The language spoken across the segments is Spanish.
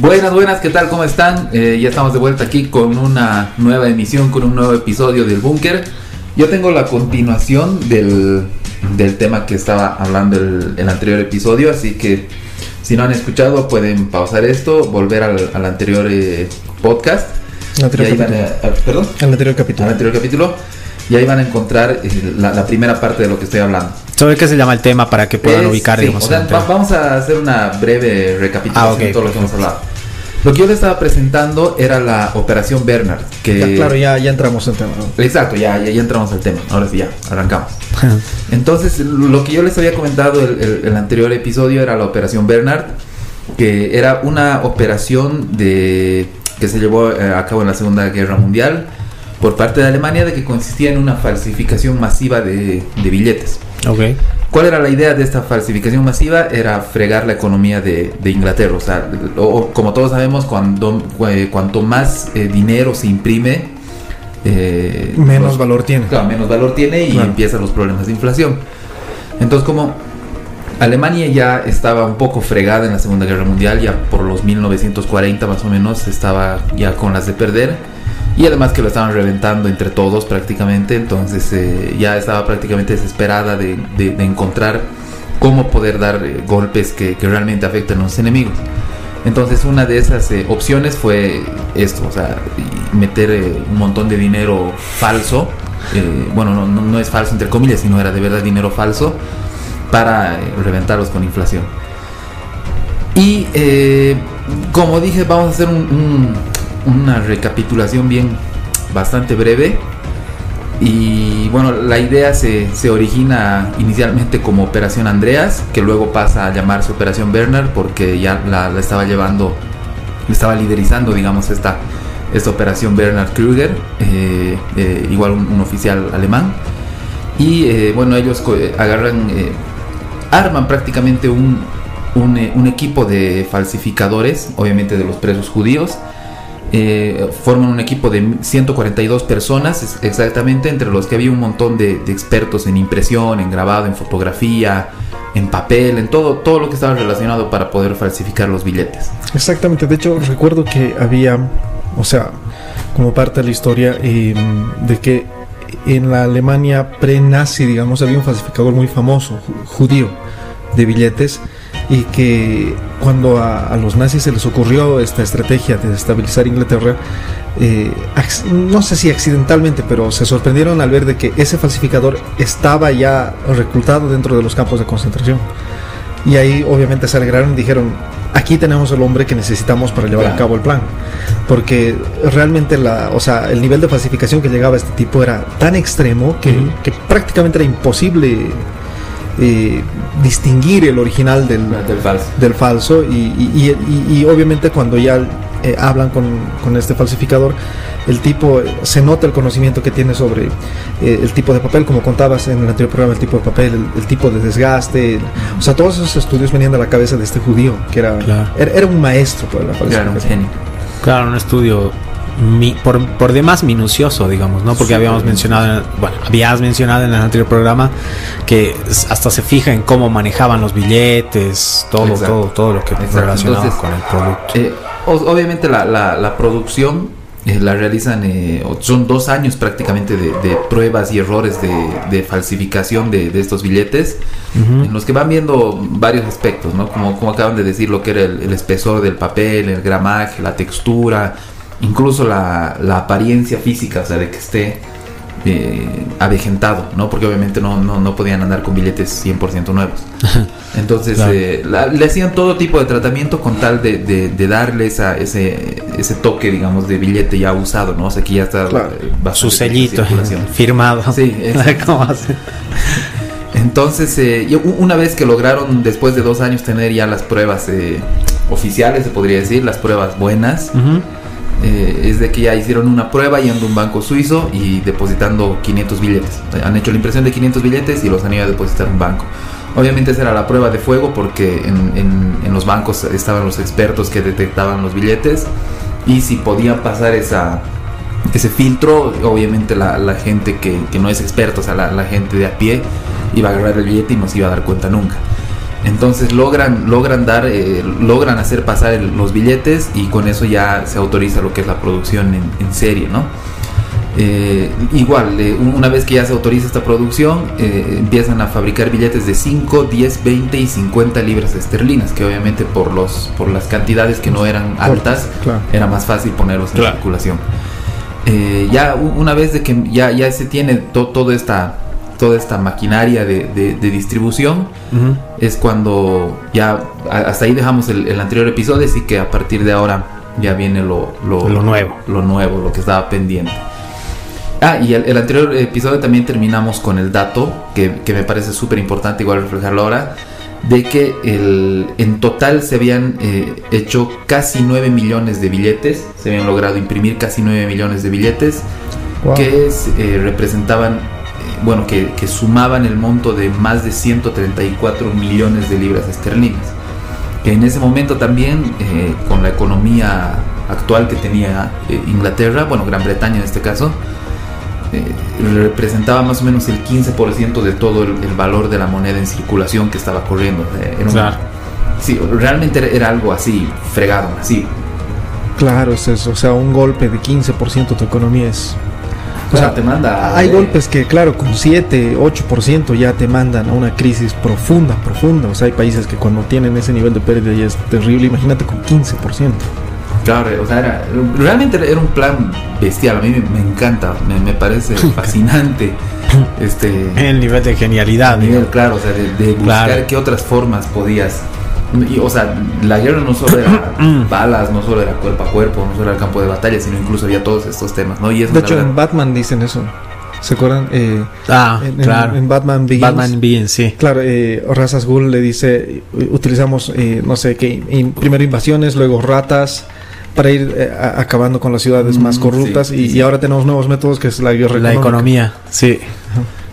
Buenas, buenas, ¿qué tal? ¿Cómo están? Eh, ya estamos de vuelta aquí con una nueva emisión, con un nuevo episodio del Búnker. Yo tengo la continuación del, del tema que estaba hablando el, el anterior episodio, así que si no han escuchado pueden pausar esto, volver al, al anterior eh, podcast. El anterior Y ahí van capítulo. a- a- ¿Perdón? El anterior capítulo. Al anterior capítulo. Y ahí van a encontrar eh, la, la primera parte de lo que estoy hablando. ¿Sobre qué se llama el tema para que puedan Es- ubicar, sí, digamos, o sea, va- vamos a hacer una breve recapitulación Ah, ok, de todo lo que hemos hablado. Lo que yo le estaba presentando era la Operación Bernard. Que... Ya, claro, ya, ya entramos en tema. ¿no? Exacto, ya, ya, ya entramos al tema. Ahora sí, ya, arrancamos. Entonces, lo que yo les había comentado el, el- el anterior episodio era la Operación Bernard, que era una operación de que se llevó eh, a cabo en la Segunda Guerra Mundial por parte de Alemania, de que consistía en una falsificación masiva de, de billetes. ok. ¿Cuál era la idea de esta falsificación masiva? Era fregar la economía de, de Inglaterra. O sea, o- o como todos sabemos, cuando, eh, cuanto más eh, dinero se imprime, eh, Menos los- valor tiene. Claro, menos valor tiene y Claro. empiezan los problemas de inflación. Entonces, como Alemania ya estaba un poco fregada en la Segunda Guerra Mundial, ya por los 1940 más o menos, estaba ya con las de perder. Y además que lo estaban reventando entre todos prácticamente, entonces eh, ya estaba prácticamente desesperada de, de- encontrar cómo poder dar eh, golpes que, que realmente afecten a los enemigos. Entonces una de esas eh, opciones fue esto, o sea, meter un montón de dinero falso, bueno, no, no- es falso entre comillas, sino era de verdad dinero falso, para reventarlos con inflación. Y como dije, vamos a hacer un- una recapitulación bien bastante breve. Y bueno, la idea se, se origina inicialmente como Operación Andreas, que luego pasa a llamarse Operación Bernard porque ya la, estaba llevando, estaba liderizando, digamos, esta, esta Operación Bernard Krüger, eh, eh, igual un, oficial alemán. Y eh, bueno, ellos agarran, arman prácticamente un, un equipo de falsificadores, obviamente de los presos judíos. Eh, forman un equipo de 142 personas exactamente, entre los que había un montón de, expertos en impresión, en grabado, en fotografía, en papel, en todo, todo lo que estaba relacionado para poder falsificar los billetes. Exactamente. De hecho, recuerdo que había, o sea, como parte de la historia, eh, de que en la Alemania pre-nazi, digamos, había un falsificador muy famoso, ju- judío, de billetes, y que cuando a, a los nazis se les ocurrió esta estrategia de estabilizar Inglaterra, eh, no sé si accidentalmente, pero se sorprendieron al ver de que ese falsificador estaba ya reclutado dentro de los campos de concentración. Y ahí obviamente se alegraron y dijeron, aquí tenemos el hombre que necesitamos para llevar Claro. a cabo el plan. Porque realmente la, o sea, el nivel de falsificación que llegaba a este tipo era tan extremo que, Ujú. que prácticamente era imposible eh, distinguir el original del, Del falso. del falso y, y- y- y obviamente cuando ya eh, hablan con, con este falsificador el tipo se nota el conocimiento que tiene sobre eh, el tipo de papel como contabas en el anterior programa el tipo de papel el, el tipo de desgaste el- o sea todos esos estudios venían de la cabeza de este judío que era Claro. era, era un maestro pues, la Claro, un falsificación. genio. Claro, un estudio mi- por, por demás minucioso, digamos, ¿no? Porque habíamos mencionado, bueno, habías mencionado en el anterior programa que hasta se fija en cómo manejaban los billetes, todo, Exacto. todo, todo lo que Entonces, con el producto. Eh, obviamente la, la- la producción eh, la realizan, eh, son dos años prácticamente de, de pruebas y errores de, de falsificación de, de estos billetes, en los que van viendo varios aspectos, ¿no? Como, como acaban de decir, lo que era el, el espesor del papel, el gramaje, la textura, incluso la, la apariencia física, o sea, de que esté eh, avejentado, ¿no? Porque obviamente no, no, no podían andar con billetes 100% nuevos. Entonces Claro. eh, la- le hacían todo tipo de tratamiento con tal de, de- de darle esa, ese, ese toque, digamos, de billete ya usado, ¿no? O sea, que ya está Claro. eh, bastante Su sellito firmado. Sí, exacto. ¿Cómo hace? Entonces, eh, una vez que lograron, después de dos años, tener ya las pruebas eh, oficiales, se podría decir, las pruebas buenas, Ujú. Eh, es de que ya hicieron una prueba yendo a un banco suizo y depositando 500 billetes. Han hecho la impresión de 500 billetes y los han ido a depositar a un banco. Obviamente esa era la prueba de fuego porque en, los bancos estaban los expertos que detectaban los billetes y si podían pasar esa, ese filtro, obviamente la, la gente que, que no es experta, o sea, la, la gente de a pie iba a agarrar el billete y no se iba a dar cuenta nunca. Entonces logran, logran dar, eh, logran hacer pasar el- los billetes y con eso ya se autoriza lo que es la producción en, en serie, ¿no? Eh, igual, eh, un- una vez que ya se autoriza esta producción, eh, empiezan a fabricar billetes de 5, 10, 20 y 50 libras esterlinas, que obviamente por, los, por las cantidades que no eran altas, claro. era más fácil ponerlos en Claro. circulación. Eh, ya una vez de que ya, ya se tiene to- toda esta toda esta maquinaria de, de- de distribución es cuando ya hasta ahí dejamos el, el anterior episodio así que a partir de ahora ya viene lo, lo, Lo nuevo. lo nuevo lo que estaba pendiente ah y el, el anterior episodio también terminamos con el dato que, que me parece súper importante igual reflejarlo ahora de que el, en total se habían eh, hecho casi 9 millones de billetes se habían logrado imprimir casi 9 millones de billetes Wow. que es, eh, representaban, bueno, que, que sumaban el monto de más de 134 millones de libras esterlinas. Que en ese momento también, eh, con la economía actual que tenía eh, Inglaterra, bueno, Gran Bretaña en este caso, eh, representaba más o menos el 15% de todo el, el valor de la moneda en circulación que estaba corriendo. Eh, era un- Claro. Sí, realmente era, era algo así, fregado, así. Claro, es eso. O sea, un golpe de 15% de tu economía es. O sea, te manda... Hay eh, golpes que, claro, con 7, 8% ya te mandan a una crisis profunda, profunda. O sea, hay países que cuando tienen ese nivel de pérdida ya es terrible. Imagínate con 15%. Claro, o sea, era, realmente era un plan bestial. A mí me, me encanta, me, me parece fascinante. Este El nivel de genialidad. nivel, digamos. claro, o sea, de, de buscar Claro. qué otras formas podías. Y, o sea, la guerra no solo era balas, no solo era cuerpo a cuerpo, no solo era el campo de batalla, sino incluso había todos estos temas, ¿no? Y eso De la hecho, verdad- en Batman dicen eso. ¿Se acuerdan? Eh, Ah, en, claro. en Batman Begins. Batman Begins, sí. Claro, eh, Ra's al Ghul le dice, utilizamos, eh, no sé, qué, in- primero invasiones, luego ratas, para ir eh, a- acabando con las ciudades más Mm, corruptas sí, y, sí, sí. y ahora tenemos nuevos métodos que es la guerra La económica. economía, sí.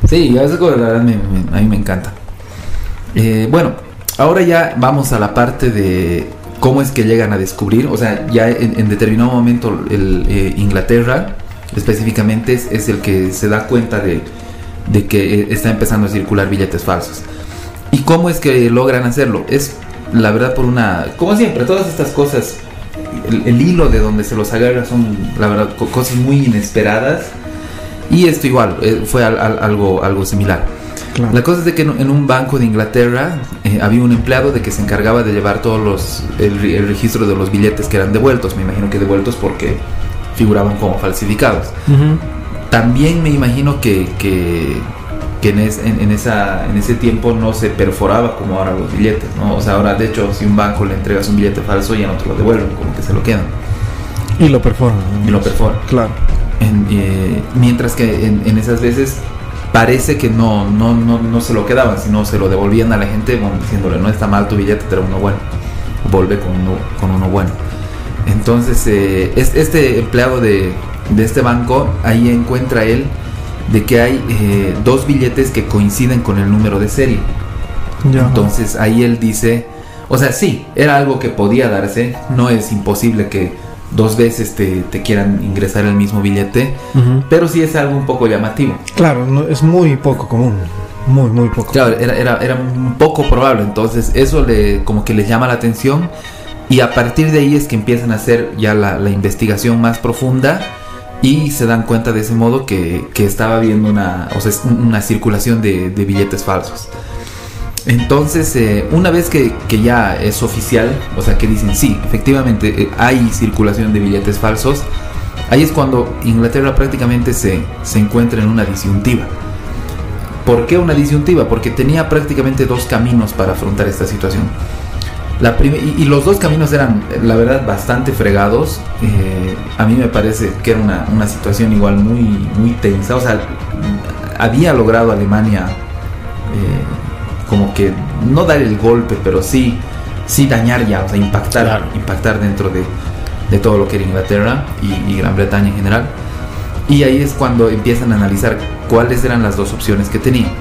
Sí, esa cosa la verdad me- me- a mí me encanta. Eh, bueno, ahora ya vamos a la parte de cómo es que llegan a descubrir, o sea, ya en, determinado momento el, eh, Inglaterra específicamente es, el que se da cuenta de, que eh, está empezando a circular billetes falsos. ¿Y cómo es que logran hacerlo? Es la verdad por una, como siempre, todas estas cosas, el, hilo de donde se los agarra son, la verdad, co- cosas muy inesperadas. Y esto igual, eh, fue al- al- algo, algo similar. Claro. La cosa es de que en, un banco de Inglaterra eh, había un empleado de que se encargaba de llevar todos los el, el registro de los billetes que eran devueltos. Me imagino que devueltos porque figuraban como falsificados. También me imagino que, que, que en, es- en- en esa, en ese tiempo no se perforaba como ahora los billetes. ¿no? O sea, ahora de hecho si un banco le entregas un billete falso ya no te lo devuelven, como que se lo quedan Y lo perforan. y lo perforan. Claro. En, eh, mientras que en, en esas veces parece que no, no, no, no se lo quedaban, sino se lo devolvían a la gente bueno, diciéndole, no está mal tu billete, trae uno bueno. Vuelve con uno, con uno bueno. Entonces, eh, es- este empleado de, de este banco, ahí encuentra él de que hay eh, dos billetes que coinciden con el número de serie. Ya. Entonces ahí él dice, o sea, sí, era algo que podía darse, no es imposible que dos veces te, te quieran ingresar el mismo billete, Ujú. pero sí es algo un poco llamativo. Claro, no, es muy poco común. Muy, muy poco. Claro, era, era, era un poco probable, entonces eso le, como que les llama la atención y a partir de ahí es que empiezan a hacer ya la, la investigación más profunda y se dan cuenta de ese modo que, que estaba habiendo una, o sea, una circulación de, de billetes falsos. Entonces, eh, una vez que, que ya es oficial, o sea, que dicen, sí, efectivamente eh, hay circulación de billetes falsos, ahí es cuando Inglaterra prácticamente se, se encuentra en una disyuntiva. ¿Por qué una disyuntiva? Porque tenía prácticamente dos caminos para afrontar esta situación. La y, y los dos caminos eran, la verdad, bastante fregados. Eh, a mí me parece que era una, una situación igual muy, muy tensa. O sea, había logrado Alemania como que no dar el golpe, pero sí, sí dañar ya, o sea, impactar, Claro. impactar dentro de, de todo lo que era Inglaterra y, y Gran Bretaña en general. Y ahí es cuando empiezan a analizar cuáles eran las dos opciones que tenían.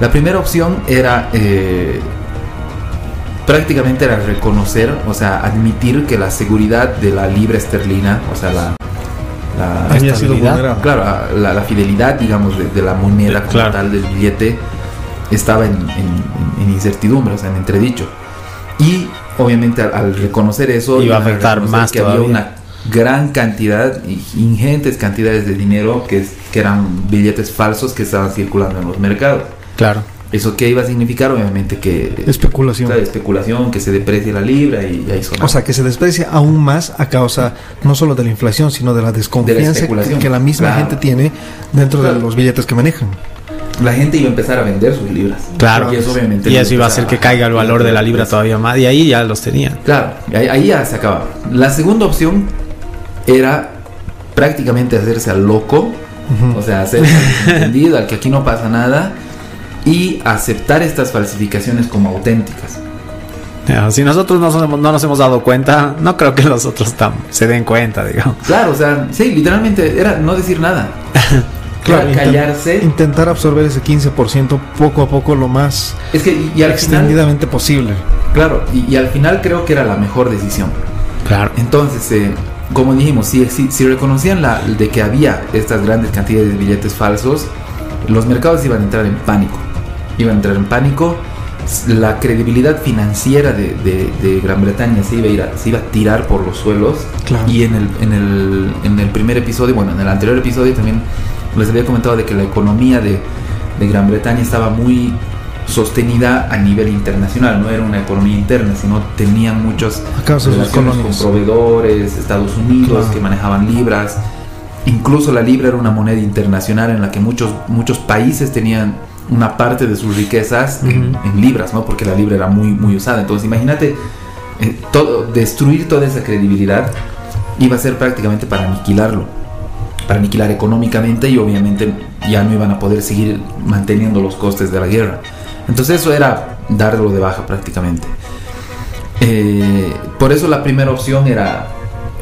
La primera opción era eh, prácticamente era reconocer, o sea, admitir que la seguridad de la libra esterlina, o sea, la, la- Había sido estabilidad. vulnerable. claro, a- la, la fidelidad, digamos, de, de la moneda como Claro. tal del billete, estaba en, en- en incertidumbre, o sea, en entredicho. Y obviamente al, al reconocer eso, Iba a afectar más que había todavía. una gran cantidad, ingentes cantidades de dinero que, que eran billetes falsos que estaban circulando en los mercados. Claro. ¿Eso qué iba a significar? Obviamente que... Especulación. Claro, especulación, que se deprecie la libra y, y ahí. O sea, que se desprecia aún más a causa no solo de la inflación, sino de la desconfianza que, especulación. que la misma Claro. gente tiene dentro de Claro. los billetes que manejan. La gente iba a empezar a vender sus libras. Claro. Y eso obviamente... Y eso iba a hacer que caiga el valor de la libra todavía más. Y ahí ya los tenían. Claro, ahí, ahí ya se acababa. La segunda opción era prácticamente hacerse al loco, Ujú. o sea, hacerse al entendido, al que aquí no pasa nada, y aceptar estas falsificaciones como auténticas. Si nosotros no, somos- no nos hemos dado cuenta, no creo que los otros tam- se den cuenta, digamos. Claro, o sea, sí, literalmente era no decir nada. Claro, callarse. Intentar absorber ese 15% poco a poco lo más Es que, y, y al final, extendidamente posible. claro, y, y al final creo que era la mejor decisión. Claro. Entonces, eh, como dijimos, si, si, si reconocían la, de que había estas grandes cantidades de billetes falsos, los mercados iban a entrar en pánico. Iban a entrar en pánico. La credibilidad financiera de, de- de Gran Bretaña se iba, a ir a, se iba a tirar por los suelos. Claro. Y en el, en, el, en el primer episodio, bueno, en el anterior episodio también les había comentado de que la economía de, de Gran Bretaña estaba muy sostenida a nivel internacional, no era una economía interna, sino tenían muchos A causa de sus relaciones con proveedores, Estados Unidos Claro. que manejaban libras. Incluso la libra era una moneda internacional en la que muchos, muchos países tenían una parte de sus riquezas en, libras, ¿no? Porque la libra era muy, muy usada. Entonces, imagínate, eh, todo, destruir toda esa credibilidad iba a ser prácticamente para aniquilarlo, para aniquilar económicamente y obviamente ya no iban a poder seguir manteniendo los costes de la guerra. Entonces eso era darlo de baja prácticamente. Eh, por eso la primera opción era,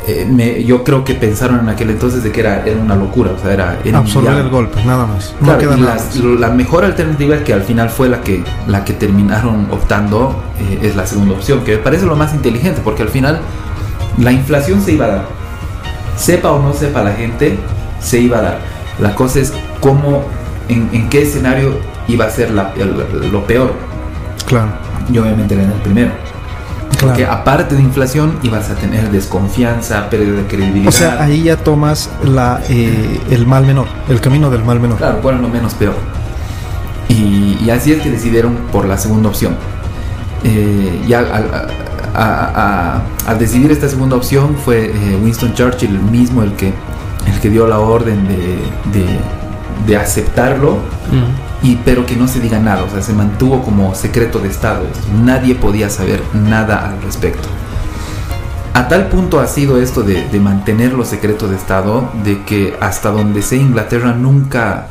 eh, me- yo creo que pensaron en aquel entonces de que era, era una locura, o sea, era, era Absorber inviable. el golpe, nada más. No Claro, queda nada más. la mejor alternativa que al final fue la que, la que terminaron optando eh, es la segunda opción, que me parece lo más inteligente, porque al final la inflación se iba a dar. Sepa o no sepa la gente, se iba a dar. La cosa es cómo, en, en qué escenario iba a ser la- lo peor. Claro, Y obviamente era en el primero. Porque claro. aparte de inflación ibas a tener desconfianza, pérdida de credibilidad. O sea, ahí ya tomas la, eh, el mal menor, el camino del mal menor. Claro, bueno, lo menos peor. Y, y así es que decidieron por la segunda opción. Eh, ya al, a- a- decidir esta segunda opción fue eh, Winston Churchill el mismo el que, el que dio la orden de, de- de aceptarlo, y, pero que no se diga nada, o sea, se mantuvo como secreto de Estado. Nadie podía saber nada al respecto. A tal punto ha sido esto de, de mantener los secretos de Estado, de que hasta donde sé Inglaterra nunca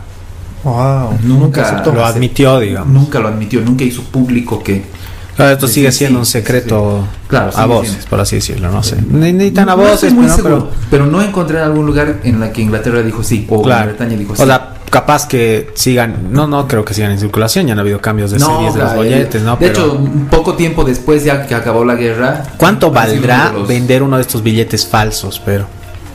Wow, Nunca nunca aceptó. Lo admitió, digamos. nunca lo admitió, nunca hizo público que... Claro, esto Sí, sigue sí, siendo sí, un sí, secreto Claro, a voces, siendo. por así decirlo, no sé. Ni, ni tan a No voces, estoy muy pero, seguro, pero no encontré en algún lugar en la que Inglaterra dijo sí, o Claro. Gran Bretaña dijo sí. O sea, capaz que sigan, no, no creo que sigan en circulación, ya han habido cambios de no, series de los claro, bolletes, ¿no? de Pero, hecho, poco tiempo después ya que acabó la guerra... ¿cuánto ha valdrá uno los- vender uno de estos billetes falsos? Pero,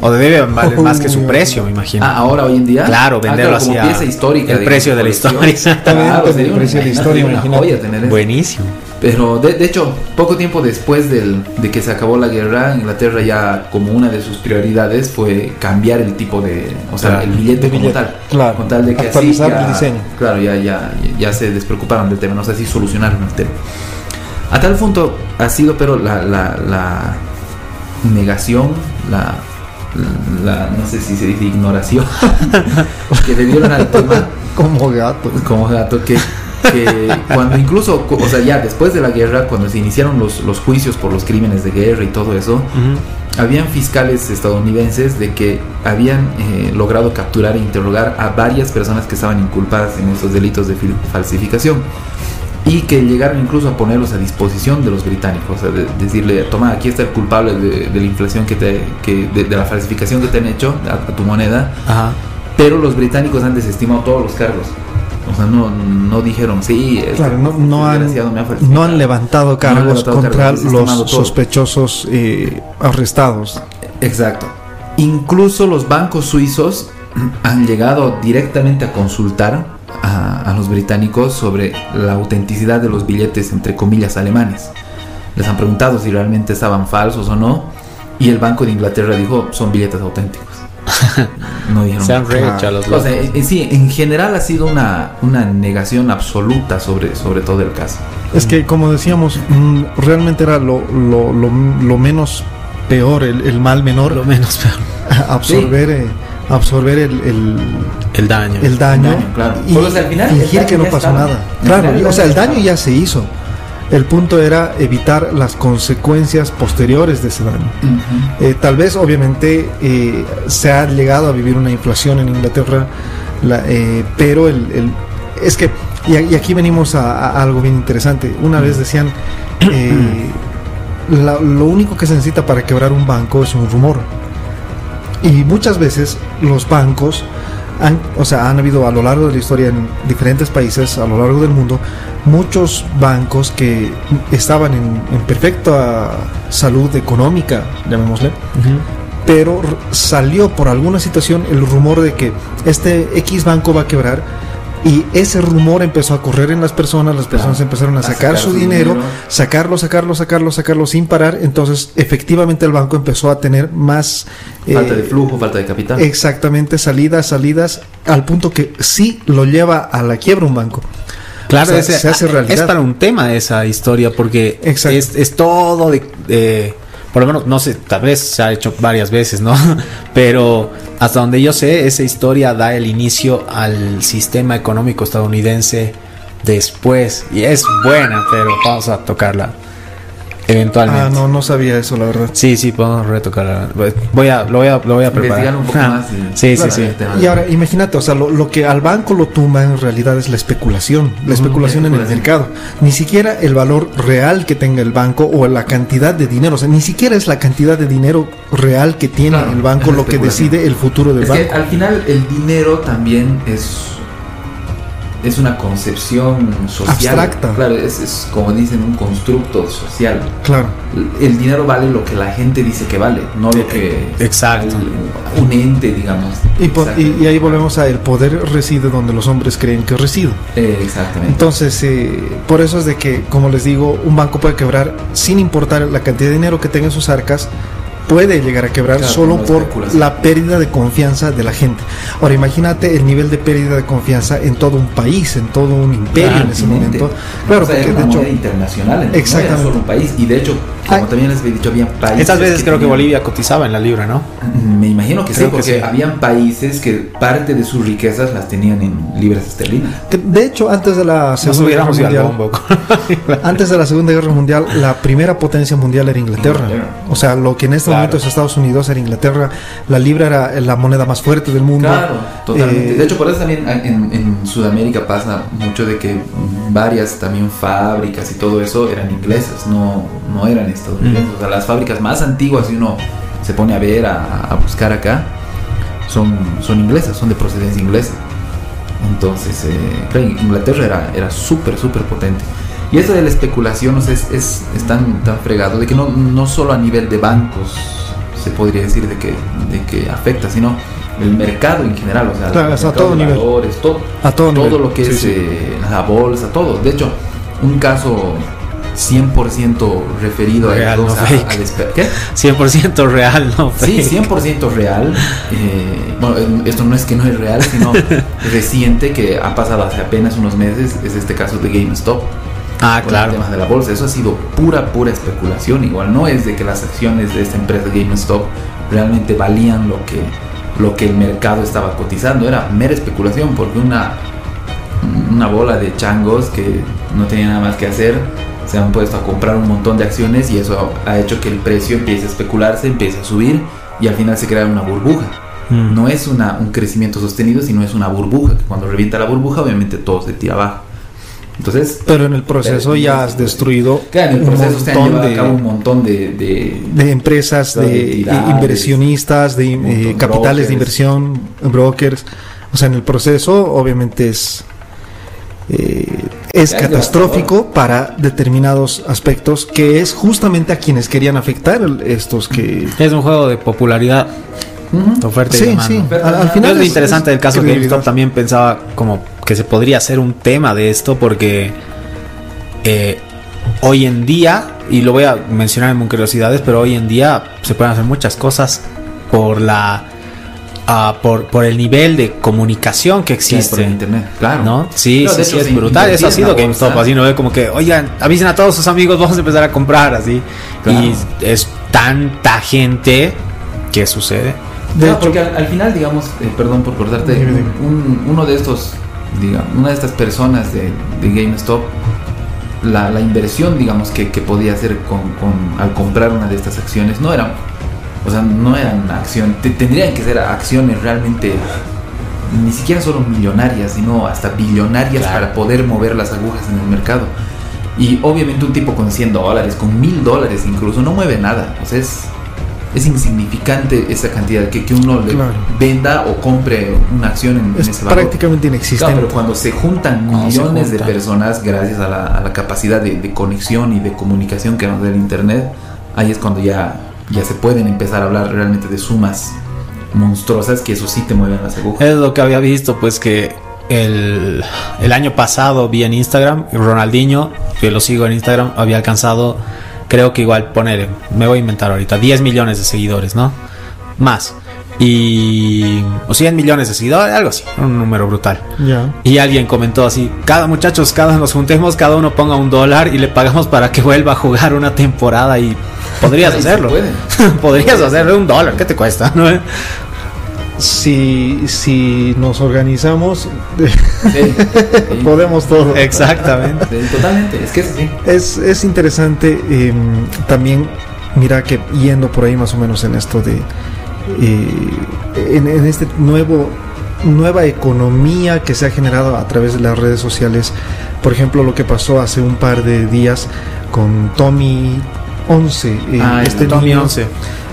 o debe valer más que su precio, me imagino. Ah, ahora hoy en día. Claro, Ah, venderlo como así a- pieza histórica. el digamos, precio de la historia, exactamente, Claro, el sería precio de la imagínate, historia, una imagínate. joya tener eso. Buenísimo. Pero de, de hecho, poco tiempo después del- de que se acabó la guerra, Inglaterra ya como una de sus prioridades fue cambiar el tipo de, o sea, el billete como billete, tal. claro. Con tal de que así ya- el diseño. Claro, ya, ya, ya se despreocuparon del tema, no sé si solucionaron el tema. A tal punto ha sido, pero la, la, la negación, la, la, no sé si se dice ignoración, que le dieron al tema Como gato. como gato que, que cuando incluso, o sea, ya después de la guerra, cuando se iniciaron los, los juicios por los crímenes de guerra y todo eso, habían fiscales estadounidenses de que habían eh, logrado capturar e interrogar a varias personas que estaban inculpadas en estos delitos de falsificación y que llegaron incluso a ponerlos a disposición de los británicos, o sea, de, decirle, toma, aquí está el culpable de, de la inflación que te, que, de, de la falsificación que te han hecho a- a tu moneda, Ajá. pero los británicos han desestimado todos los cargos. O sea, no, no dijeron, sí, este Claro, no, no han, desgraciado me ha falsificado". no han levantado cargos levantado contra cargos, los sospechosos eh, arrestados. Exacto. Incluso los bancos suizos han llegado directamente a consultar a, a los británicos sobre la autenticidad de los billetes, entre comillas, alemanes. Les han preguntado si realmente estaban falsos o no. Y el Banco de Inglaterra dijo, son billetes auténticos. No dijeron Se han rehecho a claro. los o locos. sea, en- en sí, en general ha sido una, una negación absoluta sobre, sobre todo el caso. Es que, como decíamos, mm, realmente era lo, lo, lo, lo menos peor, el, el mal menor, Lo menos peor. absorber, eh, absorber el, el, El daño. el daño, daño, claro. y o sea, al final, el fingir daño que no pasó estaba. nada. Claro, o sea, el daño ya se hizo. El punto era evitar las consecuencias posteriores de ese daño. Eh, tal vez, obviamente, eh, se ha llegado a vivir una inflación en Inglaterra, la- eh, pero el, el- es que, y, aquí venimos a, a algo bien interesante. Una vez decían, la- lo único que se necesita para quebrar un banco es un rumor. Y muchas veces los bancos han, o sea, han habido a lo largo de la historia en diferentes países, a lo largo del mundo, muchos bancos que estaban en, en perfecta salud económica, llamémosle, Ujú. pero r- salió por alguna situación el rumor de que este X banco va a quebrar y ese rumor empezó a correr en las personas, las personas Claro. empezaron a A sacar, su dinero, dinero. sacarlo, sacarlo, sacarlo, sacarlo sin parar, entonces efectivamente el banco empezó a tener más Falta eh, de flujo, falta de capital. Exactamente, salidas, salidas, al punto que sí lo lleva a la quiebra un banco. Claro, O sea, ese- se hace realidad. es para un tema esa historia porque es, es todo de, de- por lo menos no sé, tal vez se ha hecho varias veces, ¿no? Pero hasta donde yo sé, esa historia da el inicio al sistema económico estadounidense después y es buena, pero vamos a tocarla eventualmente. Ah, no, no sabía eso, la verdad. Sí, sí, podemos retocarla. Voy a, lo voy a, lo voy a preparar. Investigar un poco Ah, más y- sí, sí, Claro, sí. Y ahora, imagínate, o sea, lo, lo que al banco lo tumba en realidad es la especulación, la especulación en el mercado. Ni siquiera el valor real que tenga el banco o la cantidad de dinero, o sea, ni siquiera es la cantidad de dinero real que tiene Claro, el banco lo que decide el futuro del Es banco. que al final el dinero también es es una concepción social. Abstracta. Claro, es, es como dicen un constructo social. Claro. El dinero vale lo que la gente dice que vale, no lo que Exacto. el- un ente, digamos. Y, po- y- y ahí volvemos a el poder reside donde los hombres creen que reside. Eh, exactamente. Entonces, eh, por eso es de que, como les digo, un banco puede quebrar sin importar la cantidad de dinero que tenga en sus arcas, puede llegar a quebrar Claro, solo por la pérdida de confianza de la gente. Ahora, imagínate el nivel de pérdida de confianza en todo un país, en todo un imperio Claro, en ese momento. Claro, O sea, porque de hecho, internacional, entonces, no Exactamente. era solo un país. Y de hecho, como Ah. también les había dicho, había países. Estas veces creo que Bolivia cotizaba en la libra, ¿no? Me imagino que Creo sí, que porque sí. habían países que parte de sus riquezas las tenían en libras esterlinas. que de hecho, antes de la Segunda Guerra Mundial, antes de la Segunda Guerra Mundial, la primera potencia mundial era Inglaterra. Inglaterra. O sea, lo que en este Claro. momento es Estados Unidos era Inglaterra. La libra era la moneda más fuerte del mundo. Claro, totalmente. Eh, de hecho, por eso también en, en Sudamérica pasa mucho de que varias también fábricas y todo eso eran inglesas, no, no eran estadounidenses. Mm. O sea, las fábricas más antiguas, si uno se pone a ver, a, a buscar acá, son, son inglesas, son de procedencia inglesa. Entonces, eh, Inglaterra era, era súper, súper potente. Y eso de la especulación o sea, es, es, es tan, tan fregado, de que no, no solo a nivel de bancos se podría decir de que, de que afecta, sino el mercado en general, o sea, Claro, a todo nivel. valores, todo, A todo todo nivel. lo que Sí, es sí. eh, la bolsa, todo. De hecho, un caso 100% referido Real, a, no a- espe- ¿qué? 100% real, ¿no? Sí, Fake. 100% real. Eh, bueno, esto no es que no es real, sino reciente que ha pasado hace apenas unos meses, es este caso de GameStop. Ah, con claro. el tema de la bolsa. Eso ha sido pura, pura especulación. Igual no es de que las acciones de esta empresa GameStop realmente valían lo que, lo que el mercado estaba cotizando. Era mera especulación porque una, una bola de changos que no tenía nada más que hacer se han puesto a comprar un montón de acciones y eso ha hecho que el precio empiece a especularse, empiece a subir y al final se crea una burbuja. Mm. No es una, un crecimiento sostenido, sino es una burbuja. Que cuando revienta la burbuja, obviamente todo se tira abajo. Entonces, Pero en el proceso ya has destruido Claro, en el un proceso se han montón llevado a cabo un de, montón de, de- de empresas, de inversionistas, de eh, capitales brokers. de inversión, brokers. O sea, en el proceso obviamente es eh, es Ya es catastrófico para determinados aspectos que es justamente a quienes querían afectar estos que Es un juego de popularidad, Ujú. oferta y sí, demanda. sí. Pero Al, al al final es lo es- interesante es del caso credibilidad. GameStop también pensaba como que se podría hacer un tema de esto porque eh, hoy en día, y lo voy a mencionar en curiosidades, pero hoy en día se pueden hacer muchas cosas por la ah, por, por el nivel de comunicación que Sí, por existe. el internet, claro. ¿No? Sí, No, sí, es brutal. Eso ha sido GameStop. bolsa. Así no ve como que, oigan, avisen a todos sus amigos, vamos a empezar a comprar así. Claro. Y es tanta gente que sucede. De No, hecho- porque al, al final, digamos, eh, perdón por cortarte, un- uno de estos, digamos, una de estas personas de, de GameStop, la, la inversión, digamos, que, que podía hacer con, con- al comprar una de estas acciones, no eran, o sea, no eran acciones, tendrían que ser acciones realmente, ni siquiera solo millonarias, sino hasta billonarias Claro. para poder mover las agujas en el mercado. Y obviamente un tipo con 100 dólares, con 1000 dólares incluso, no mueve nada. O sea, es, es insignificante esa cantidad que, que uno le Claro. venda o compre una acción en, en Es ese valor. prácticamente Claro, inexistente. pero cuando se juntan Cuando se millones de personas gracias a la, a la capacidad de, de conexión y de comunicación que nos da el internet, ahí es cuando ya, ya se pueden empezar a hablar realmente de sumas monstruosas que eso sí te mueven las agujas. Es lo que había visto, pues que el, el año pasado vi en Instagram, Ronaldinho, que lo sigo en Instagram, había alcanzado, creo que igual poner, me voy a inventar ahorita, 10 millones de seguidores, ¿no? Más. Y... o 100 millones de seguidores, algo así, un número brutal. Ya. Y alguien comentó así, cada muchachos, cada nos juntemos, cada uno ponga un dólar y le pagamos para que vuelva a jugar una temporada y podrías hacerlo. podrías hacerlo un dólar, ¿qué te cuesta? ¿No? Si, si nos organizamos, Sí, sí. podemos todo. Exactamente. Totalmente, es que es. Es, es interesante eh, también, mira que yendo por ahí más o menos en esto de, eh, en, en este nuevo, nueva economía que se ha generado a través de las redes sociales, por ejemplo lo que pasó hace un par de días con Tommy 11, eh, Ah, este, niño, 11.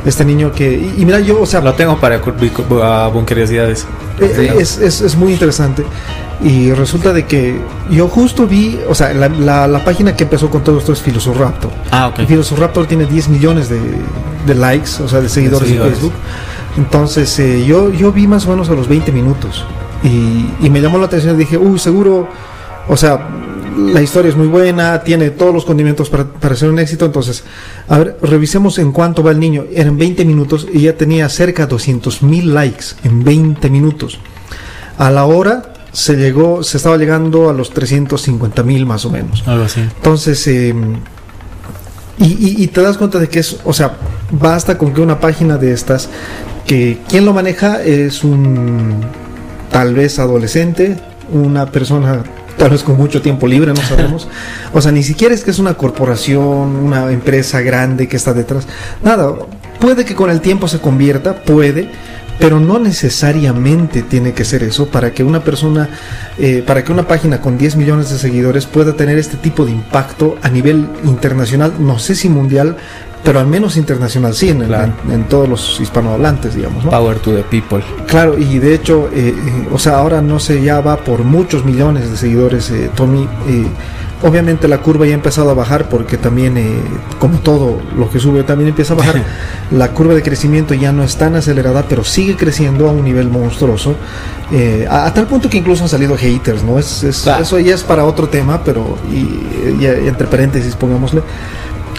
este niño que, y, y mira yo, o sea, Lo tengo para a curiosidades. Eh, Sí. Es, es- es muy interesante. Y resulta de que yo justo vi, o sea, la, la- la página que empezó con todo esto es Filosoraptor. Ah, ok. Y Filosoraptor tiene 10 millones de, de likes, o sea, de seguidores, seguidores. en Facebook. Entonces, eh, yo, yo vi más o menos a los 20 minutos. Y, y me llamó la atención y dije, uy, seguro, o sea, la historia es muy buena, tiene todos los condimentos para, para ser un éxito. Entonces, a ver, revisemos en cuánto va el niño. Eran 20 minutos y ya tenía cerca de 200 mil likes en 20 minutos. A la hora se llegó, se estaba llegando a los 350 mil más o menos. Algo así. Entonces, eh, y, y- y te das cuenta de que es, o sea, basta con que una página de estas, que quien lo maneja es un tal vez adolescente, una persona tal vez con mucho tiempo libre, no sabemos. O sea, ni siquiera es que es una corporación, una empresa grande que está detrás. Nada, puede que con el tiempo se convierta, puede, pero no necesariamente tiene que ser eso para que una persona, eh, para que una página con 10 millones de seguidores pueda tener este tipo de impacto a nivel internacional, no sé si mundial, pero al menos internacional, sí, en, Claro. en- en todos los hispanohablantes, digamos. ¿no? Power to the people. Claro, y de hecho, eh, eh, o sea, ahora no sé, ya va por muchos millones de seguidores, eh, Tommy. eh, obviamente la curva ya ha empezado a bajar porque también, eh, como todo lo que sube, también empieza a bajar. la curva de crecimiento ya no es tan acelerada, pero sigue creciendo a un nivel monstruoso. eh, a, a tal punto que incluso han salido haters, ¿no? Es, es- Claro. Eso ya es para otro tema, pero y- y entre paréntesis, pongámosle.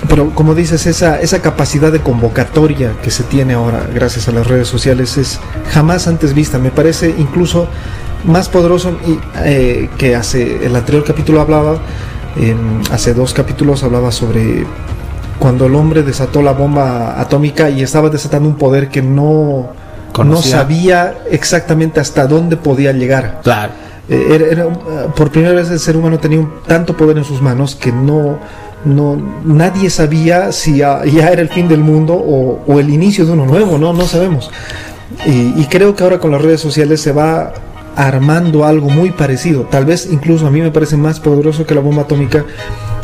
Pero como dices, esa, esa capacidad de convocatoria que se tiene ahora gracias a las redes sociales es jamás antes vista. Me parece incluso más poderoso y, eh, que hace el anterior capítulo hablaba, hace dos capítulos hablaba sobre cuando el hombre desató la bomba atómica y estaba desatando un poder que no, no sabía exactamente hasta dónde podía llegar. Claro. Eh, era- era, por primera vez el ser humano tenía un, tanto poder en sus manos que no, no nadie sabía si ya, ya era el fin del mundo o, o el inicio de uno nuevo, no, no sabemos. Y, y creo que ahora con las redes sociales se va armando algo muy parecido. Tal vez incluso a mí me parece más poderoso que la bomba atómica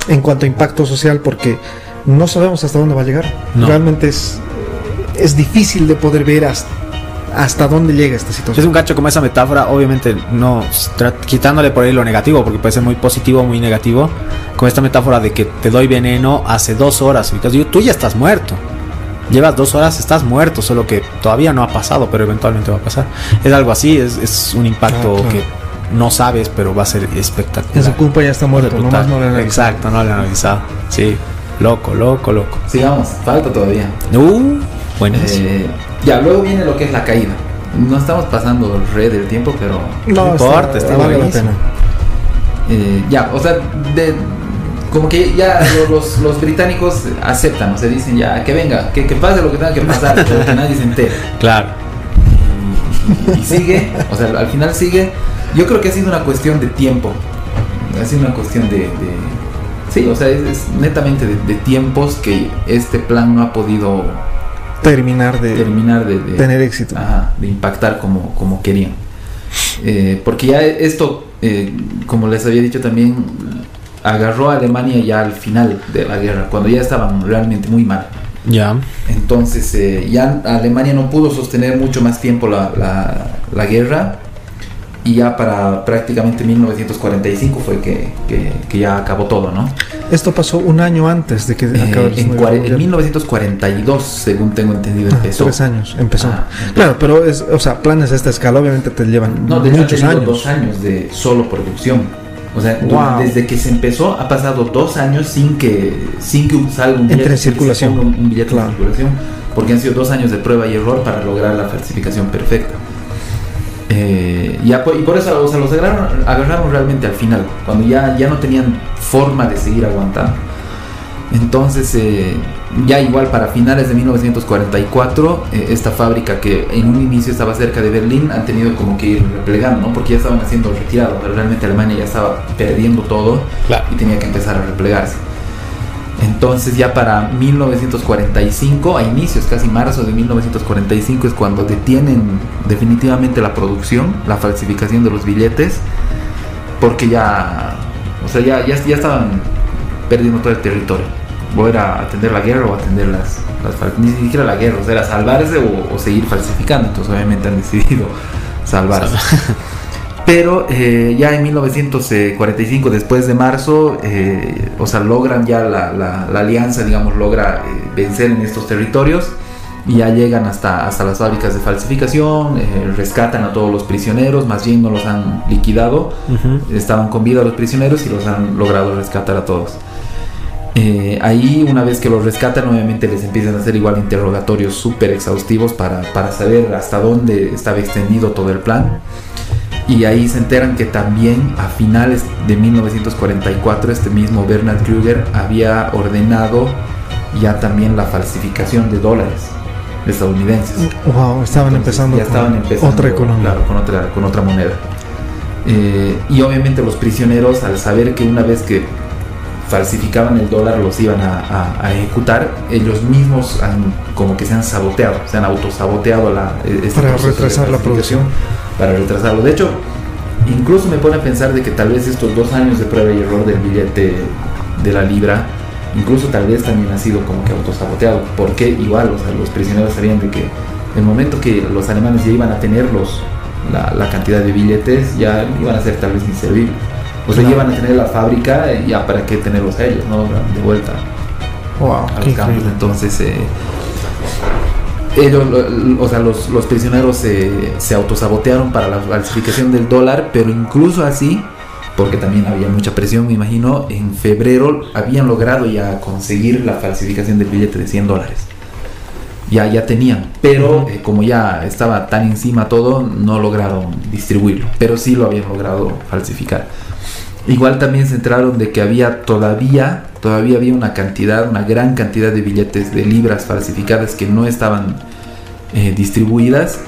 en cuanto a impacto social porque no sabemos hasta dónde va a llegar. No. Realmente es, es difícil de poder ver hasta, hasta dónde llega esta Es situación. un cacho como esa metáfora, obviamente no quitándole por ahí lo negativo, porque puede ser muy positivo o muy negativo, con esta metáfora de que te doy veneno hace dos horas, y te digo, tú ya estás muerto. Llevas dos horas, estás muerto, solo que todavía no ha pasado, pero eventualmente va a pasar. Es algo así, es, es un impacto Ah, claro. que no sabes, pero va a ser espectacular. Ese culpa ya está muerto, nomás no le han avisado. Exacto, no le han avisado. Sí, loco, loco, loco. Sigamos, falta todavía. Uh, buenísimo. Eh, ya, luego viene lo que es la caída. No estamos pasando el re del tiempo, pero No, No importa, está vale la buenísimo. pena. eh, ya, o sea, de, como que ya lo- los, los británicos aceptan, o sea, dicen ya que venga, que, que pase lo que tenga que pasar, pero que nadie se entere. Claro. Y, y sigue, o sea, al final sigue. Yo creo que ha sido una cuestión de tiempo, ha sido una cuestión de. de- sí, o sea, es, es netamente de, de tiempos que este plan no ha podido Terminar de terminar de, de- tener éxito. Ajá, de impactar como, como querían. Eh, porque ya esto, eh, como les había dicho también, agarró a Alemania ya al final de la guerra, cuando ya estaban realmente muy mal. Ya. Entonces eh, ya Alemania no pudo sostener mucho más tiempo la, la- la guerra y ya para prácticamente 1945 fue que, que- que ya acabó todo, ¿no? Esto pasó un año antes de que Eh, acabe la en, en Mundial. 1942, según tengo entendido, Ah, empezó. Tres años, empezó. Ah, Claro, pero es, o sea, planes de esta escala obviamente te llevan No, muchos años. dos años de solo producción. O sea, Wow. desde que se empezó ha pasado dos años sin que sin que salga un Entre sin en que se circulación. Un, un billete Claro. en circulación, porque han sido dos años de prueba y error para lograr la falsificación perfecta. Eh, po- y por eso o sea, los agarraron, agarraron realmente al final, cuando ya, ya no tenían forma de seguir aguantando. Entonces, eh, ya igual para finales de 1944, eh, esta fábrica que en un inicio estaba cerca de Berlín, han tenido como que ir replegando, ¿no? Porque ya estaban haciendo retirado, pero realmente Alemania ya estaba perdiendo todo Claro. y tenía que empezar a replegarse. Entonces ya para 1945, a inicios, casi marzo de 1945, es cuando detienen definitivamente la producción, la falsificación de los billetes, porque ya, o sea, ya, ya, ya estaban perdiendo todo el territorio. O era atender la guerra o atender las, las ni siquiera la guerra, o sea, era salvarse o, o seguir falsificando. Entonces obviamente han decidido salvarse. Pero eh, ya en 1945, después de marzo, eh, o sea, logran ya la, la- la alianza, digamos, logra eh, vencer en estos territorios y ya llegan hasta, hasta las fábricas de falsificación, rescatan a todos los prisioneros, más bien no los han liquidado, estaban con vida los prisioneros y los han logrado rescatar a todos. Eh, ahí una vez que los rescatan obviamente les empiezan a hacer igual interrogatorios súper exhaustivos para, para saber hasta dónde estaba extendido todo el plan. Y ahí se enteran que también a finales de 1944 este mismo Bernard Kruger había ordenado ya también la falsificación de dólares estadounidenses. Wow, estaban Entonces, empezando, ya estaban con empezando otra economía. claro, con otra con otra moneda Eh, y obviamente los prisioneros al saber que una vez que falsificaban el dólar los iban a, a- a ejecutar ellos mismos han, como que se han saboteado se han autosaboteado la, este Para retrasar la producción. Para retrasarlo de hecho incluso me pone a pensar de que tal vez estos dos años de prueba y error del billete de la libra incluso tal vez también ha sido como que autosaboteado porque igual o sea, los prisioneros sabían de que el momento que los alemanes ya iban a tener los, la, la cantidad de billetes ya iban a ser tal vez inservibles o sea, ya iban a tener la fábrica ya para qué tenerlos a ellos, ¿no? De vuelta Wow, a qué los campos. increíble. Entonces, eh, ellos, lo- lo- o sea, los, los prisioneros se- se autosabotearon para la falsificación del dólar, pero incluso así, porque también había mucha presión, me imagino, en febrero habían logrado ya conseguir la falsificación del billete de 100 dólares. Ya, ya tenían, pero eh, como ya estaba tan encima todo, no lograron distribuirlo, pero sí lo habían logrado falsificar. Igual también se enteraron de que había todavía, todavía había una cantidad, una gran cantidad de billetes de libras falsificadas que no estaban eh, distribuidas,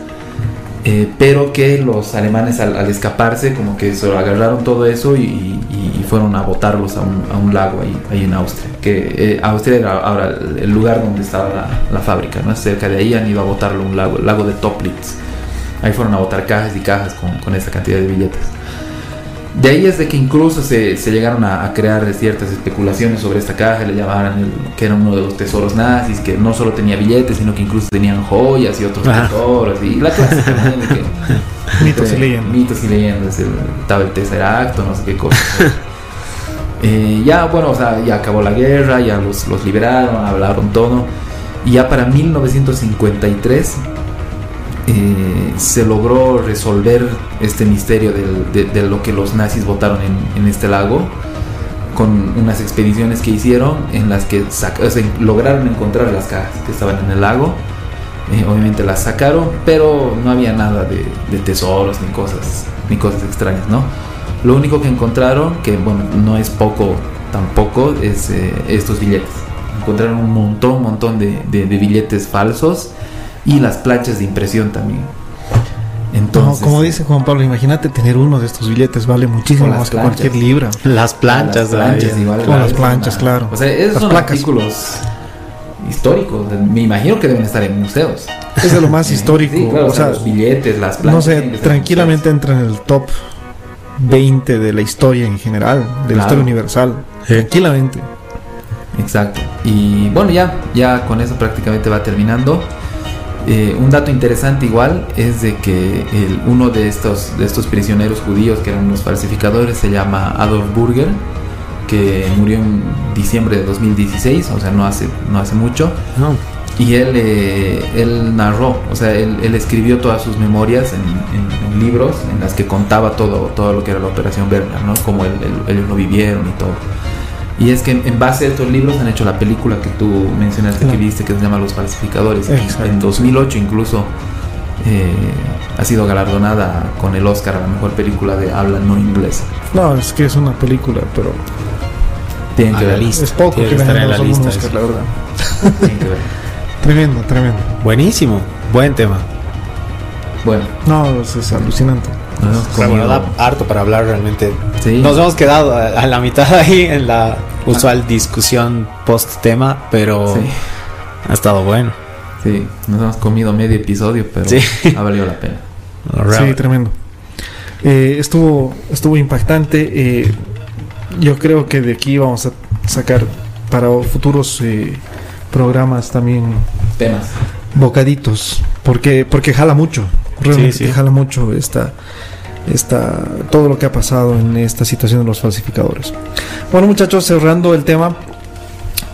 eh, pero que los alemanes al, escaparse como que se agarraron todo eso y, fueron a botarlos a un, lago ahí, en Austria. Que eh, Austria era ahora el, lugar donde estaba la, fábrica, ¿no? Cerca de ahí han ido a botarlo a un lago, el lago de Toplitz. Ahí fueron a botar cajas y cajas con esa cantidad de billetes. De ahí es de que incluso se, se llegaron a, a crear ciertas especulaciones sobre esta caja, le llamaban el- que era uno de los tesoros nazis, que no solo tenía billetes, sino que incluso tenían joyas y otros Ajá. tesoros, y la clásica, Mitos y leyendas. Mitos y leyendas, estaba el tercer acto, no sé qué cosa. Eh, ya, bueno, o sea, ya acabó la guerra, ya los, los liberaron, hablaron todo, y ya para 1953 eh, se logró resolver este misterio de, lo que los nazis votaron en, este lago con unas expediciones que hicieron en las que o lograron encontrar las cajas que estaban en el lago. Eh, obviamente las sacaron, pero no había nada de, tesoros ni cosas, ni cosas extrañas, ¿no? Lo único que encontraron, que bueno, no es poco tampoco, es eh, estos billetes. Encontraron un montón, montón de billetes falsos y las planchas de impresión también. Entonces, como dice Juan Pablo, imagínate tener uno de estos billetes, vale muchísimo más que cualquier libra. Las planchas, las planchas ahí. igual, Con claro, las planchas, claro. O sea, esos Las son placas. artículos históricos. Me imagino que deben estar en museos. Es de lo más histórico. sí, claro, o sea, los billetes, las planchas. no sé, estar en tranquilamente entra en el top 20 de la historia en general, de la Claro. historia universal. Sí. Tranquilamente. Exacto. Y bueno, ya, ya con eso prácticamente va terminando. Eh, un dato interesante igual es de que el- uno de estos, de estos prisioneros judíos que eran los falsificadores se llama Adolf Burger, que murió en diciembre de 2016, o sea, no hace, no hace mucho. No. Y él, eh, él narró, o sea, él, él escribió todas sus memorias en, en- en libros en las que contaba todo, todo lo que era la Operación Werner, ¿no? Él- él- ellos lo vivieron y todo. Y es que en, base a estos libros han hecho la película que tú mencionaste que viste, que se llama Los Falsificadores. Exacto. En 2008 incluso eh, ha sido galardonada con el Oscar a la mejor película de habla no inglesa. No, es que es una película, pero Tienen A que la ver. lista. es poco que que estar en la lista Oscar, la verdad. tienen que ver. Tremendo, tremendo. Buenísimo. Buen tema. Bueno, No, es, es alucinante. Pero bueno, comido- da harto para hablar realmente. Sí. Nos hemos quedado a, a la mitad ahí en la usual discusión post tema, pero Sí. ha estado bueno. Sí, nos hemos comido medio episodio, pero Sí. ha valido la pena. Sí, tremendo. Eh, estuvo, estuvo impactante. eh, yo creo que de aquí vamos a sacar para futuros eh, programas también Temas. bocaditos, porque porque jala mucho, realmente Sí, sí. jala mucho esta, esta todo lo que ha pasado en esta situación de los falsificadores. Bueno, muchachos, cerrando el tema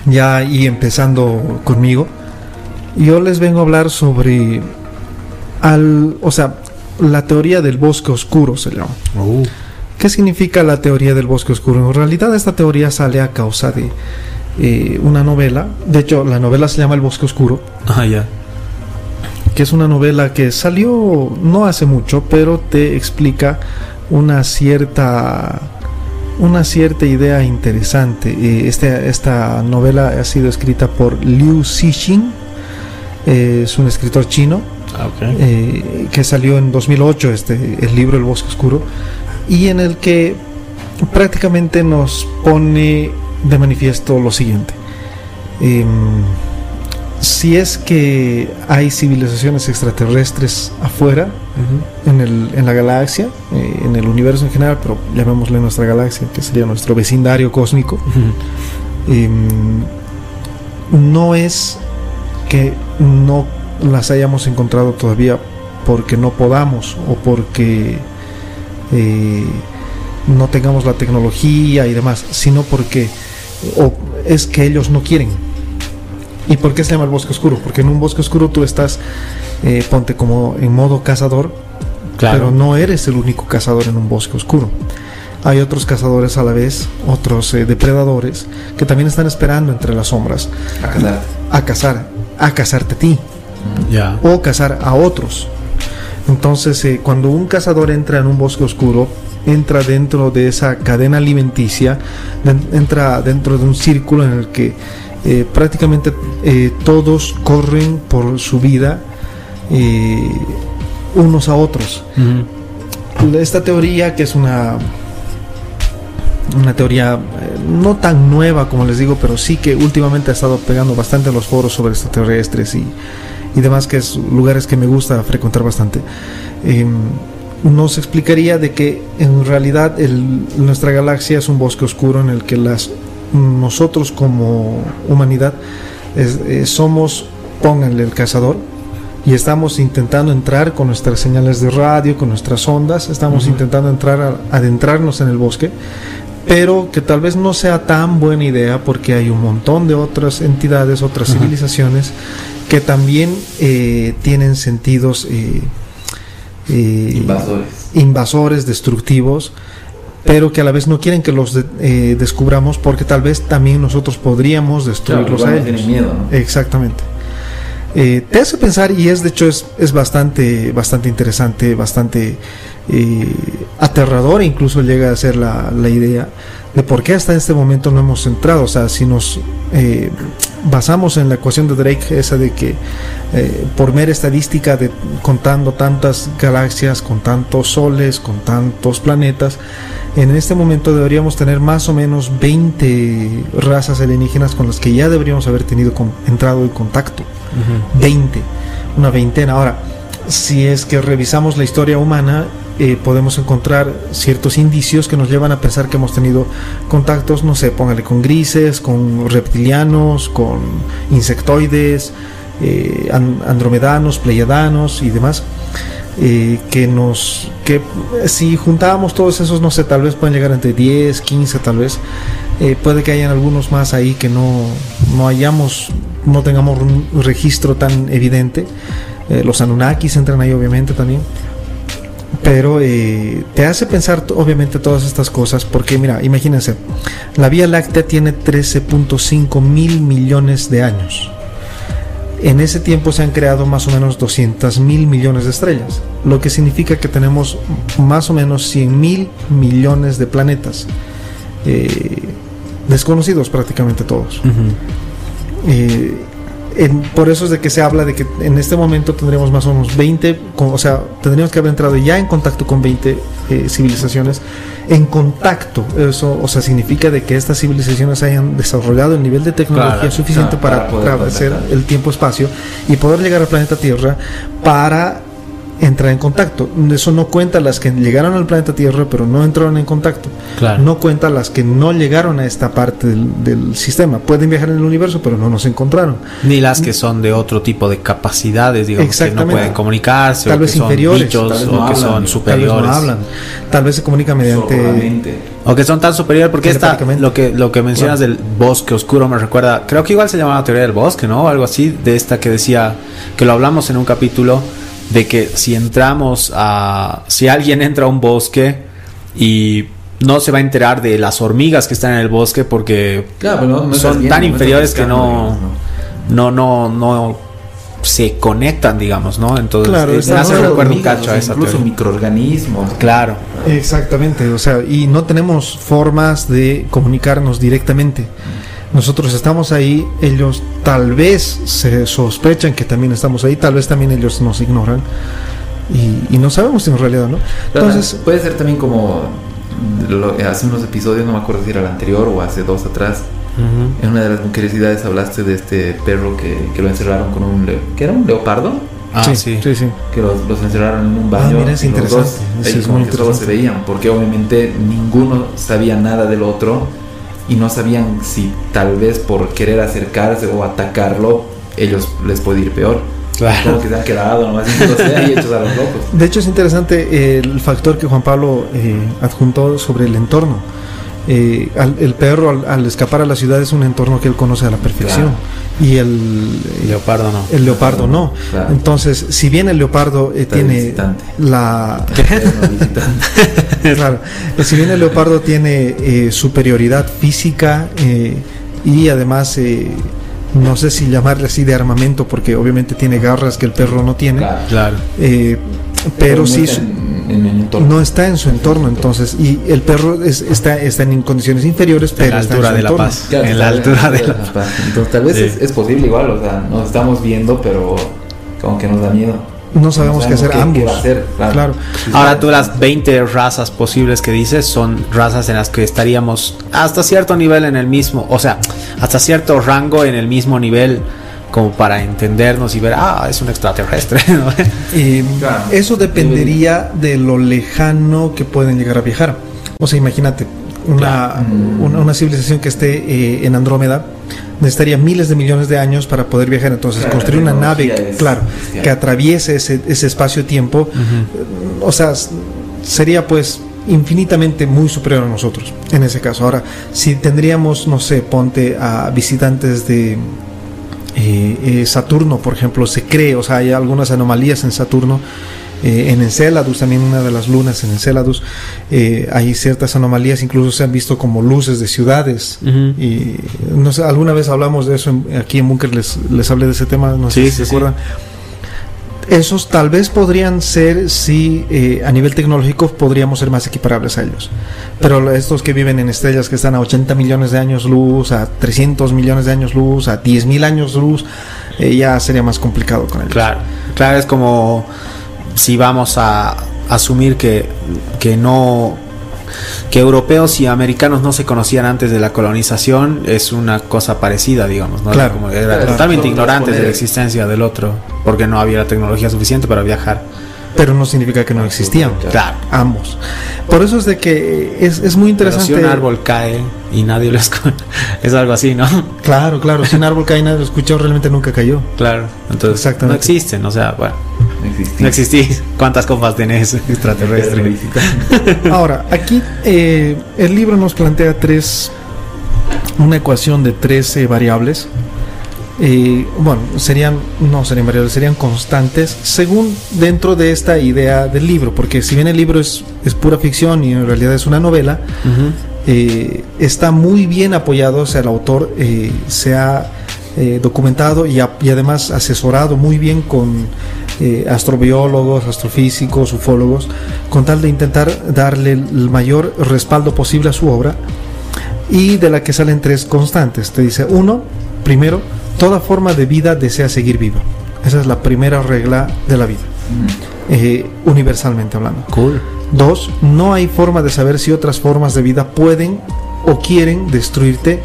ya y empezando conmigo, yo les vengo a hablar sobre al, o sea, la teoría del bosque oscuro se llama. Uh, ¿Qué significa la teoría del bosque oscuro? En realidad esta teoría sale a causa de eh, una novela, de hecho la novela se llama El bosque oscuro, ah, ya. Que es una novela que salió no hace mucho, pero te explica una cierta una cierta idea interesante. Este- esta novela ha sido escrita por Liu Cixin, eh, es un escritor chino Ah, ok. eh, que salió en 2008, este, el libro El Bosque Oscuro, y en el que prácticamente nos pone de manifiesto lo siguiente. Em, si es que hay civilizaciones extraterrestres afuera, en, el, en la galaxia, eh, en el universo en general, pero llamémosle nuestra galaxia, que sería nuestro vecindario cósmico, em, no es que no las hayamos encontrado todavía porque no podamos o porque eh, no tengamos la tecnología y demás, sino porque o es que ellos no quieren. ¿Y por qué se llama el bosque oscuro? Porque en un bosque oscuro tú estás, eh, ponte como en modo cazador, Claro. pero no eres el único cazador en un bosque oscuro. Hay otros cazadores a la vez, otros eh, depredadores, que también están esperando entre las sombras A cazar. a cazar, a cazarte a ti Ya. o cazar a otros. Entonces, eh, cuando un cazador entra en un bosque oscuro, entra dentro de esa cadena alimenticia, entra dentro de un círculo en el que eh, prácticamente eh, todos corren por su vida eh, unos a otros. Esta teoría, que es una una teoría no tan nueva como les digo, pero sí que últimamente ha estado pegando bastante en los foros sobre extraterrestres y, y demás, que es lugares que me gusta frecuentar bastante. Eh, nos explicaría de que en realidad el- nuestra galaxia es un bosque oscuro en el que las nosotros como humanidad es- eh, somos, pónganle el cazador, y estamos intentando entrar con nuestras señales de radio, con nuestras ondas, estamos intentando entrar, a- adentrarnos en el bosque, pero que tal vez no sea tan buena idea porque hay un montón de otras entidades, otras civilizaciones que también eh, tienen sentidos eh, eh, Invasores. invasores, destructivos, pero que a la vez no quieren que los de- eh, descubramos porque tal vez también nosotros podríamos destruirlos Claro, a ellos. miedo, ¿no? Exactamente. Eh, te hace pensar y es de hecho es, es bastante bastante interesante, bastante eh, aterrador, incluso llega a ser la, la idea de por qué hasta este momento no hemos entrado. O sea, si nos eh, basamos en la ecuación de Drake, esa de que eh, por mera estadística de contando tantas galaxias, con tantos soles, con tantos planetas, en este momento deberíamos tener más o menos 20 razas alienígenas con las que ya deberíamos haber tenido con- entrado en contacto. 20, una veintena. Ahora, si es que revisamos la historia humana, eh, podemos encontrar ciertos indicios que nos llevan a pensar que hemos tenido contactos, no sé, póngale con grises, con reptilianos, con insectoides, eh, an- andromedanos, pleiadanos y demás. eh, que nos que si juntábamos todos esos no sé tal vez pueden llegar entre 10 15 tal vez puede que hayan algunos más ahí que no no hayamos no tengamos un registro tan evidente Eh, los Anunnakis entran ahí obviamente también. Pero eh, te hace pensar obviamente todas estas cosas porque mira imagínense la Vía Láctea tiene 13.5 mil millones de años. En ese tiempo se han creado más o menos 200 mil millones de estrellas, lo que significa que tenemos más o menos 100 mil millones de planetas, eh, desconocidos prácticamente todos. Eh, en- por eso es de que se habla de que en este momento tendríamos más o menos 20, con- o sea, tendríamos que haber entrado ya en contacto con 20 eh, civilizaciones. En contacto, eso, o sea, significa de que estas civilizaciones hayan desarrollado el nivel de tecnología Claro, suficiente claro, para, para poder atravesar el tiempo-espacio y poder llegar al planeta Tierra para entrar en contacto. Eso no cuenta las que llegaron al planeta Tierra pero no entraron en contacto. Claro. No cuenta las que no llegaron a esta parte del, del sistema. Pueden viajar en el universo pero no nos encontraron. Ni las que son de otro tipo de capacidades, digamos, que no pueden comunicarse, Tal o vez que son inferiores, bichos, tal vez o no que hablan, son tal Tal vez superiores. no hablan. Tal vez se comunica mediante... Solamente. O que son tan superiores, porque esta, lo que, lo que mencionas del bosque oscuro me recuerda, creo que igual se llamaba teoría del bosque, ¿no? Algo así, de esta que decía, que lo hablamos en un capítulo, de que si entramos a, si alguien entra a un bosque y no se va a enterar de las hormigas que están en el bosque porque Claro, no- son tan no inferiores que no, no, no, no se conectan, digamos, ¿no? Entonces, Claro, eh, me hace no, recuerdo un hormigas, cacho o sea, a esa Incluso teoría. microorganismos. Claro. Exactamente, o sea, y no tenemos formas de comunicarnos directamente. Nosotros estamos ahí, ellos tal vez se sospechan que también estamos ahí, tal vez también ellos nos ignoran y, y no sabemos en realidad, ¿no? Entonces, puede ser también como lo- hace unos episodios, no me acuerdo si era el anterior o hace dos atrás, en una de las curiosidades hablaste de este perro que, que lo encerraron con un... leo- ¿Qué era un leopardo? Ah, sí, sí. sí, sí. Que los, los encerraron en un baño. Ah, mira, es y los interesante. dos, ellos es como muy que solo se interesante. veían, porque obviamente ninguno sabía nada del otro y no sabían si tal vez por querer acercarse o atacarlo, ellos les puede ir peor. Claro. Como que se han quedado nomás ahí hechos a los locos. De hecho es interesante eh, el factor que Juan Pablo eh, adjuntó sobre el entorno. Eh, al- el perro al, al escapar a la ciudad es un entorno que él conoce a la perfección y el, Leopardo no. el leopardo no. Claro. Entonces, si bien el leopardo eh, tiene visitante. la claro, eh, si bien el leopardo tiene eh, superioridad física eh, y además eh, no sé si llamarle así de armamento porque obviamente tiene garras que el perro no tiene, Claro. Claro. eh, pero no sí en, en el entorno. no está en su entorno entonces y el perro es- está, está en condiciones inferiores En pero la está en altura su de la paz. Claro, en la altura de la paz. Entonces tal vez Sí. es, es posible igual, o sea, nos estamos viendo, pero como que nos da miedo. no sabemos qué hacer qué ambos hacer, claro. claro Ahora tú las 20 razas posibles que dices son razas en las que estaríamos hasta cierto nivel en el mismo, o sea, hasta cierto rango en el mismo nivel como para entendernos y ver, ah, es un extraterrestre. ¿no? Eh, Claro. Eso dependería de lo lejano que pueden llegar a viajar. O sea, imagínate, una, Mm. una, una civilización que esté eh, en Andrómeda necesitaría miles de millones de años para poder viajar. Entonces, Claro, construir una nave, es claro, bestial. que atraviese ese, ese espacio-tiempo, eh, o sea, sería pues infinitamente muy superior a nosotros en ese caso. Ahora, si tendríamos, no sé, ponte a visitantes de eh, Saturno, por ejemplo, se cree, o sea, hay algunas anomalías en Saturno. en Enceladus, también una de las lunas en Enceladus, hay ciertas anomalías, incluso se han visto como luces de ciudades. Y no sé, alguna vez hablamos de eso aquí en Bunker, les, les hablé de ese tema, no sé si se acuerdan. Esos tal vez podrían ser, si eh, a nivel tecnológico podríamos ser más equiparables a ellos. Pero estos que viven en estrellas que están a 80 millones de años luz, a 300 millones de años luz, a 10 mil años luz, eh, ya sería más complicado con ellos. Claro, claro, es como si vamos a asumir que, que no que europeos y americanos no se conocían antes de la colonización es una cosa parecida, digamos, ¿no? Claro, Como eran totalmente ignorantes de la existencia del otro, porque no había la tecnología suficiente para viajar. Pero no significa que no existían. Claro. Ambos. Por eso es de que es, es muy interesante. Pero si un árbol cae y nadie lo escucha, es algo así, ¿no? Claro, claro. Si un árbol cae y nadie lo escuchó, realmente nunca cayó. Claro. Entonces, Exactamente. no existen, o sea, bueno. No existís. ¿Cuántas copas tenés extraterrestre? Ahora, aquí eh, el libro nos plantea tres, una ecuación de tres eh, variables. Eh, bueno, serían, no serían variables, serían constantes según dentro de esta idea del libro, porque si bien el libro es, es pura ficción y en realidad es una novela, eh, está muy bien apoyado, o sea, el autor eh, se ha eh, documentado y, a- y además asesorado muy bien con eh, astrobiólogos, astrofísicos, ufólogos, con tal de intentar darle el mayor respaldo posible a su obra y de la que salen tres constantes. Te dice, uno, primero, toda forma de vida desea seguir viva. Esa es la primera regla de la vida, eh, universalmente hablando. Cool. Dos, no hay forma de saber si otras formas de vida pueden o quieren destruirte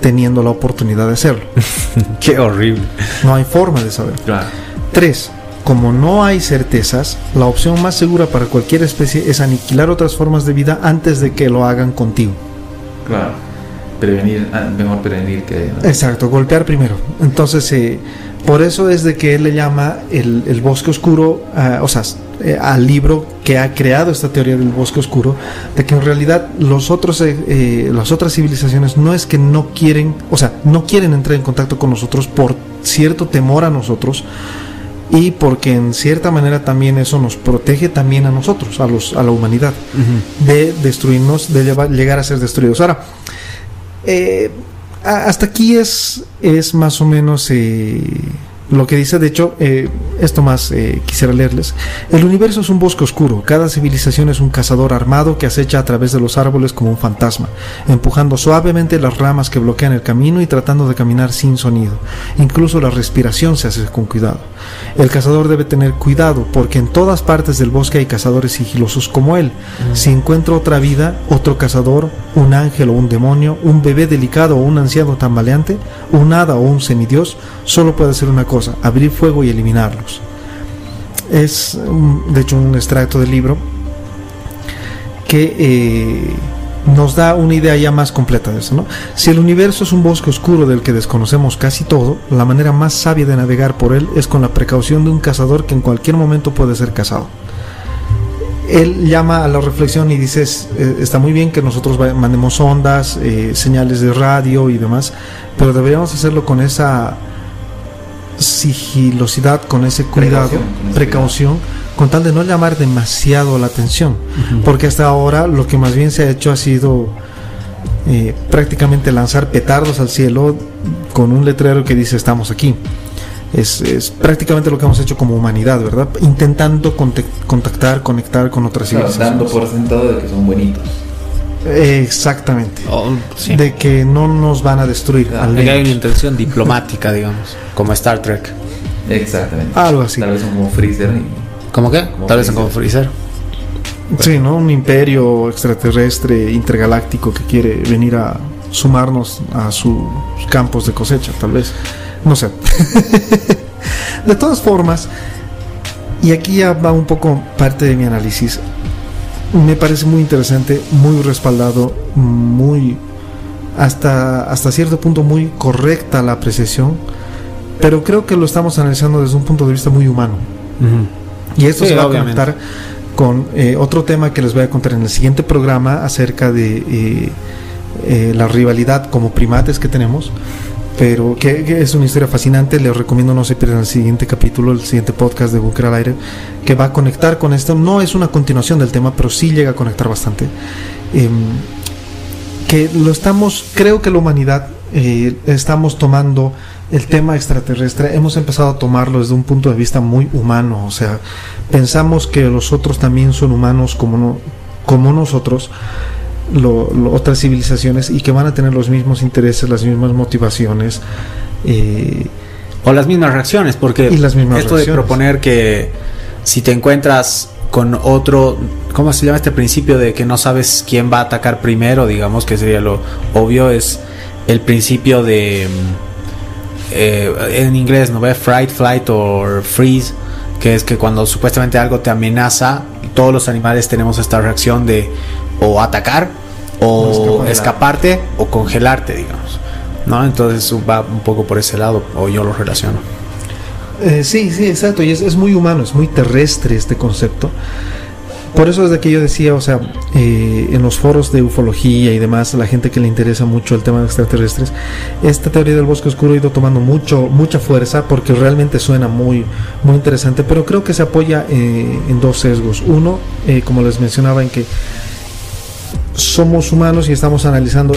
teniendo la oportunidad de hacerlo. Qué horrible. No hay forma de saber. Claro. Tres, como no hay certezas, la opción más segura para cualquier especie es aniquilar otras formas de vida antes de que lo hagan contigo. Claro. Prevenir, ah, mejor prevenir que. Exacto, golpear primero. Entonces, eh, por eso es de que él le llama el, el bosque oscuro, ah, o sea, eh, al libro que ha creado esta teoría del bosque oscuro, de que en realidad los otros, eh, eh, las otras civilizaciones no es que no quieren, o sea, no quieren entrar en contacto con nosotros por cierto temor a nosotros y porque en cierta manera también eso nos protege también a nosotros, a los, a la humanidad de destruirnos, de llevar- llegar a ser destruidos. Ahora, eh, hasta aquí es, es más o menos lo que dice. De hecho, esto más eh, quisiera leerles. El universo es un bosque oscuro. Cada civilización es un cazador armado que acecha a través de los árboles como un fantasma, empujando suavemente las ramas que bloquean el camino y tratando de caminar sin sonido. Incluso la respiración se hace con cuidado. El cazador debe tener cuidado porque en todas partes del bosque hay cazadores sigilosos como él. Si encuentra otra vida, otro cazador, un ángel o un demonio, un bebé delicado o un anciano tambaleante, un hada o un semidios, solo puede hacer una cosa, abrir fuego y eliminarlos. Es, mm, de hecho, un extracto del libro que eh, nos da una idea ya más completa de eso. ¿no? Si el universo es un bosque oscuro del que desconocemos casi todo, la manera más sabia de navegar por él es con la precaución de un cazador que en cualquier momento puede ser cazado. Él llama a la reflexión y dice, eh, está muy bien que nosotros mandemos ondas, eh, señales de radio y demás, pero deberíamos hacerlo con esa sigilosidad, con ese cuidado, Precaución, con ese precaución, con tal de no llamar demasiado la atención. Porque hasta ahora lo que más bien se ha hecho ha sido eh, prácticamente lanzar petardos al cielo con un letrero que dice estamos aquí. Es, es prácticamente lo que hemos hecho como humanidad, ¿verdad? Intentando contactar, conectar con otras Claro, dando por sentado de que son buenitos. Exactamente. Oh, sí. De que no nos van a destruir. Al que hay una intención diplomática, digamos, como Star Trek. Exactamente. Algo así. Tal vez son como Freezer y. ¿Cómo qué? Como Tal vez son como Freezer. Sí, ¿no? Un imperio extraterrestre intergaláctico que quiere venir a sumarnos a sus campos de cosecha, tal vez. No sé. de todas formas, y aquí ya va un poco parte de mi análisis, me parece muy interesante, muy respaldado, muy hasta, hasta cierto punto muy correcta la apreciación, pero creo que lo estamos analizando desde un punto de vista muy humano. Y esto Sí, se va obviamente. a conectar con eh, otro tema que les voy a contar en el siguiente programa acerca de eh, eh, la rivalidad como primates que tenemos. Pero que, es una historia fascinante. Les recomiendo no se pierdan el siguiente capítulo, el siguiente podcast de Bunker al Aire, que va a conectar con esto. No es una continuación del tema, pero sí llega a conectar bastante. Em, que lo estamos, creo que la humanidad eh, estamos tomando el tema extraterrestre, hemos empezado a tomarlo desde un punto de vista muy humano, o sea, pensamos que los otros también son humanos como, no, como nosotros, otras civilizaciones, y que van a tener los mismos intereses, las mismas motivaciones. Eh, o las mismas reacciones, porque esto de proponer que si te encuentras con otro, ¿cómo se llama este principio de que no sabes quién va a atacar primero? Digamos que sería lo obvio, es el principio de eh, en inglés, ¿no ve? Fright, flight o freeze, que es que cuando supuestamente algo te amenaza, todos los animales tenemos esta reacción de o atacar o escaparte o congelarte, digamos. ¿No? Entonces va un poco por ese lado, o yo lo relaciono. Eh, sí, sí, exacto, y es, es, muy humano, es muy terrestre este concepto. Por eso desde que yo decía, o sea, eh, en los foros de ufología y demás, la gente que le interesa mucho el tema de extraterrestres, esta teoría del bosque oscuro ha ido tomando mucho, mucha fuerza porque realmente suena muy, muy interesante, pero creo que se apoya eh, en dos sesgos. Uno, eh, como les mencionaba, en que somos humanos y estamos analizando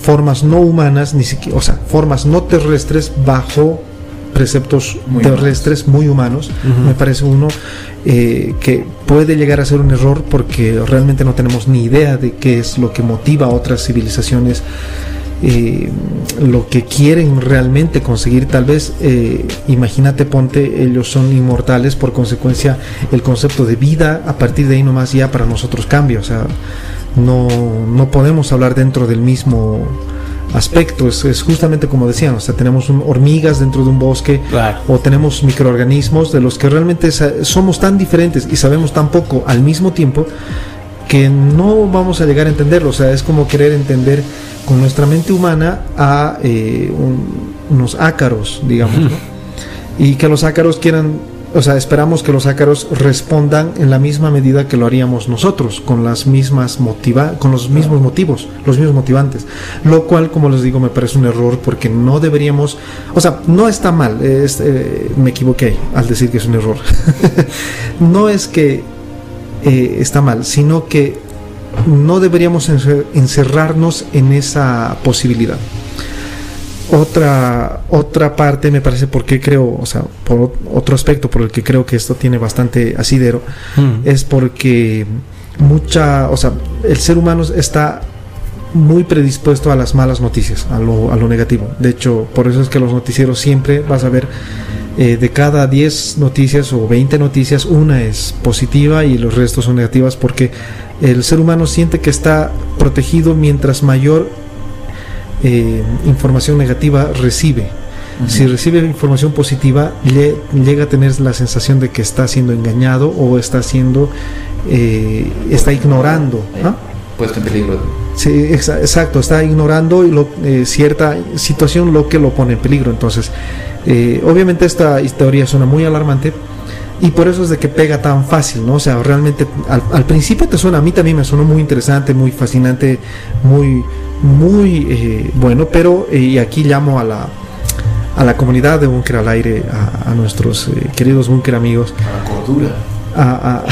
formas no humanas, ni siquiera, o sea, formas no terrestres bajo preceptos terrestres muy humanos. Me parece uno eh, que puede llegar a ser un error porque realmente no tenemos ni idea de qué es lo que motiva a otras civilizaciones. Eh, lo que quieren realmente conseguir tal vez eh, imagínate ponte ellos son inmortales por consecuencia el concepto de vida a partir de ahí nomás ya para nosotros cambia o sea no, no podemos hablar dentro del mismo aspecto. Es, justamente como decían, o sea, tenemos hormigas dentro de un bosque o tenemos microorganismos de los que realmente somos tan diferentes y sabemos tan poco al mismo tiempo que no vamos a llegar a entenderlo. O sea, es como querer entender con nuestra mente humana a eh, unos ácaros, digamos, y que los ácaros quieran o sea, esperamos que los ácaros respondan en la misma medida que lo haríamos nosotros, con las mismas motiva con los mismos motivos, los mismos motivantes. Lo cual, como les digo, me parece un error porque no deberíamos, o sea, no está mal, eh, me equivoqué al decir que es un error. no es que eh, está mal, sino que no deberíamos encerrarnos en esa posibilidad otra otra parte me parece porque creo o sea por otro aspecto por el que creo que esto tiene bastante asidero mm. es porque mucha o sea el ser humano está muy predispuesto a las malas noticias a lo, a lo negativo de hecho por eso es que los noticieros siempre vas a ver eh, de cada 10 noticias o 20 noticias una es positiva y los restos son negativas porque el ser humano siente que está protegido mientras mayor eh, información negativa recibe. Si recibe información positiva, le, llega a tener la sensación de que está siendo engañado o está siendo, eh, está ignorando. Puesto en peligro. Sí, exacto, está ignorando eh, cierta situación lo que lo pone en peligro. Entonces, obviamente esta historia suena muy alarmante, y por eso es de que pega tan fácil, ¿no? O sea, realmente al, principio te suena, a mí también me sonó muy interesante, muy fascinante, muy, muy eh, bueno, pero eh, y aquí llamo a la, a la comunidad de Bunker al Aire, a, nuestros eh, queridos Bunker amigos. A la cordura.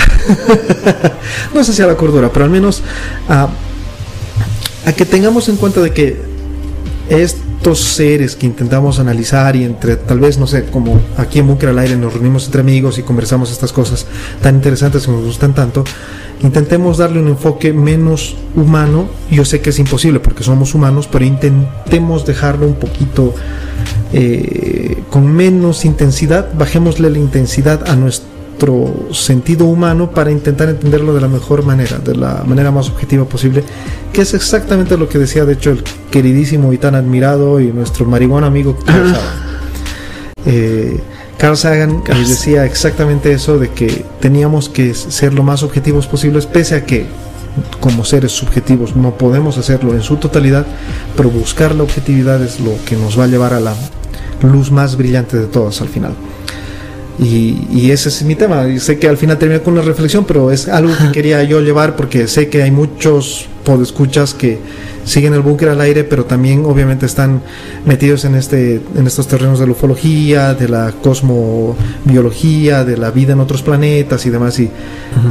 no sé si a la cordura, pero al menos a, a que tengamos en cuenta de que estos seres que intentamos analizar y entre, tal vez, no sé, como aquí en Bunker al Aire nos reunimos entre amigos y conversamos estas cosas tan interesantes que nos gustan tanto, intentemos darle un enfoque menos humano. Yo sé que es imposible porque somos humanos, pero intentemos dejarlo un poquito eh, con menos intensidad. Bajémosle la intensidad a nuestro sentido humano para intentar entenderlo de la mejor manera, de la manera más objetiva posible, que es exactamente lo que decía, de hecho, el queridísimo y tan admirado y nuestro marihuana amigo eh, Carl Sagan. decía exactamente eso de que teníamos que ser lo más objetivos posibles, pese a que como seres subjetivos no podemos hacerlo en su totalidad, pero buscar la objetividad es lo que nos va a llevar a la luz más brillante de todas al final. Y, ese es mi tema. Y sé que al final terminé con una reflexión, pero es algo que quería yo llevar porque sé que hay muchos podescuchas que siguen el búnker al aire, pero también obviamente están metidos en este en estos terrenos de la ufología, de la cosmobiología, de la vida en otros planetas y demás. Y,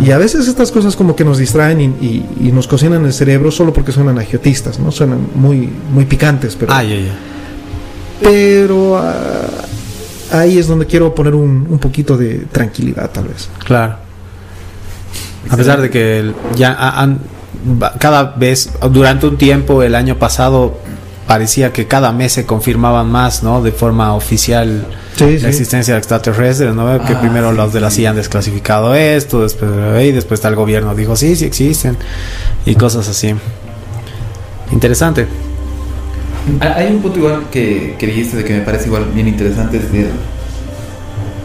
y a veces estas cosas como que nos distraen y, nos cocinan el cerebro solo porque suenan agiotistas, ¿no? Suenan muy, muy picantes, pero... Ah. Pero ah, ahí es donde quiero poner un, un poquito de tranquilidad, tal vez. Claro. A pesar de que ya ha- han, cada vez, durante un tiempo, el año pasado, parecía que cada mes se confirmaban más, ¿no? De forma oficial Sí, la sí. existencia de extraterrestres, ¿no? Que Ah, primero sí, los de la sí. CIA han desclasificado esto, después, y después está el gobierno dijo, sí, sí existen, y cosas así. Interesante. Hay hay un punto igual que, que dijiste de que me parece igual bien interesante. Es de,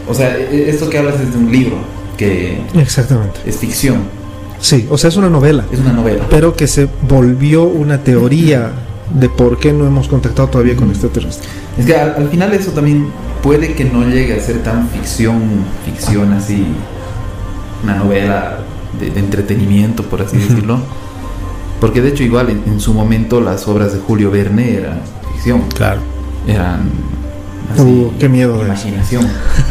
o sea, e- esto que hablas es de un libro, que Exactamente. es ficción, Sí, o sea, es una novela, es una novela. pero que se volvió una teoría de por qué no hemos contactado todavía con extraterrestres. Es que al, al final eso también puede que no llegue a ser tan ficción, ficción así, una novela de, de entretenimiento, por así decirlo. Porque de hecho igual en, en su momento las obras de Julio Verne eran ficción, Claro. eran así, Uh, qué miedo de eso. imaginación,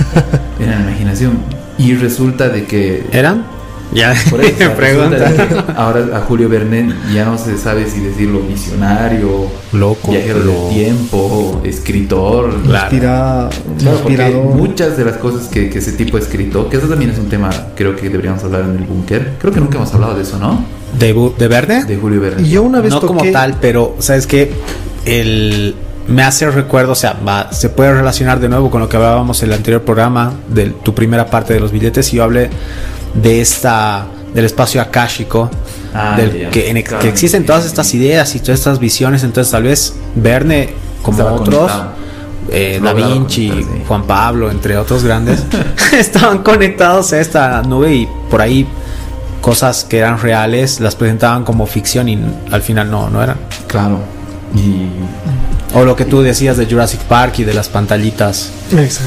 eran imaginación. Y resulta de que ¿Eran? Ya, Por eso, me pregunta. ahora a Julio Verne ya no se sabe si decirlo visionario, Loco. viajero lo- del tiempo, escritor. Inspira- Claro, inspirador. muchas de las cosas que, que ese tipo escrito, que eso también es un tema, creo que deberíamos hablar en el búnker. Creo que nunca hemos hablado de eso, ¿no? ¿De, de Verde? De Julio Verne. Y yo una vez no toqué... como tal, pero sabes que el me hace recuerdo, o sea, va- se puede relacionar de nuevo con lo que hablábamos en el anterior programa de tu primera parte de los billetes y yo hablé de esta del espacio akáshico Ah, del- que, en- claro, que existen todas estas ideas y todas estas visiones, entonces tal vez Verne como Estaba otros eh, Da Vinci, sí. Juan Pablo, entre otros grandes, estaban conectados a esta nube y por ahí cosas que eran reales las presentaban como ficción y al final no, no eran. Claro. Y O lo que tú decías de Jurassic Park y de las pantallitas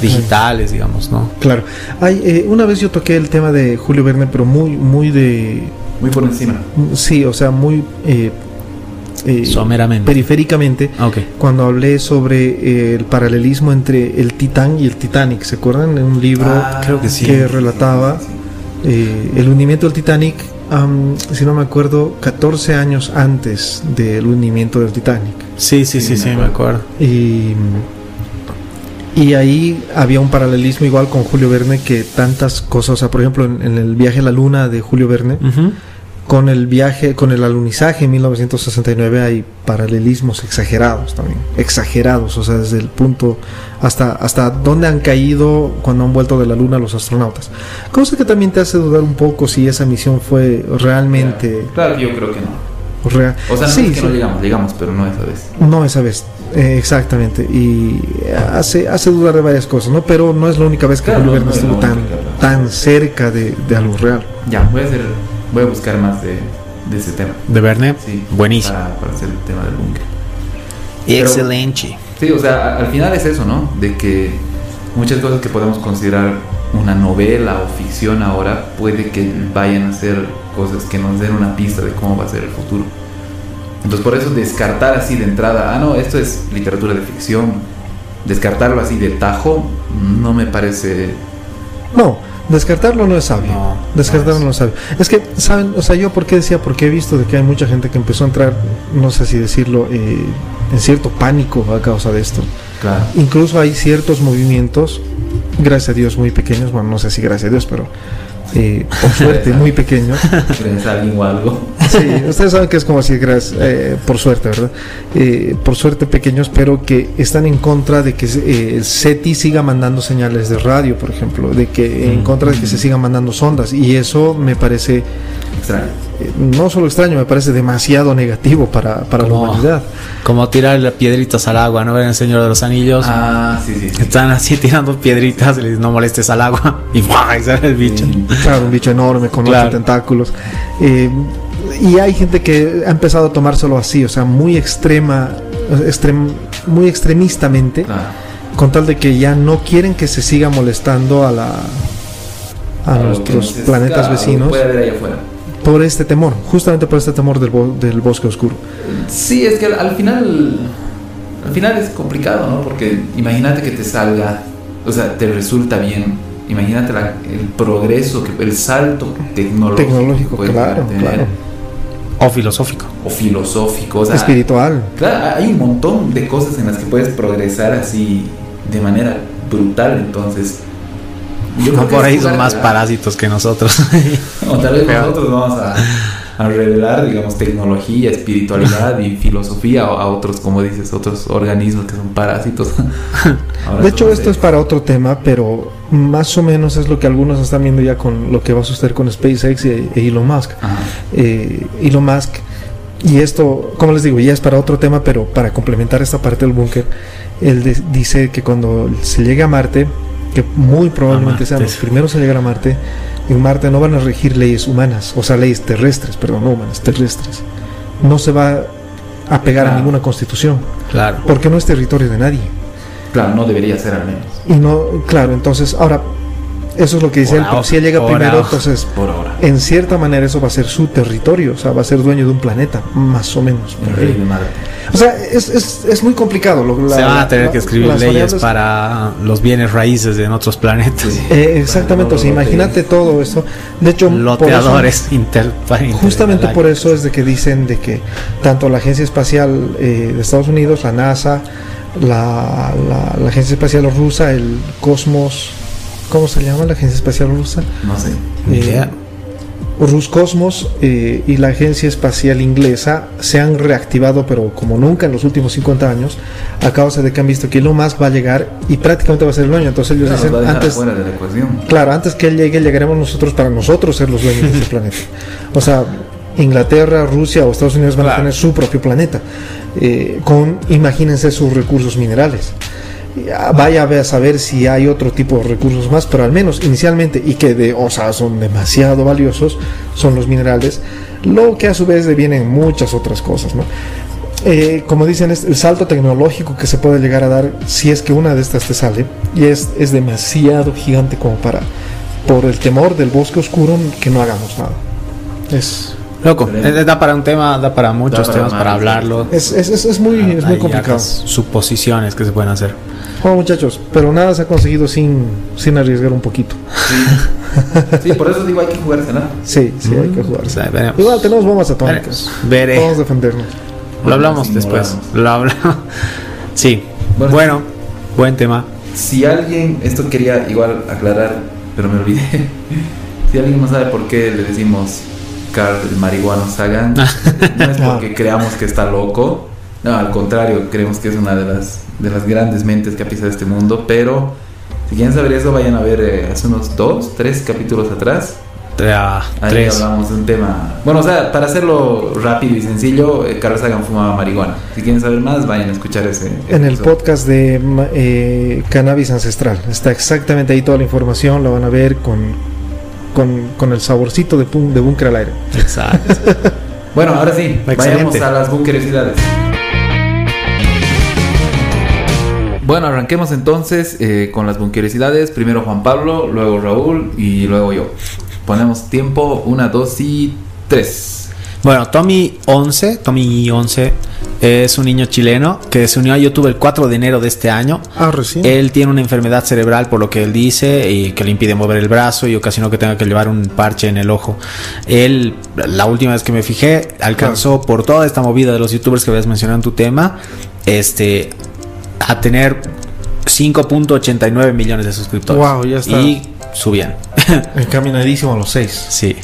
digitales, digamos, ¿no? Claro. Hay, eh, una vez yo toqué el tema de Julio Verne, pero muy, muy de... muy por encima. Sí, o sea, muy... eh, eh, Someramente. periféricamente Ok. cuando hablé sobre eh, el paralelismo entre el Titán y el Titanic. ¿Se acuerdan? En un libro Ah, creo que sí. que relataba sí, sí, eh, el hundimiento del Titanic, am, si no me acuerdo, 14 años antes del hundimiento del Titanic. Sí, sí, Sí, sí, sí, me acuerdo. Y, y ahí había un paralelismo igual con Julio Verne que tantas cosas, o sea, por ejemplo, en, en el viaje a la luna de Julio Verne. Con el viaje, con el alunizaje en 1969 hay paralelismos exagerados también, exagerados, o sea, desde el punto hasta hasta dónde han caído cuando han vuelto de la luna los astronautas. Cosa que también te hace dudar un poco si esa misión fue realmente Claro, yo creo que no. real. O sea, no Sí, es que sí. no llegamos, llegamos, pero no esa vez. No esa vez, eh, exactamente. Y hace, hace dudar de varias cosas, ¿no? Pero no es la única vez que Claro, Julio no, estuvo tan, tan cerca de, de algo real. Ya, voy a hacer, voy a buscar más de, de ese tema. De Verne. Sí. Buenísimo. Para, para hacer el tema del búnker. Excelente. Sí, o sea, al final es eso, ¿no? De que muchas cosas que podemos considerar una novela o ficción ahora puede que vayan a ser cosas que nos den una pista de cómo va a ser el futuro. Entonces por eso descartar así de entrada, ah no, esto es literatura de ficción, descartarlo así de tajo no me parece... No, descartarlo no es sabio. No, descartarlo no es. sabio. Es que, ¿saben? O sea, yo por qué decía, porque he visto de que hay mucha gente que empezó a entrar, no sé si decirlo, eh, en cierto pánico a causa de esto. Claro. Incluso hay ciertos movimientos, gracias a Dios, muy pequeños, bueno, no sé si gracias a Dios, pero eh, por suerte, muy pequeños. ¿Crees a alguien o algo? Sí, ustedes saben que es como si gracias, eh, por suerte, ¿verdad? Eh, por suerte pequeños, pero que están en contra de que eh, el SETI siga mandando señales de radio, por ejemplo, de que en Mm. contra de que se sigan mandando sondas. Y eso me parece, Extraño. No solo extraño, me parece demasiado negativo para, para la humanidad. Como tirar piedritas al agua, ¿no? En el Señor de los Anillos. Ah, sí, sí. sí. Están así tirando piedritas y le dicen, no molestes al agua. Y ¡buah! y sale el bicho. Sí. Claro, un bicho enorme con Claro. ocho tentáculos. Eh, y hay gente que ha empezado a tomárselo así, o sea, muy extrema, extrem- muy extremistamente. Claro. con tal de que ya no quieren que se siga molestando a la a Claro, nuestros planetas vecinos Puede haber allá afuera. Por este temor, justamente por este temor del, bo- del bosque oscuro. Sí, es que al, al final. Al final es complicado, ¿no? Porque imagínate que te salga. O sea, te resulta bien. Imagínate la- el progreso, el salto tecnológico. Tecnológico, que puedes claro, tener, claro. O filosófico. O filosófico. O sea, Espiritual. Claro, hay un montón de cosas en las que puedes progresar así de manera brutal, entonces. yo que por ahí son más parásitos que nosotros. O tal vez Pero- nosotros vamos a, a revelar, digamos, tecnología, espiritualidad y filosofía a, a otros, como dices, otros organismos que son parásitos. Ahora De hecho, esto es para otro tema, pero más o menos es lo que algunos están viendo ya con lo que va a suceder con SpaceX e, e Elon Musk. Eh, Elon Musk, y esto, como les digo, ya es para otro tema, pero para complementar esta parte del búnker, él de- dice que cuando se llegue a Marte, que muy probablemente A sean los primeros en llegar a Marte, en Marte no van a regir leyes humanas, o sea, leyes terrestres, perdón, no humanas, terrestres. No se va a pegar a ninguna constitución, claro. porque no es territorio de nadie. Claro, no debería ser al menos. Y no, claro, entonces, ahora, eso es lo que dice Por él, pero si él llega primero, ahora. entonces, Por ahora. en cierta manera eso va a ser su territorio, o sea, va a ser dueño de un planeta, más o menos. O sea, es, es, es muy complicado. Lo, la- Se van a tener la- que escribir leyes variables- para los bienes raíces de en otros planetas. Sí. Eh, exactamente, o sea, imagínate todo esto. De hecho, eso- Loteadores inter, justamente por eso es de que dicen de que tanto la Agencia Espacial eh, de Estados Unidos, la NASA, la, la, la Agencia Espacial Rusa, el Cosmos, ¿cómo se llama la Agencia Espacial Rusa? No sé. Eh, eh, y la Agencia Espacial Inglesa se han reactivado, pero como nunca en los últimos 50 años, a causa de que han visto que Elon Musk va a llegar y prácticamente va a ser el dueño. Entonces ellos Claro, dicen, va a antes, fuera de la ecuación. claro, antes que él llegue, llegaremos nosotros para nosotros ser los dueños de este planeta. O sea, Inglaterra, Rusia o Estados Unidos van a tener su propio planeta, eh, con, imagínense, sus recursos minerales. Ya, Vaya a saber si hay otro tipo de recursos más, pero al menos inicialmente, y que de, o sea, son demasiado valiosos, son los minerales, lo que a su vez devienen muchas otras cosas, ¿no? Eh, como dicen, el salto tecnológico que se puede llegar a dar si es que una de estas te sale, y es, es demasiado gigante como para, por el temor del bosque oscuro, que no hagamos nada. Es, Loco, eh, da para un tema, da para muchos para temas más, para sí. hablarlo. es, es, es- es muy, es muy Hay complicado. suposiciones que se pueden hacer. Bueno, muchachos, pero nada se ha conseguido sin, sin arriesgar un poquito. Sí, por eso digo hay que jugársela. Sí, sí, hay que jugar. O sea. Igual tenemos bombas atómicas. Veremos. Veré. Podemos defendernos. Lo hablamos después. Lo hablamos. Sí. Bueno. Bueno, buen tema. Si alguien, esto quería igual aclarar, pero me olvidé. Si alguien no sabe por qué le decimos Carl el marihuano Sagan, no es porque creamos que está loco. No, al contrario, creemos que es una de las, de las grandes mentes que ha pisado este mundo. Pero si quieren saber eso, vayan a ver eh, hace unos dos, tres capítulos atrás. Tra- Ahí tres. hablamos de un tema. Bueno, o sea, para hacerlo rápido y sencillo, eh, Carl Sagan fumaba marihuana. Si quieren saber más, vayan a escuchar ese. En el episodio. podcast de eh, Cannabis Ancestral. Está exactamente ahí toda la información. La van a ver con, con, con el saborcito de, de búnker al aire. Exacto. Bueno, ahora sí, vayamos Excelente. a las bunkerosidades. Bueno, arranquemos entonces eh, con las bunkerosidades. Primero Juan Pablo, luego Raúl y luego yo. Ponemos tiempo, una, dos y tres. Bueno, Tommy 11, Tommy 11 es un niño chileno que se unió a YouTube el 4 de enero de este año. Ah, recién. Él tiene una enfermedad cerebral por lo que él dice y que le impide mover el brazo y ocasionó que tenga que llevar un parche en el ojo. Él, la última vez que me fijé, alcanzó por toda esta movida de los youtubers que habías mencionado en tu tema, este, a tener 5.89 millones de suscriptores. Wow, ya está. Y subían. Encaminadísimo a los seis. sí.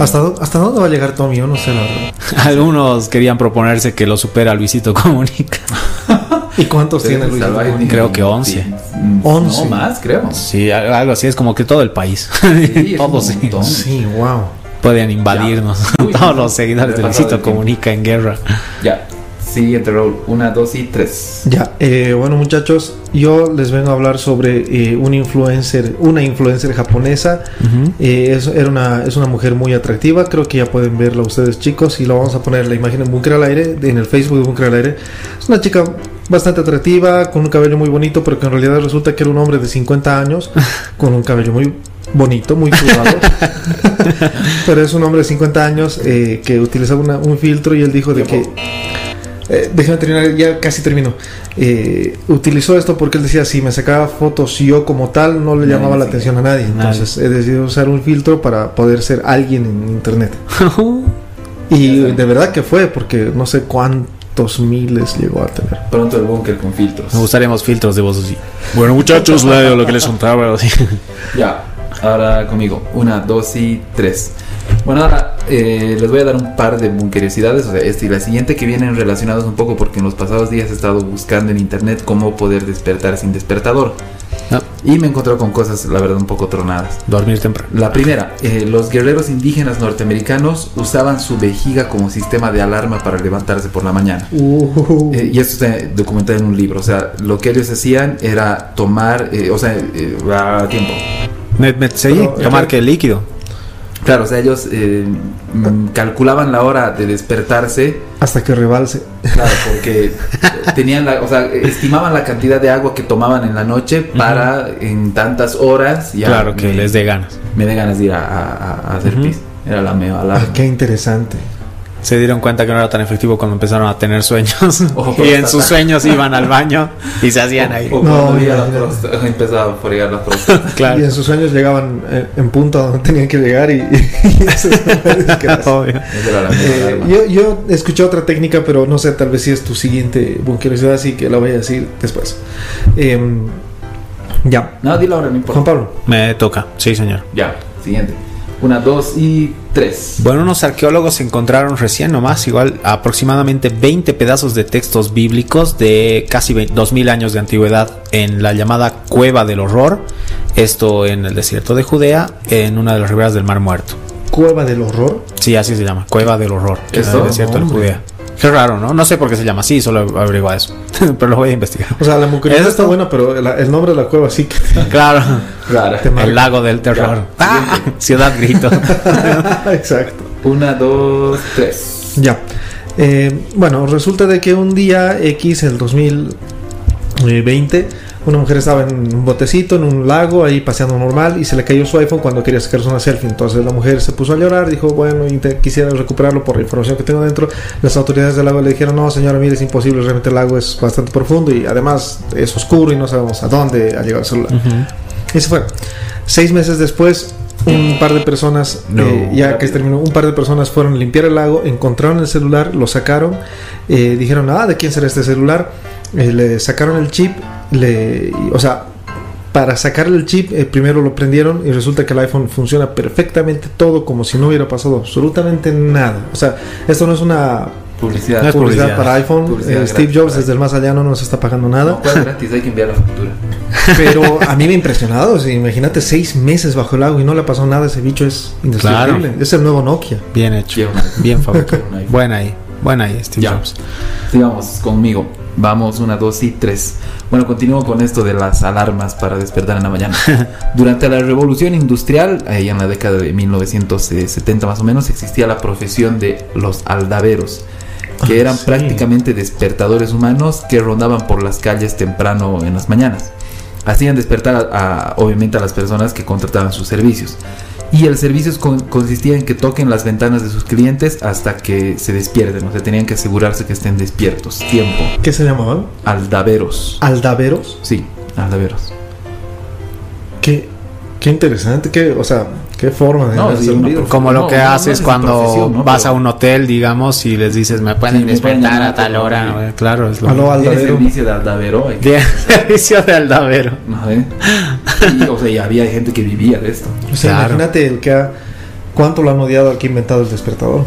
¿Hasta, ¿Hasta dónde va a llegar Tommy? Yo no sé la verdad. Algunos querían proponerse que lo supera Luisito Comunica. ¿Y cuántos tiene Luis? Creo que 11. Mm, 11. No, más, creo. Sí, al- algo así, es como que todo el país. es Todos sí. Sí, wow. Pueden invadirnos. Uy, Todos los seguidores de Luisito. Comunica en guerra. Ya. Siguiente Raúl. Una, dos y tres. Ya, eh, bueno muchachos, yo les vengo a hablar sobre eh, un influencer, una influencer japonesa. Eh, es, era una, es una mujer muy atractiva, creo que ya pueden verla ustedes chicos y lo vamos a poner la imagen en Bunker al Aire, en el Facebook de Bunker al Aire. Es una chica bastante atractiva, con un cabello muy bonito, pero que en realidad resulta que era un hombre de 50 años, con un cabello muy bonito, muy curado. pero es un hombre de 50 años eh, que utilizaba una- un filtro y él dijo de que... Eh, déjame terminar, ya casi termino. Eh, utilizó esto porque él decía, si me sacaba fotos yo como tal, no le Nadie llamaba la atención a nadie. Nadie. Entonces he decidido usar un filtro para poder ser alguien en internet. Y de verdad que fue, porque no sé cuántos miles llegó a tener. Pronto el búnker con filtros. Me gustaríamos filtros de voz así. Bueno, muchachos, lo que les contaba. así. Ya, ahora conmigo. Una, dos y tres. Bueno, ahora eh, les voy a dar un par de bunkeriosidades. O sea, esta y la siguiente que vienen relacionados un poco porque en los pasados días he estado buscando en internet cómo poder despertar sin despertador. No, Y me he encontrado con cosas, la verdad, un poco tronadas. dormir temprano. La primera, eh, los guerreros indígenas norteamericanos usaban su vejiga como sistema de alarma para levantarse por la mañana. Eh, y esto está documentado en un libro. O sea, lo que ellos hacían era tomar, eh, o sea, eh, a tiempo. Sí, Pero, tomar que líquido. Claro, o sea, ellos eh, mm, calculaban la hora de despertarse, Hasta que rebalse. claro, porque tenían la, o sea, estimaban la cantidad de agua que tomaban en la noche para en tantas horas ya claro, que me, les dé ganas. me dé ganas de ir a, a- a hacer pis. Era la alarma. Ah, qué interesante. Se dieron cuenta que no era tan efectivo cuando empezaron a tener sueños. Ojo, y en sus sueños iban al baño y se hacían ahí. O No, cuando veía la mira, mira. próstata, empezaba a fregar la próstata. Y Claro. en sus sueños llegaban eh, en punto donde tenían que llegar y, y eso. Obvio. Eh, yo, yo escuché otra técnica, pero no sé, tal vez si es tu siguiente bunkeriosidad, así que la voy a decir después. Em, ya, No, dilo ahora, no Juan importa. Pablo. Me toca, sí, señor. Ya, siguiente. Una, dos y tres. Bueno, unos arqueólogos encontraron recién nomás, igual aproximadamente 20 pedazos de textos bíblicos de casi 20 2000 años de antigüedad en la llamada Cueva del Horror, esto en el desierto de Judea, en una de las riberas del Mar Muerto. Cueva del horror. Sí, así se llama, Cueva del Horror, en el desierto de. Judea. Qué raro, ¿no? No sé por qué se llama así, solo averigua eso, pero lo voy a investigar. O sea, la ¿Esto? está buena, pero el, el nombre de la cueva sí que Claro, Rara. El lago del terror. Ya, Ah, Ciudad Grito. Exacto. Una, dos, tres. Ya. Eh, bueno, resulta de que un día X, el 2020, una mujer estaba en un botecito, en un lago, ahí paseando normal, y se le cayó su iPhone cuando quería sacarse una selfie. Entonces la mujer se puso a llorar, dijo, bueno, quisiera recuperarlo por la información que tengo dentro. Las autoridades del lago le dijeron, no, señora, mire, es imposible, realmente el lago es bastante profundo y además es oscuro y no sabemos a dónde ha llegado el celular. Y se fue. Seis meses después, un par de personas, No. eh, ya que se terminó, un par de personas fueron a limpiar el lago, encontraron el celular, lo sacaron, eh, dijeron, ah, ¿de quién será este celular? Eh, le sacaron el chip, le, o sea, para sacarle el chip, eh, primero lo prendieron y resulta que el iPhone funciona perfectamente todo como si no hubiera pasado absolutamente nada. O sea, esto no es una Publicidad. No es publicidad, publicidad. para iPhone. Publicidad Eh, Steve Jobs desde el más allá no nos está pagando nada. No, ¿cuál es gratis? Hay que enviar la factura. Pero a mí me ha impresionado. o sea, imagínate seis meses bajo el agua y no le ha pasado nada. Ese bicho es indestructible. Claro. Es el nuevo Nokia. Bien hecho. Una- Bien fabricado. Buena ahí. Buena ahí, Steve Ya. Jobs. Sigamos conmigo. Vamos, una, dos y tres. Bueno, continúo con esto de las alarmas para despertar en la mañana. Durante la revolución industrial, ahí en la década de 1970 más o menos, existía la profesión de los aldaveros, que Ah, eran sí. prácticamente despertadores humanos que rondaban por las calles temprano en las mañanas. Hacían despertar a, a- obviamente a las personas que contrataban sus servicios. Y el servicio con- consistía en que toquen las ventanas de sus clientes hasta que se despierten. O sea, tenían que asegurarse que estén despiertos. Tiempo. ¿Qué se llamaban? Aldaveros. Aldaveros. Sí, aldaveros. Qué, qué interesante. Qué, o sea, qué forma de No, una Como No, lo que no, haces es cuando vas a un hotel, digamos, y les dices, me pueden Sí, despertar a tal hora. Claro, es lo Aló, aldavero. servicio de aldavero. servicio de aldavero. ¿no? ¿Eh? Y, o sea, y había gente que vivía de esto. O sea, Claro. imagínate el que ha. ¿Cuánto lo han odiado al que ha inventado el despertador?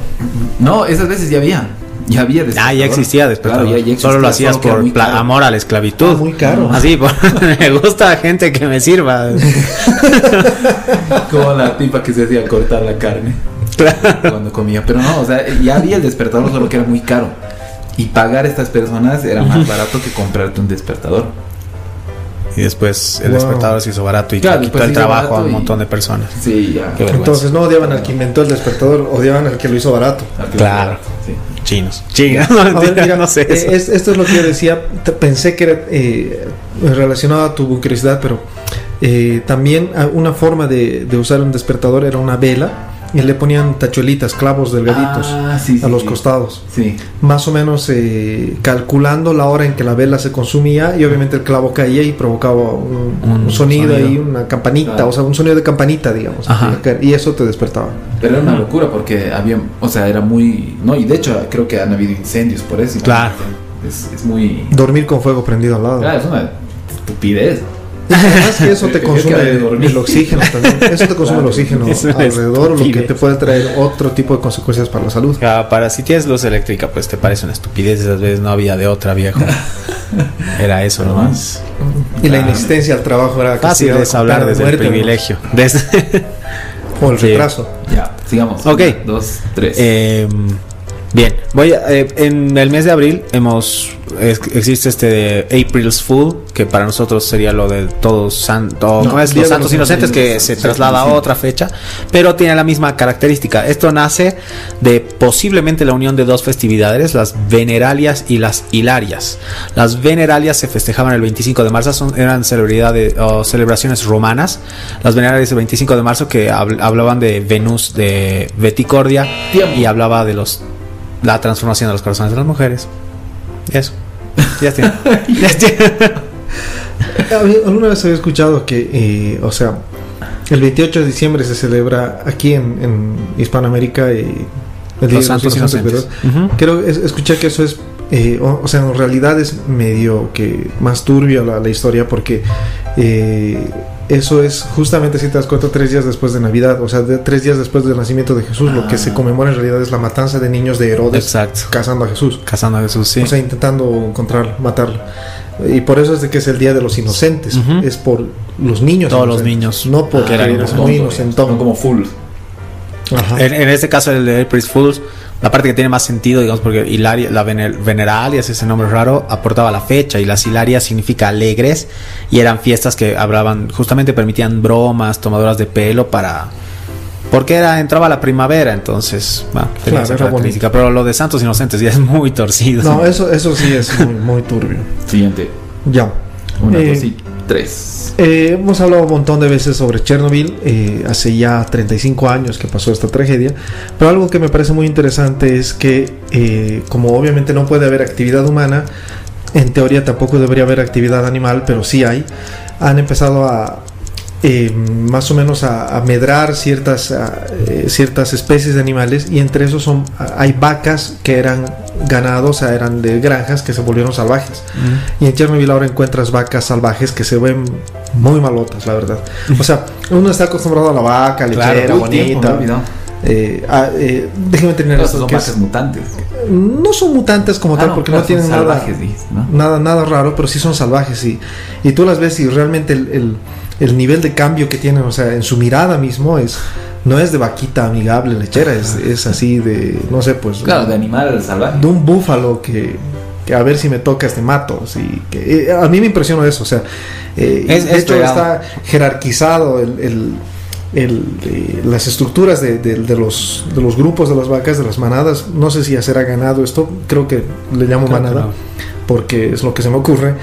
No, esas veces ya había. Ya había Ah, ya existía despertador. Claro, ya- ya existía, Solo lo hacías por amor a la esclavitud. Ah, muy caro. Así, por- me gusta gente que me sirva. Como la tipa que se hacía cortar la carne cuando comía. Pero no, o sea, ya había el despertador, solo que era muy caro. Y pagar a estas personas era más barato que comprarte un despertador. Y después el Wow. despertador se hizo barato y Claro, quitó el trabajo a un y- montón de personas. Sí, ya. Entonces no odiaban al que inventó el despertador, odiaban al que lo hizo barato. Claro. barato, sí. Chinos. Chinos. Ver, mira, no sé. eh, eso. es- esto es lo que yo decía. Te- Pensé que era eh, relacionado a tu curiosidad, pero eh, también ah, una forma de, de usar un despertador era una vela y le ponían tachuelitas, clavos delgaditos Ah, sí, sí, a los sí. costados. Más o menos eh, calculando la hora en que la vela se consumía y obviamente el clavo caía y provocaba un, Un un sonido, sonido. y una campanita, Claro. o sea, un sonido de campanita, digamos. Ajá. Y eso te despertaba. Pero era una locura porque había, o sea, era muy, no, y de hecho creo que han habido incendios por eso. Claro. Es, es muy, Dormir con fuego prendido al lado. claro, es una estupidez. Y además que eso te consume el oxígeno también. Eso te consume el oxígeno alrededor, lo que te puede traer otro tipo de consecuencias para la salud. Ah, para si tienes luz eléctrica, pues te parece una estupidez. Esas veces no había de otra, viejo. Era eso nomás. Y la inexistencia al trabajo era Fácil castigada es con hablar desde el privilegio. Desde- O el Sí. retraso. Ya, sigamos. Ok. Una, dos, tres. Eh, bien, voy a- eh, en el mes de abril hemos es- existe este de April's Fool que para nosotros sería lo de todos santos, No, ¿cómo es? Los santos inocentes que se traslada a otra fecha, pero tiene la misma característica. Esto nace de posiblemente la unión de dos festividades, las veneralias y las hilarias. Las veneralias se festejaban el 25 de marzo, son, eran celebridades o celebraciones romanas. Las veneralias el 25 de marzo que habl- hablaban de Venus de Veticordia y hablaba de los la transformación de los corazones de las mujeres. Y Eso. Ya está. Ya está. Alguna vez había escuchado que, eh, o sea, el 28 de diciembre se celebra aquí en, en Hispanoamérica eh, el Día Los de los santos Inocentes. ¿verdad? Ujú. Creo es- escuché que eso es, eh, o, o sea, en realidad es medio que más turbio la, la historia porque eh, eso es justamente, si te das cuenta, tres días después de Navidad, o sea, de- tres días después del nacimiento de Jesús, lo que Ah. se conmemora en realidad es la matanza de niños de Herodes Exacto. cazando a Jesús. Casando a Jesús, sí. O sea, intentando encontrarlo, matarlo. Y por eso es de que es el Día de los Inocentes. Es por los niños. Todos los niños. No porque Que eran muy inocentón. No como full. Ajá. En, en este caso, el de April's Fools, la parte que tiene más sentido, digamos, porque Hilaria, la vener- Veneralias, ese nombre raro, aportaba la fecha y las Hilarias significa alegres y eran fiestas que hablaban, justamente permitían bromas, tomadoras de pelo para. Porque era, entraba la primavera, entonces, bueno, tenía Claro, esa era característica. Pero lo de Santos Inocentes ya es muy torcido. No, eso, eso sí es muy, muy turbio. Siguiente. Ya. Una, Eh, Eh, hemos hablado un montón de veces sobre Chernobyl, eh, hace ya 35 años que pasó esta tragedia, pero algo que me parece muy interesante es que eh, como obviamente no puede haber actividad humana, en teoría tampoco debería haber actividad animal, pero sí hay, han empezado a eh, más o menos a, a medrar ciertas, a, eh, ciertas especies de animales y entre esos son, hay vacas que eran ganados, o sea, eran de granjas que se volvieron salvajes. Mm. Y en Chernobyl ahora encuentras vacas salvajes que se ven muy malotas, la verdad. O sea, uno está acostumbrado a la vaca, Claro, lechera, me bonita. Eh, ah, eh, déjeme Claro, esto, son que es- mutantes. no son mutantes como Ah, tal no, porque claro, no tienen nada, nada nada raro, pero sí son salvajes y, y tú las ves y realmente el, el- el nivel de cambio que tienen, o sea, en su mirada mismo es no es de vaquita amigable lechera, es, es así de no sé, pues Claro, de animal salvaje. de un búfalo que, que a ver si me tocas te mato. Así que, eh, a mí me impresionó eso. O sea, eh, Es- de hecho está jerarquizado el, el- el, eh, las estructuras de, de- de los, de los grupos de las vacas, de las manadas. No sé si ya será ganado esto, creo que le llamo Creo manada. no. Porque es lo que se me ocurre.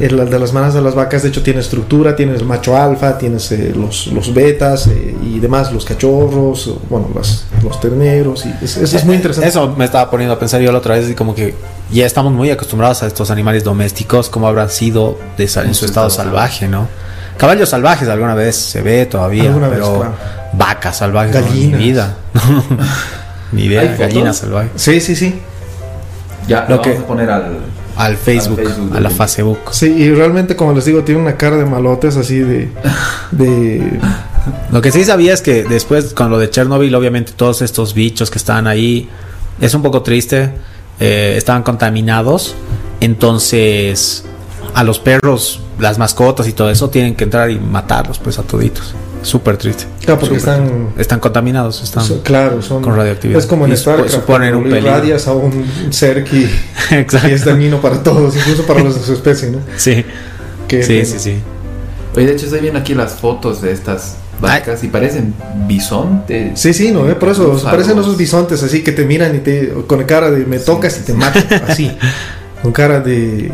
El de las manadas de las vacas, de hecho, tiene estructura: tienes el macho alfa, tienes eh, los, los betas eh, y demás, los cachorros, bueno, las- los terneros. Y es, es- es muy interesante. Eso me estaba poniendo a pensar yo la otra vez, y como que ya estamos muy acostumbrados a estos animales domésticos, como habrán sido de en su estado salvaje, ¿no? Caballos salvajes alguna vez se ve todavía, Alguna vez, pero claro. vacas salvajes, no, Gallinas. ni vida. ni ¿Hay idea, gallinas salvajes. Sí, sí, sí. Ya, Lo lo que- vamos a poner al. Al Facebook, Facebook, a la Facebook. Sí, y realmente, como les digo, tiene una cara de malotes así de. de Lo que sí sabía es que después con lo de Chernobyl, obviamente todos estos bichos que estaban ahí, es un poco triste, eh, estaban contaminados, entonces a los perros, las mascotas y todo eso tienen que entrar y matarlos pues a toditos. Súper triste. claro, porque Súper están. triste. Están contaminados, están... claro, son. con radioactividad. Es como en Y Star supo- Trek, suponen un peligro. irradias a un ser que, Exacto. que es dañino para todos, incluso para los de su especie, ¿no? Sí, sí, sí, sí. Oye, de hecho, estoy viendo aquí las fotos de estas vacas y parecen bisontes. Sí, sí, no, eh, por eso, parecen esos bisontes así que te miran y te con cara de me tocas y te mato, así, con cara de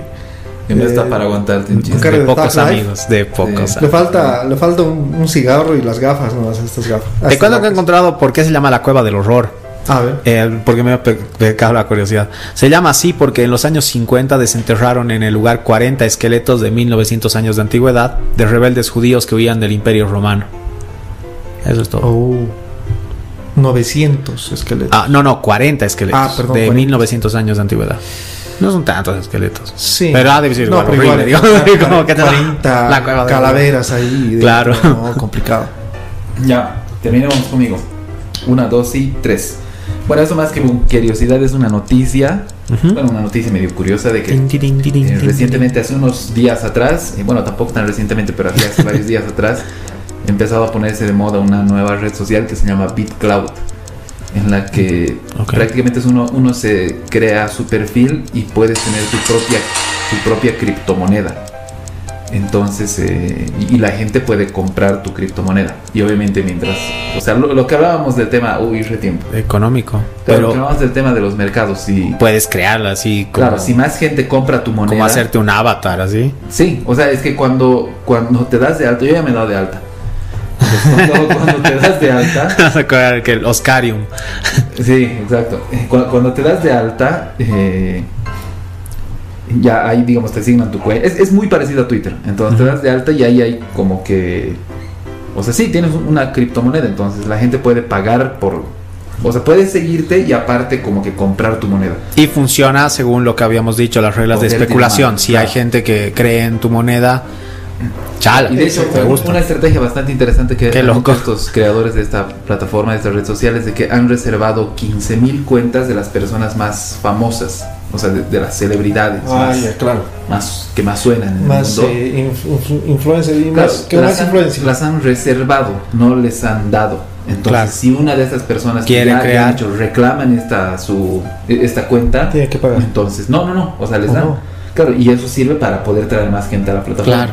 Que no está Eh, para aguantarte un un chiste. cara De de pocos amigos, de pocos. Sí. Le falta, le falta un, un cigarro y las gafas, no estas gafas. Te cuento que he encontrado por qué se llama la cueva del horror. A ver. Eh, porque me pecado la curiosidad. Se llama así porque en los años 50 desenterraron en el lugar 40 esqueletos de 1900 años de antigüedad de rebeldes judíos que huían del imperio romano. Eso es todo. Oh. 900 esqueletos. Ah, no, no, 40 esqueletos Ah, perdón, de 40. 1900 años de antigüedad. No son tantos esqueletos. Sí. Pero ha de ser igual, pero horrible, digo, igual, como que te da 40 la cueva de- calaveras ahí. de- Claro. No, complicado. Ya, terminemos conmigo. Una, dos y tres. Bueno, eso más que curiosidad es una noticia. Bueno, una noticia medio curiosa de que eh, recientemente, hace unos días atrás, y bueno, tampoco tan recientemente, pero hace varios días atrás, empezaba a ponerse de moda una nueva red social que se llama BitCloud. En la que prácticamente uno, uno se crea su perfil y puedes tener tu propia, tu propia criptomoneda. Entonces, eh, y, y la gente puede comprar tu criptomoneda. Y obviamente mientras, o sea, lo, lo que hablábamos del tema, uy, re tiempo. Económico. Pero lo que Pero hablábamos del tema de los mercados, y puedes crearla así como, claro, si más gente compra tu moneda, como hacerte un avatar así. Sí, o sea, es que cuando, cuando te das de alta, yo ya me he dado de alta. Cuando, cuando te das de alta, que el Oscarium. sí, exacto. Eh, Cuando, cuando te das de alta, eh, ya ahí, digamos, te asignan tu cuenta. Es, es muy parecido a Twitter. Entonces te das de alta y ahí hay como que. O sea, sí, tienes una criptomoneda. Entonces la gente puede pagar por. O sea, puede seguirte y aparte como que comprar tu moneda. Y funciona según lo que habíamos dicho, las reglas de especulación. Si claro. hay gente que cree en tu moneda, chala. Y de hecho, gusta. una estrategia bastante interesante que han loco. estos creadores de esta plataforma, de esta red social, es de que han reservado 15.000 cuentas de las personas más famosas, o sea, de, de las celebridades Ah, más, ya, claro. más- que más suenan en Más el mundo. eh, inf- inf- influencer y Claro, más, que las, más han, influencia. las han reservado, no les han dado. Entonces, Claro. si una de estas personas Quiere que ya crear. hecho, reclaman esta su esta cuenta, Tiene que pagar. entonces no, no, no, o sea, les ¿O dan. no? Claro, y eso sirve para poder traer más gente a la plataforma. Claro.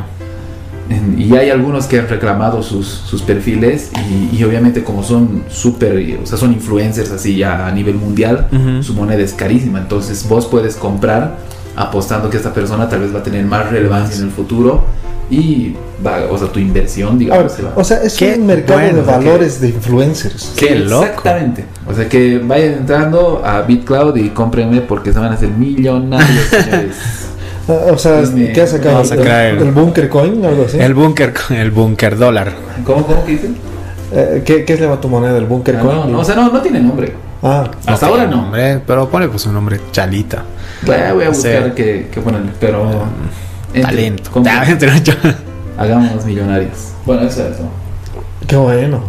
En- Y hay algunos que han reclamado sus, sus perfiles y, y obviamente como son súper, o sea, son influencers así ya a nivel mundial, su moneda es carísima. Entonces vos puedes comprar apostando que esta persona tal vez va a tener más relevancia en el futuro y va, o sea, tu inversión, ver, digamos, se va. o sea, es Qué un mercado bueno, de o sea, valores de influencers. qué loco. Exactamente. O sea, que vayan entrando a BitCloud y cómprenme porque se van a hacer millonarios, señores. Ah, O sea, ¿qué ha sacado? vamos a crear ¿El, el- el Bunker Coin? Algo así. El búnker, el búnker dólar. ¿Cómo, cómo que dicen? Eh, ¿qué, ¿Qué llama tu moneda? ¿El Bunker Ah, Coin? no, no, o sea, no, no tiene nombre. ah, Hasta No ahora no. nombre, pero pone pues un nombre chalita. Voy a, voy a buscar sé. qué, qué ponerle, pero... entre- Talento. Hagamos millonarios. Bueno, eso es eso. qué bueno.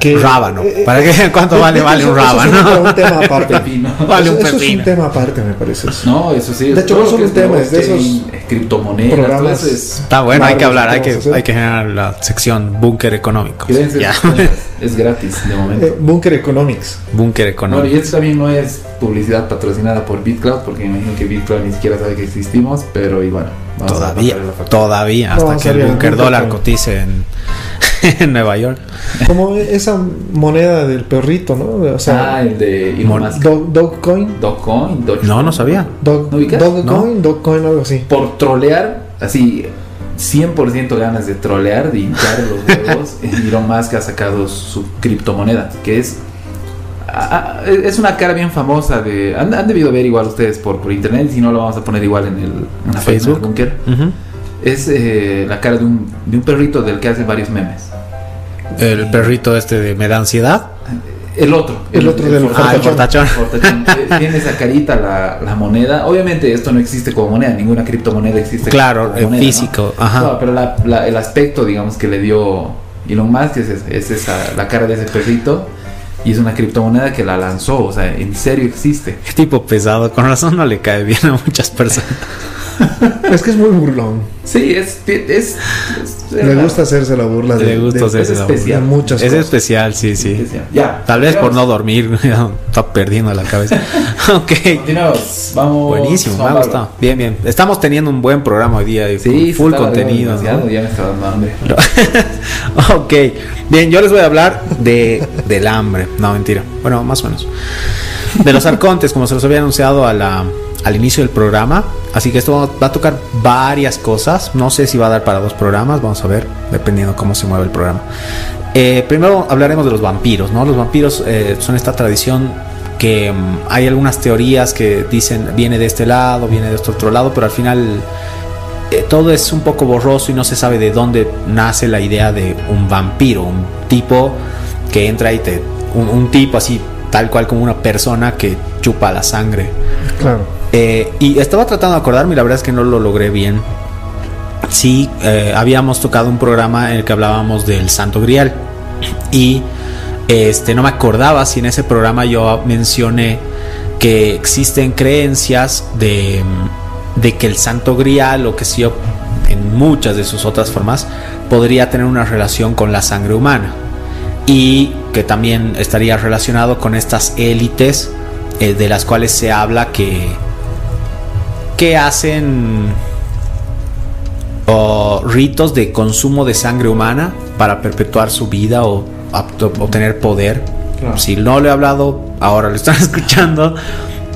¿Qué- Rábano. eh, eh, ¿Para qué? ¿Cuánto eh, vale? eso- Vale un eso es rábano. un tema aparte. Pepino. Vale un Eso- eso es pepino. un tema aparte, me parece. eso. No, eso sí. De hecho, no lo que son temas, de esos criptomonedas, programas. es... Está bueno, hay que hablar, hay que que, hay que generar la sección búnker económico. Ya. es gratis de momento. Eh, Bunker Economics. Búnker Bueno, y esto también no es publicidad patrocinada por BitCloud, porque me imagino que BitCloud ni siquiera sabe que existimos, pero y bueno, Todavía, todavía, hasta que el búnker dólar cotice en, en Nueva York. Como esa moneda del perrito, ¿no? O Ah, sea, el de Elon Mon- Musk. Dog, Dogecoin. Dogecoin, Dogecoin. No, no sabía. Dog, ¿No? Dogecoin, Dogecoin, algo así. Por trolear, así, 100% ganas de trolear, de hinchar los huevos, Elon Musk ha sacado su criptomoneda, que es... ah, ah, Es una cara bien famosa de... Han, han debido ver igual ustedes por, por internet, si no lo vamos a poner igual en, el, en la Facebook. Bunker. Ujú. Es eh, la cara de un, de un perrito del que hace varios memes. El perrito este de me da ansiedad. El otro. El otro del Ah, el fortachón. fortachón. Fortachón. Eh, Tiene esa carita la, la moneda. Obviamente esto no existe como moneda, ninguna criptomoneda existe Claro, como en moneda, ¿no? físico. Ajá. No, pero la- la- el aspecto, digamos, que le dio Elon Musk es, es- es esa, la cara de ese perrito. Y es una criptomoneda que la lanzó, o sea, en serio existe. Qué tipo pesado, con razón no le cae bien a muchas personas. Es que es muy burlón. Sí, es. es, es- Le gusta hacerse la burla de, Le gusta de- hacerse es la especial. de muchas Es cosas. especial, sí, sí. Ya. Tal vez por no dormir, está perdiendo la cabeza. ok. Continuamos. Vamos. Buenísimo, me ha vamos. gustado. Bien, bien. Estamos teniendo un buen programa hoy día. Sí, full contenido. ¿no? demasiado, Ya me está dando hambre. ok, bien, yo les voy a hablar de del hambre. No, mentira. Bueno, más o menos. De los arcontes, como se los había anunciado a la, al inicio del programa. Así que esto va a tocar varias cosas. No sé si va a dar para dos programas, vamos a ver, dependiendo cómo se mueve el programa. Eh, primero hablaremos de los vampiros, ¿no? Los vampiros eh, son esta tradición que mm, hay algunas teorías que dicen viene de este lado, viene de este otro lado, pero al final eh, todo es un poco borroso y no se sabe de dónde nace la idea de un vampiro, un tipo que entra y te... un tipo así tal cual como una persona que chupa la sangre. Claro. Eh, y estaba tratando de acordarme y la verdad es que no lo logré bien. Sí, eh, habíamos tocado un programa en el que hablábamos del Santo Grial. Y este, no me acordaba si en ese programa yo mencioné que existen creencias de, de que el Santo Grial o que yo en muchas de sus otras formas podría tener una relación con la sangre humana y que también estaría relacionado con estas élites eh, de las cuales se habla que, que hacen ritos de consumo de sangre humana para perpetuar su vida o obtener poder. Si no lo he hablado, ahora lo están escuchando.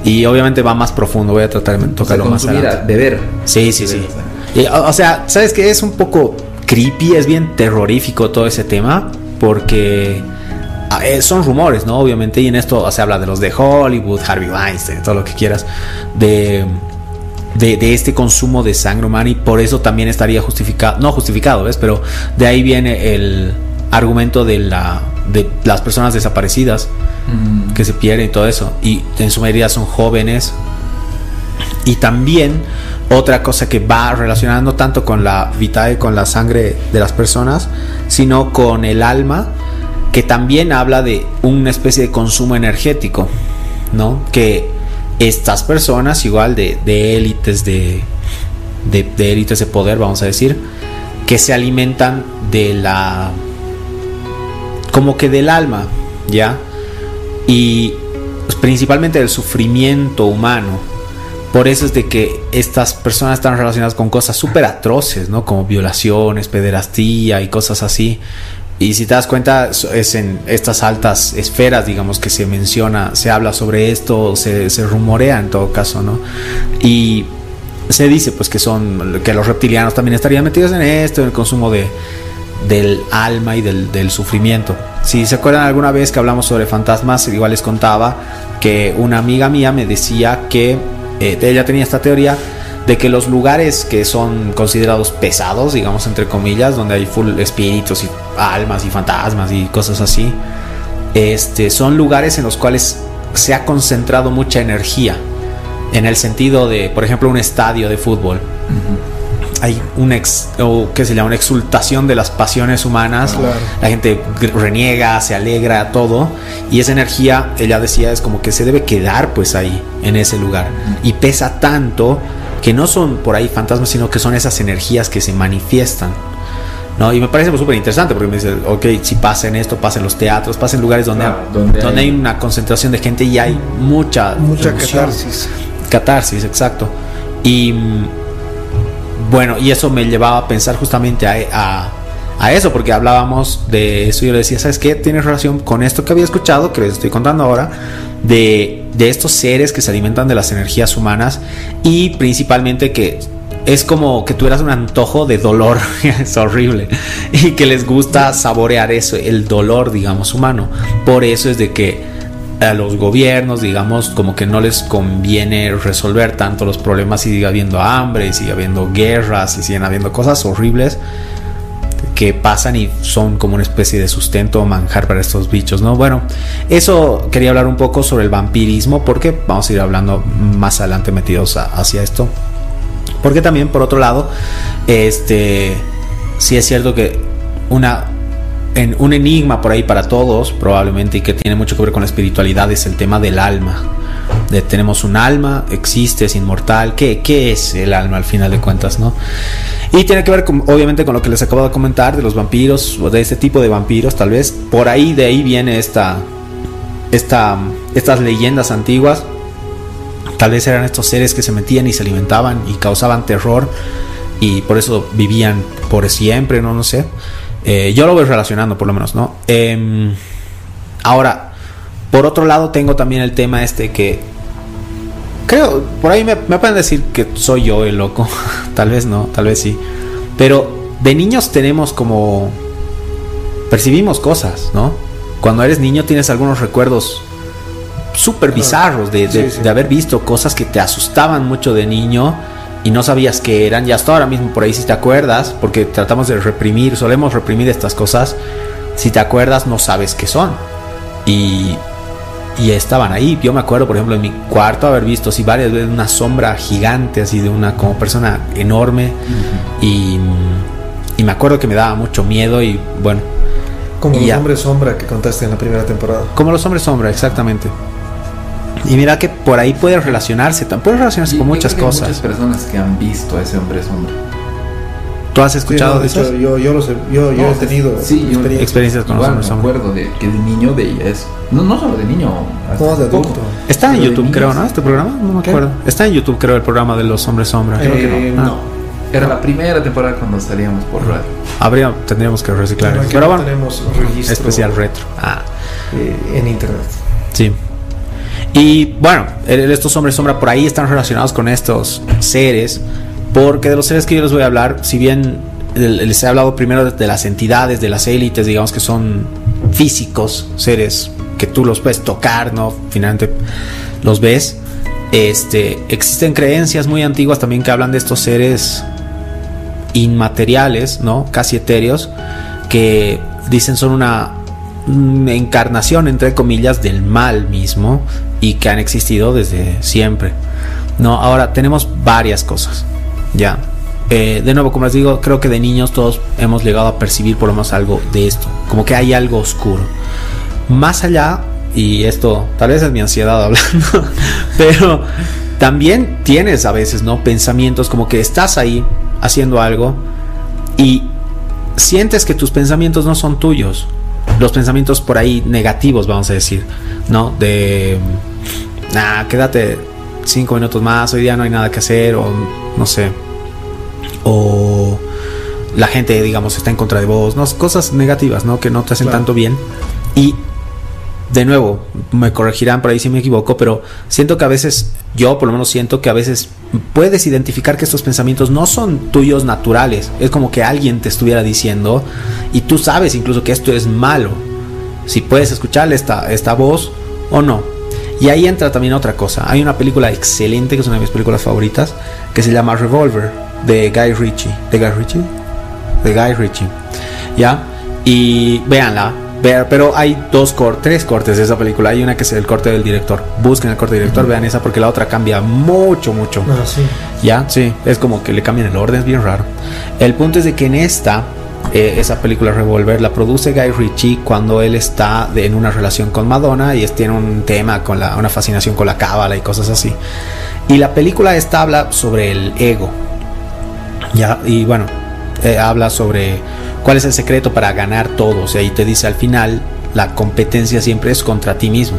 Y obviamente va más profundo. Voy a tratar de tocarlo más adelante. Beber. Sí, sí, sí. o, sea, ¿sabes que Es un poco creepy, es bien terrorífico todo ese tema porque ah, eh, son rumores, ¿no? Obviamente, y en esto se habla de los de Hollywood, Harvey Weinstein, todo lo que quieras, de, de, este consumo de sangre humana y por eso también estaría justificado, no justificado, ¿ves? Pero de ahí viene el argumento de, la, de las personas desaparecidas mm. que se pierden y todo eso, y en su mayoría son jóvenes. Y también otra cosa que va relacionando tanto con la vitae, con la sangre de las personas, sino con el alma, que también habla de una especie de consumo energético, ¿no? Que estas personas, igual de, élites de, de, élites de poder, vamos a decir, que se alimentan de la. como que del alma, ¿ya? Y principalmente del sufrimiento humano por eso es de que estas personas están relacionadas con cosas súper atroces, ¿no? Como violaciones, pederastía y cosas así. Y si te das cuenta, es en estas altas esferas, digamos, que se menciona, se habla sobre esto, se, se rumorea en todo caso, ¿no? Y se dice, pues, que son, que los reptilianos también estarían metidos en esto, en el consumo de, del alma y del, del sufrimiento. Si se acuerdan alguna vez que hablamos sobre fantasmas, igual les contaba que una amiga mía me decía que eh, ella tenía esta teoría de que los lugares que son considerados pesados, digamos entre comillas, donde hay full espíritus y almas y fantasmas y cosas así, este, son lugares en los cuales se ha concentrado mucha energía. En el sentido de, por ejemplo, un estadio de fútbol hay una ex, o qué se llama, una exultación de las pasiones humanas. La gente reniega, se alegra, todo. Y esa energía, ella decía, es como que se debe quedar pues ahí, en ese lugar. Y pesa tanto que no son por ahí fantasmas, sino que son esas energías que se manifiestan. ¿no? Y me parece súper interesante porque me dice, ok, si pasa en esto, pasa en los teatros, pasa en lugares donde, donde, hay... una concentración de gente y hay mucha... Mucha catarsis. Catarsis, exacto. Y bueno, y eso me llevaba a pensar justamente a, eso, porque hablábamos de eso y yo le decía, ¿sabes qué? Tiene relación con esto que había escuchado, que les estoy contando ahora, de, de estos seres que se alimentan de las energías humanas y principalmente que es como que tú eras un antojo de dolor, es horrible, y que les gusta saborear eso, el dolor, digamos, humano. Por eso es de que a los gobiernos, digamos, como que no les conviene resolver tanto los problemas y sigue habiendo hambre, sigue habiendo guerras y siguen habiendo cosas horribles que pasan y son como una especie de sustento o manjar para estos bichos, ¿no? Bueno, eso quería hablar un poco sobre el vampirismo porque vamos a ir hablando más adelante metidos hacia esto. Porque también, por otro lado, este, sí es cierto que una en un enigma por ahí para todos, probablemente, y que tiene mucho que ver con la espiritualidad, es el tema del alma. Tenemos un alma, existe, es inmortal. ¿Qué, ¿Qué es el alma al final de cuentas? ¿no? Y tiene que ver obviamente con lo que les acabo de comentar de los vampiros, o de este tipo de vampiros, tal vez. Por ahí, de ahí viene esta, esta, estas leyendas antiguas. Tal vez eran estos seres que se metían y se alimentaban y causaban terror y por eso vivían por siempre, no, no sé. Eh, yo lo voy relacionando por lo menos, ¿no? Em, ahora, por otro lado tengo también el tema este que Creo, por ahí me, me pueden decir que soy yo el loco. tal vez no, tal vez sí. Pero de niños tenemos como. Percibimos cosas, ¿no? Cuando eres niño tienes algunos recuerdos súper bizarros de, de- Sí, sí. de haber visto cosas que te asustaban mucho de niño y no sabías qué eran. Y hasta ahora mismo por ahí si te acuerdas, porque tratamos de reprimir, solemos reprimir estas cosas. Si te acuerdas no sabes qué son. Y, y estaban ahí. Yo me acuerdo, por ejemplo, en mi cuarto haber visto así varias veces una sombra gigante, así de una como persona enorme. Y, y me acuerdo que me daba mucho miedo y bueno, Como Y los ya. hombres sombra que contaste en la primera temporada. como los hombres sombra, exactamente. Y mira que por ahí puede relacionarse, tam- puede relacionarse Y con muchas que hay cosas. Muchas personas que han visto a ese hombre sombra. ¿Tú has escuchado Sí, no, de eso? yo, yo, los he- yo, yo No, he tenido sí, yo- experiencia. Experiencias con los Igual hombres me acuerdo de que de niño veía eso. No, no solo de niño. No, de poco. adulto. Está en Pero de YouTube, niños. creo, ¿no? Este programa, no me ¿Qué? acuerdo. Está en YouTube, creo, el programa de los hombres sombra. Creo que Eh, no. Ah. no. Era la primera temporada cuando salíamos por radio. Habría, tendríamos que reciclar. Pero Pero no bueno, tenemos registro especial retro. Ah. eh, en internet. Sí. Y bueno, estos hombres sombra por ahí están relacionados con estos seres, porque de los seres que yo les voy a hablar, si bien les he hablado primero de, las entidades, de las élites, digamos que son físicos, seres que tú los puedes tocar, ¿no? Finalmente los ves. Este, existen creencias muy antiguas también que hablan de estos seres inmateriales, ¿no? Casi etéreos, que dicen son una mm, encarnación, entre comillas, del mal mismo y que han existido desde siempre. No, ahora tenemos varias cosas, ya. Eh, de nuevo, como les digo, creo que de niños todos hemos llegado a percibir por lo menos algo de esto, como que hay algo oscuro. Más allá, y esto tal vez es mi ansiedad hablando, pero también tienes a veces, ¿no? Pensamientos como que estás ahí haciendo algo y sientes que tus pensamientos no son tuyos. Los pensamientos por ahí negativos, vamos a decir, ¿no? De, nah, quédate cinco minutos más, hoy día no hay nada que hacer, o no sé. O la gente, digamos, está en contra de vos, ¿no? Cosas negativas, ¿no? Que no te hacen Claro. tanto bien. Y de nuevo, me corregirán por ahí si me equivoco, pero siento que a veces, yo por lo menos siento que a veces puedes identificar que estos pensamientos no son tuyos naturales. Es como que alguien te estuviera diciendo y tú sabes incluso que esto es malo. Si puedes escucharle esta, esta voz o no. Y ahí entra también otra cosa. Hay una película excelente, que es una de mis películas favoritas, que se llama Revolver, de Guy Ritchie. ¿De Guy Ritchie? De Guy Ritchie. ¿Ya? Y véanla. Pero hay dos cor tres cortes de esa película. Hay una que es el corte del director. Busquen el corte del director, vean esa porque la otra cambia mucho, mucho. Ah, sí. Ya, sí, es como que le cambian el orden, es bien raro. El punto es de que en esta, eh, esa película Revolver la produce Guy Ritchie cuando él está de- en una relación con Madonna y es, tiene un tema con la, una fascinación con la cábala y cosas así. Y la película esta habla sobre el ego. Ya, y bueno, eh, habla sobre cuál es el secreto para ganar todo. O sea, y te dice al final, la competencia siempre es contra ti mismo,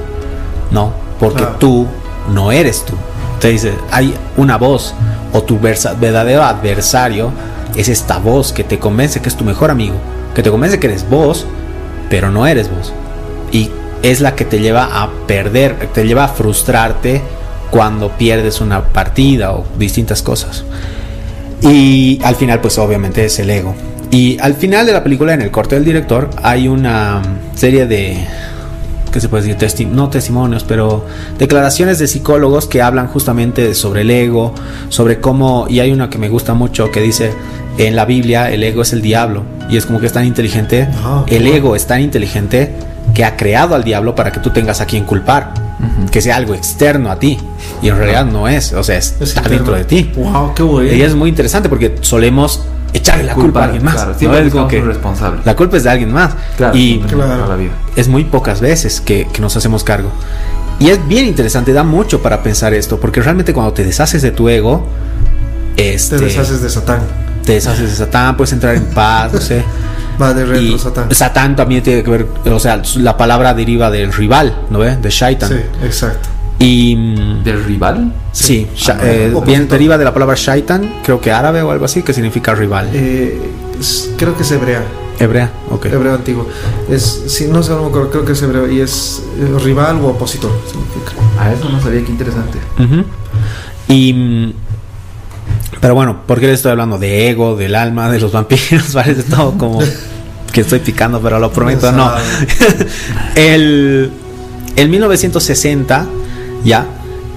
¿no? Porque tú no eres tú. Te dice, hay una voz o tu versa- verdadero adversario es esta voz que te convence que es tu mejor amigo, que te convence que eres vos, pero no eres vos. Y es la que te lleva a perder, te lleva a frustrarte cuando pierdes una partida o distintas cosas. Y al final, pues obviamente es el ego. Y al final de la película, en el corte del director, hay una serie de, ¿qué se puede decir? Testi- no testimonios, pero declaraciones de psicólogos que hablan justamente sobre el ego, sobre cómo, y hay una que me gusta mucho que dice, en la Biblia el ego es el diablo, y es como que es tan inteligente, Ah, el ego es tan inteligente que ha creado al diablo para que tú tengas a quien culpar, Ujú. que sea algo externo a ti, y en realidad no es, o sea, Es está interno. dentro de ti. Wow, qué bueno. Y es muy interesante porque solemos echarle la culpa, a alguien más. Claro, ¿no? Es como que responsable. la culpa es de alguien más. Claro, y Claro. toda la vida. es muy pocas veces que, que nos hacemos cargo. Y es bien interesante, da mucho para pensar esto, porque realmente cuando te deshaces de tu ego, este, Te deshaces de Satán. Te deshaces de Satán, puedes entrar en paz, no sé. Va de retro Y Satán. también tiene que ver, o sea, la palabra deriva del rival, ¿no ve? De Shaitan. Sí, exacto. Y ¿Del rival? sí, Ah, sha- bueno. eh, viene- deriva de la palabra Shaitan, creo que árabe o algo así, que significa rival. Eh, creo que es hebrea. Hebrea, ok. Hebreo antiguo. Es, sí, no sé, no creo que es hebreo. Y es eh, rival o opositor. significa. A eso no sabía, qué interesante. Y. Pero bueno, ¿por qué les estoy hablando? De ego, del alma, de los vampiros, parece todo como que estoy picando, pero lo prometo, no. el, en 1960, ya,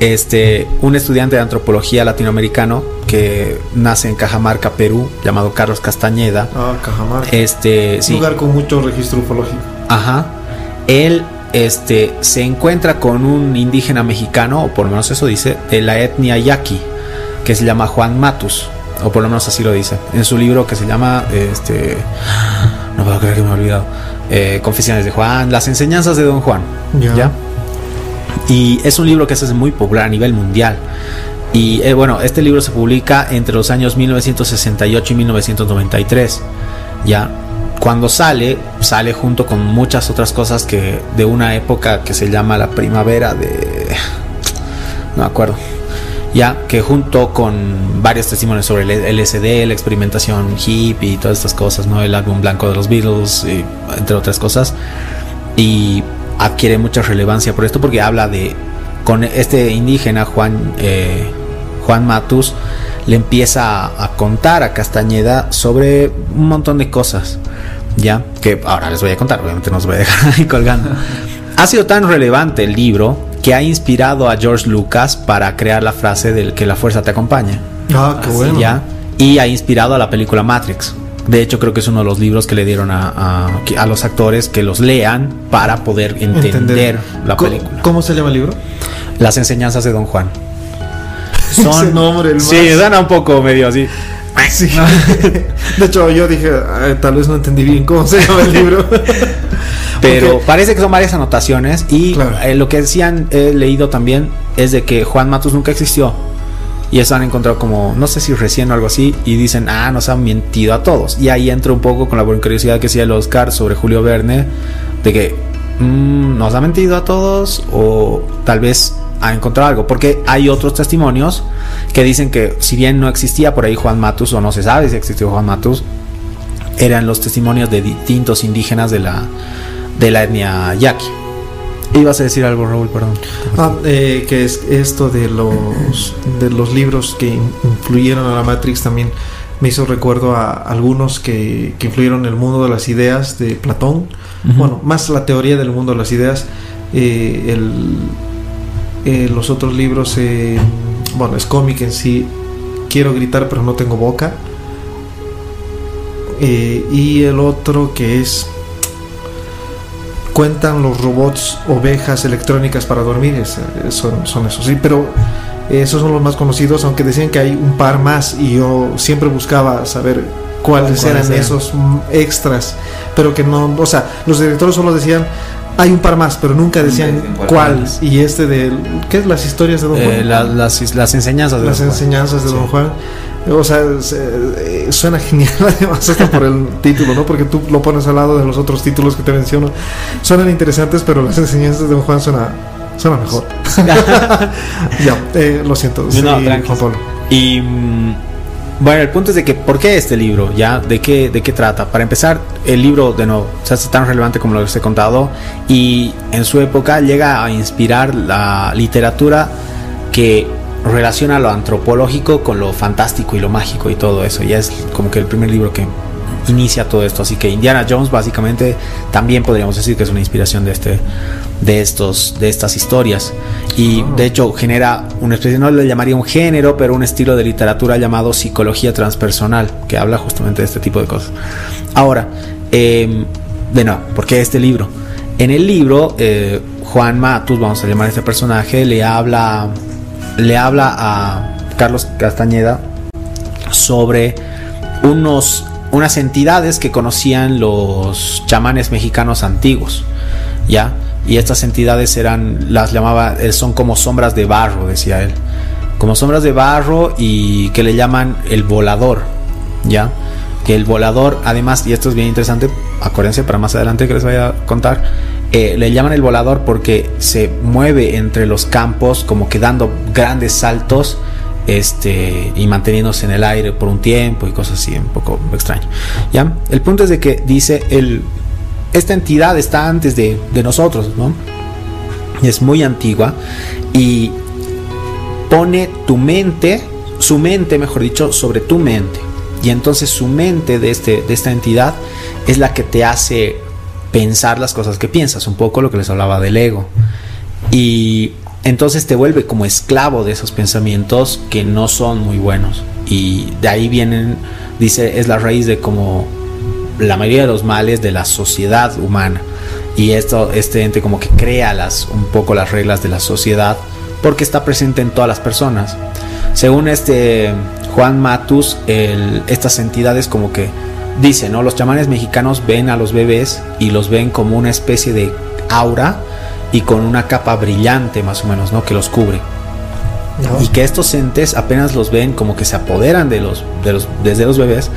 este, un estudiante de antropología latinoamericano que nace en Cajamarca, Perú, llamado Carlos Castañeda, Ah, Cajamarca. este, Un sí, lugar con mucho registro ufológico. Ajá. Él este, se encuentra con un indígena mexicano, o por lo menos eso dice, de la etnia yaqui, que se llama Juan Matus, o por lo menos así lo dice, en su libro que se llama, este, no puedo creer que me he olvidado, eh, Confesiones de Juan, las enseñanzas de Don Juan. Ya. ¿ya? Y es un libro que se hace muy popular a nivel mundial. Y eh, bueno, este libro se publica entre los años 1968 y 1993. Ya, cuando sale, sale junto con muchas otras cosas que de una época que se llama la primavera de. No me acuerdo. Ya, que junto con varios testimonios sobre el LSD, la experimentación hippie y todas estas cosas, ¿no? El álbum blanco de los Beatles, y, entre otras cosas. Y adquiere mucha relevancia por esto porque habla de. Con este indígena, Juan, eh, Juan Matus, le empieza a, a contar a Castañeda sobre un montón de cosas. Ya, que ahora les voy a contar, obviamente no os voy a dejar ahí colgando. Ha sido tan relevante el libro que ha inspirado a George Lucas para crear la frase del que la fuerza te acompaña. Ah, qué bueno. ¿ya? Y ha inspirado a la película Matrix. De hecho, creo que es uno de los libros que le dieron a, a- a los actores que los lean para poder entender, la película. ¿Cómo se llama el libro? Las enseñanzas de Don Juan. Ese nombre, el Sí, más- suena un poco medio así. Sí. De hecho, yo dije, "Ay, tal vez no entendí bien cómo se llama el libro. Pero parece que son varias anotaciones y Claro. eh, lo que decían, he leído también, es de que Juan Matus nunca existió. Y eso han encontrado como, no sé si recién o algo así, y dicen, ah, nos han mentido a todos. Y ahí entra un poco con la buena curiosidad que decía el Oscar sobre Julio Verne, de que mm, nos ha mentido a todos o tal vez ha encontrado algo. Porque hay otros testimonios que dicen que si bien no existía por ahí Juan Matus, o no se sabe si existió Juan Matus, eran los testimonios de distintos indígenas de la, de la etnia yaqui. Ibas a decir algo, Raúl, perdón. Ah, eh, que es esto de los de los libros que in- influyeron a la Matrix también me hizo recuerdo a algunos que, que influyeron en el mundo de las ideas de Platón. Ujú. Bueno, más la teoría del mundo de las ideas. eh, el- eh, los otros libros, eh, bueno, es cómic en sí. Quiero gritar, pero no tengo boca. Eh, y el otro que es cuentan los robots ovejas electrónicas para dormir es- son, son esos sí pero esos son los más conocidos aunque decían que hay un par más y yo siempre buscaba saber cuáles ¿Cuáles eran eran? esos extras pero que no o sea los directores solo decían hay un par más pero nunca decían cuál y este de qué es las historias de Don Eh, Juan la- las, las enseñanzas de las Don Juan. enseñanzas de Sí. Don Juan. O sea, se- eh, suena genial además hasta por el título, ¿no? Porque tú lo pones al lado de los otros títulos que te menciono. Suenan interesantes, pero las enseñanzas de Don Juan suena, suena mejor. ya, eh, lo siento. No, sí, tranquilo. Juan Pablo. Y mm, bueno, el punto es de que, ¿por qué este libro? ¿Ya? ¿De qué, ¿De qué trata? Para empezar, el libro, de nuevo, se hace tan relevante como lo que os he contado y en su época llega a inspirar la literatura que relaciona lo antropológico con lo fantástico y lo mágico y todo eso. Ya es como que el primer libro que inicia todo esto. Así que Indiana Jones básicamente también podríamos decir que es una inspiración de este de estos de estas historias y de hecho genera una especie no le llamaría un género pero un estilo de literatura llamado psicología transpersonal que habla justamente de este tipo de cosas ahora eh, de nuevo ¿por qué este libro? en el libro eh, Juan Matus vamos a llamar a este personaje le habla le habla a Carlos Castañeda sobre unos, unas entidades que conocían los chamanes mexicanos antiguos, ¿ya? Y estas entidades eran, las llamaba, eh, son como sombras de barro, decía él. Como sombras de barro y que le llaman el volador, ¿ya? Que el volador, además, y esto es bien interesante, acuérdense para más adelante que les vaya a contar, eh, le llaman el volador porque se mueve entre los campos como que dando grandes saltos este y manteniéndose en el aire por un tiempo y cosas así un poco extraño ya el punto es de que dice el esta entidad está antes de, de nosotros no es muy antigua y pone tu mente, su mente, mejor dicho, sobre tu mente. Y entonces su mente de, este, de esta entidad es la que te hace pensar las cosas que piensas, un poco lo que les hablaba del ego. Y entonces te vuelve como esclavo de esos pensamientos que no son muy buenos. Y de ahí vienen, dice, es la raíz de como la mayoría de los males de la sociedad humana. Y esto, este ente como que crea las, un poco las reglas de la sociedad porque está presente en todas las personas. Según este Juan Matus, estas entidades como que dicen, ¿no? Los chamanes mexicanos ven a los bebés y los ven como una especie de aura y con una capa brillante más o menos, ¿no? Que los cubre. Y que estos entes apenas los ven como que se apoderan de los, de los, desde los bebés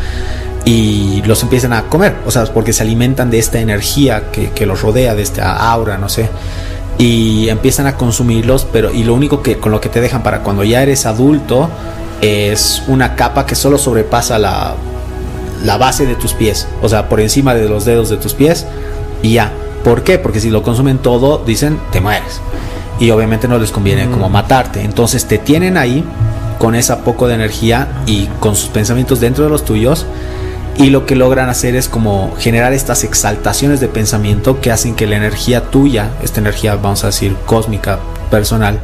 y los empiezan a comer, o sea, porque se alimentan de esta energía que, que los rodea, de esta aura, no sé y empiezan a consumirlos, pero y lo único que con lo que te dejan para cuando ya eres adulto es una capa que solo sobrepasa la, la base de tus pies, o sea, por encima de los dedos de tus pies y ya. ¿Por qué? Porque si lo consumen todo, dicen, te mueres. Y obviamente no les conviene como mm. matarte. Entonces te tienen ahí con esa poco de energía y con sus pensamientos dentro de los tuyos y lo que logran hacer es como generar estas exaltaciones de pensamiento que hacen que la energía tuya, esta energía vamos a decir cósmica, personal,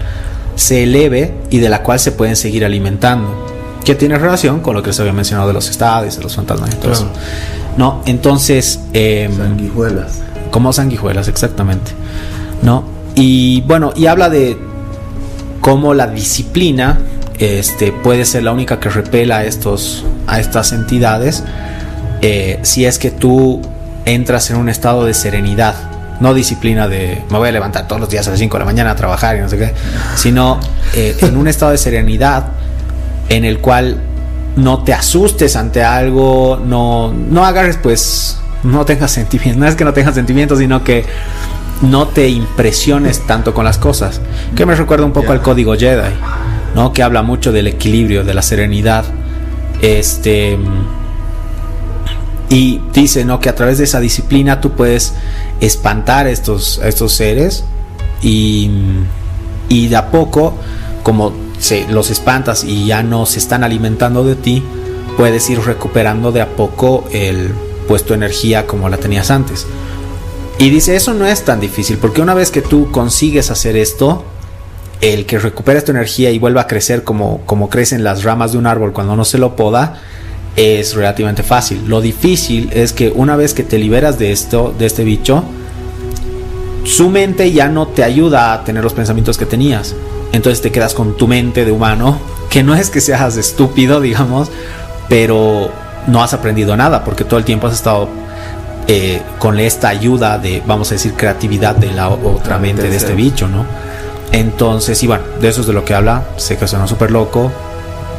se eleve y de la cual se pueden seguir alimentando. Que tiene relación con lo que se había mencionado de los estados, de los fantasmas y todo eso. ¿No? Entonces... Eh, sanguijuelas. Como sanguijuelas, exactamente. ¿No? Y bueno, y habla de cómo la disciplina este, puede ser la única que repela a, estos, a estas entidades eh, si es que tú entras en un estado de serenidad, no disciplina de me voy a levantar todos los días a las 5 de la mañana a trabajar y no sé qué, sino eh, en un estado de serenidad en el cual no te asustes ante algo, no, no agarres pues, no tengas sentimientos, no es que no tengas sentimientos, sino que no te impresiones tanto con las cosas, que me recuerda un poco al código Jedi, ¿no? que habla mucho del equilibrio, de la serenidad, este y dice ¿no? que a través de esa disciplina tú puedes espantar a estos, estos seres y, y de a poco, como se, los espantas y ya no se están alimentando de ti, puedes ir recuperando de a poco el puesto energía como la tenías antes. Y dice, eso no es tan difícil, porque una vez que tú consigues hacer esto, el que recuperes tu energía y vuelva a crecer como, como crecen las ramas de un árbol cuando no se lo poda, es relativamente fácil. Lo difícil es que una vez que te liberas de esto, de este bicho, su mente ya no te ayuda a tener los pensamientos que tenías. Entonces te quedas con tu mente de humano, que no es que seas estúpido, digamos, pero no has aprendido nada, porque todo el tiempo has estado eh, con esta ayuda de, vamos a decir, creatividad de la otra mente de este bicho, ¿no? Entonces, y bueno, de eso es de lo que habla. Sé que suena súper loco,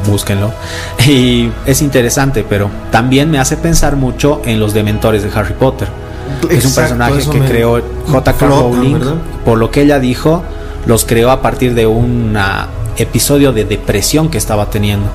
búsquenlo. Y es interesante, pero también me hace pensar mucho en los dementores de Harry Potter. es un personaje que creó J.K. Rowling. Por lo que ella dijo, los creó a partir de un episodio de depresión que estaba teniendo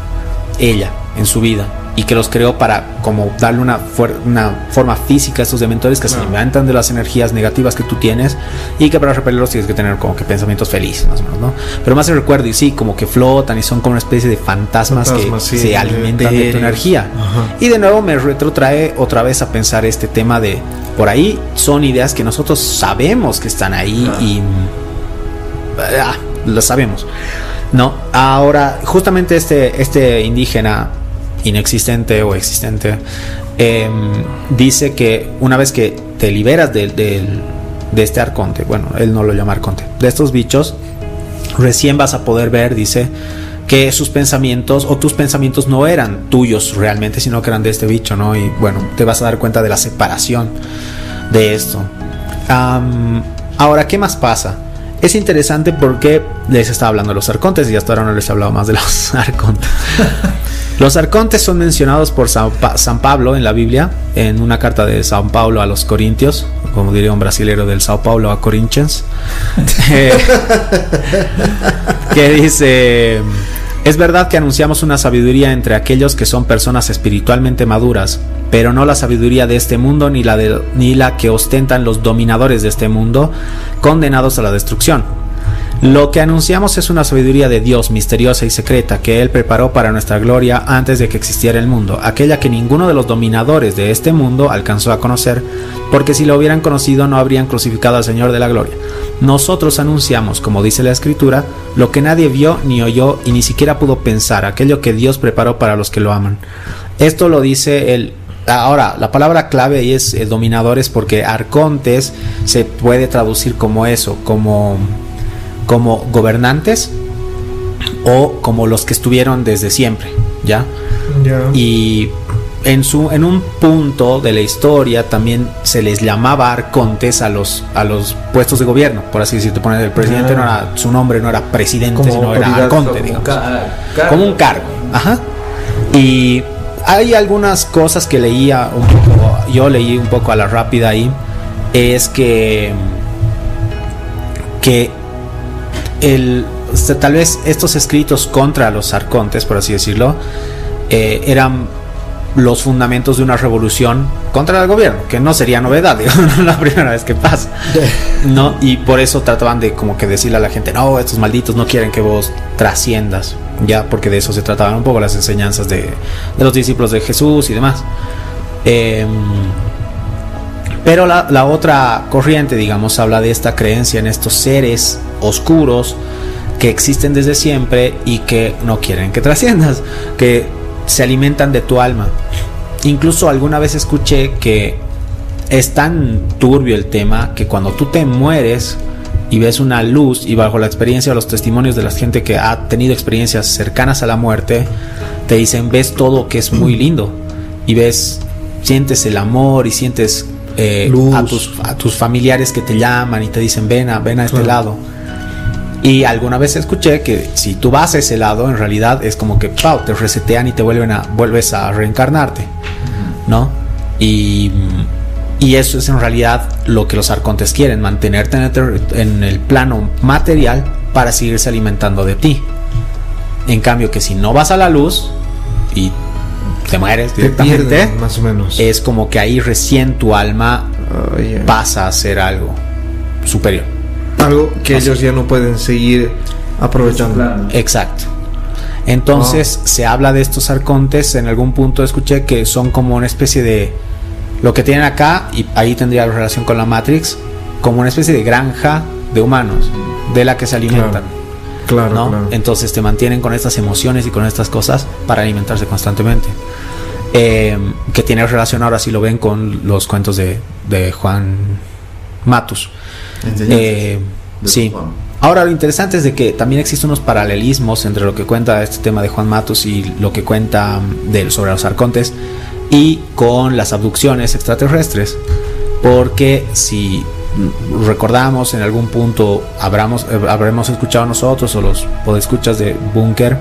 ella en su vida y que los creó para como darle una, una forma física a estos dementores que se alimentan de las energías negativas que tú tienes y que para repelerlos tienes que tener como que pensamientos felices más o menos, ¿no? Pero más se recuerdo y sí, como que flotan y son como una especie de fantasmas, que se alimentan de, tu energía. Y de nuevo me retrotrae otra vez a pensar este tema de por ahí son ideas que nosotros sabemos que están ahí y ah, lo sabemos. No, ahora justamente este este indígena inexistente o existente, em, dice que una vez que te liberas de, de, este arconte, bueno, él no lo llama arconte, de estos bichos, recién vas a poder ver, dice, que sus pensamientos o tus pensamientos no eran tuyos realmente, sino que eran de este bicho, ¿no? Y bueno, te vas a dar cuenta de la separación de esto. ahora, ¿qué más pasa? Es interesante porque les estaba hablando de los arcontes y hasta ahora no les he hablado más de los arcontes. Los arcontes son mencionados por San, Pablo en la Biblia, en una carta de San Pablo a los Corintios, como diría un brasilero del Sao Paulo a Corinthians, eh, que dice, es verdad que anunciamos una sabiduría entre aquellos que son personas espiritualmente maduras, pero no la sabiduría de este mundo ni la, ni la que ostentan los dominadores de este mundo, condenados a la destrucción Lo que anunciamos es una sabiduría de Dios misteriosa y secreta que Él preparó para nuestra gloria antes de que existiera el mundo, aquella que ninguno de los dominadores de este mundo alcanzó a conocer, porque si lo hubieran conocido no habrían crucificado al Señor de la gloria. Nosotros anunciamos, como dice la Escritura, lo que nadie vio ni oyó y ni siquiera pudo pensar, aquello que Dios preparó para los que lo aman. Esto lo dice el Ahora, la palabra clave ahí es eh, dominadores porque arcontes se puede traducir como eso, como, como gobernantes o como los que estuvieron desde siempre, ¿ya? Y en, su, en un punto de la historia también se les llamaba arcontes a los, a los puestos de gobierno, por así decirlo. El presidente no era, su nombre no era presidente, sino era arconte, digamos. Como un cargo. Ajá. Y hay algunas cosas que leía un poco, yo leí un poco a la rápida ahí, es que, que el, tal vez estos escritos contra los arcontes, por así decirlo, eh, eran los fundamentos de una revolución contra el gobierno, que no sería novedad, digo, no la primera vez que pasa. No, y por eso trataban de como que decirle a la gente, no, estos malditos no quieren que vos trasciendas, ya, porque de eso se trataban un poco las enseñanzas de, de los discípulos de Jesús y demás. Em, pero la, otra corriente, digamos, habla de esta creencia en estos seres oscuros que existen desde siempre y que no quieren que trasciendas, que se alimentan de tu alma. Incluso alguna vez escuché que es tan turbio el tema que cuando tú te mueres y ves una luz y bajo la experiencia o los testimonios de la gente que ha tenido experiencias cercanas a la muerte, te dicen ves todo que es muy lindo y ves, sientes el amor y sientes eh, a, tus, a tus familiares que te llaman y te dicen ven a, ven a este lado y alguna vez escuché que si tú vas a ese lado, en realidad es como que te resetean y te vuelven a, vuelves a reencarnarte, ¿no? Y, y, eso es en realidad lo que los arcontes quieren, mantenerte en el, plano material para seguirse alimentando de ti. En cambio, que si no vas a la luz y te mueres directamente, más o menos. es como que ahí recién tu alma pasa a ser algo superior algo que ellos ya no pueden seguir aprovechando. Exacto. Entonces se habla de estos arcontes, en algún punto escuché que son como una especie de lo que tienen acá, y ahí tendría relación con la Matrix, como una especie de granja de humanos, de la que se alimentan. Claro, claro, Entonces te mantienen con estas emociones y con estas cosas para alimentarse constantemente. Eh, que tiene relación ahora si lo ven con los cuentos de, de Juan Matus. Eh, sí. Ahora lo interesante es de que también existen unos paralelismos entre lo que cuenta este tema de Juan Matos y lo que cuenta mm, de, sobre los arcontes y con las abducciones extraterrestres. Porque si recordamos en algún punto habremos, eh, habremos escuchado nosotros o los podescuchas de Bunker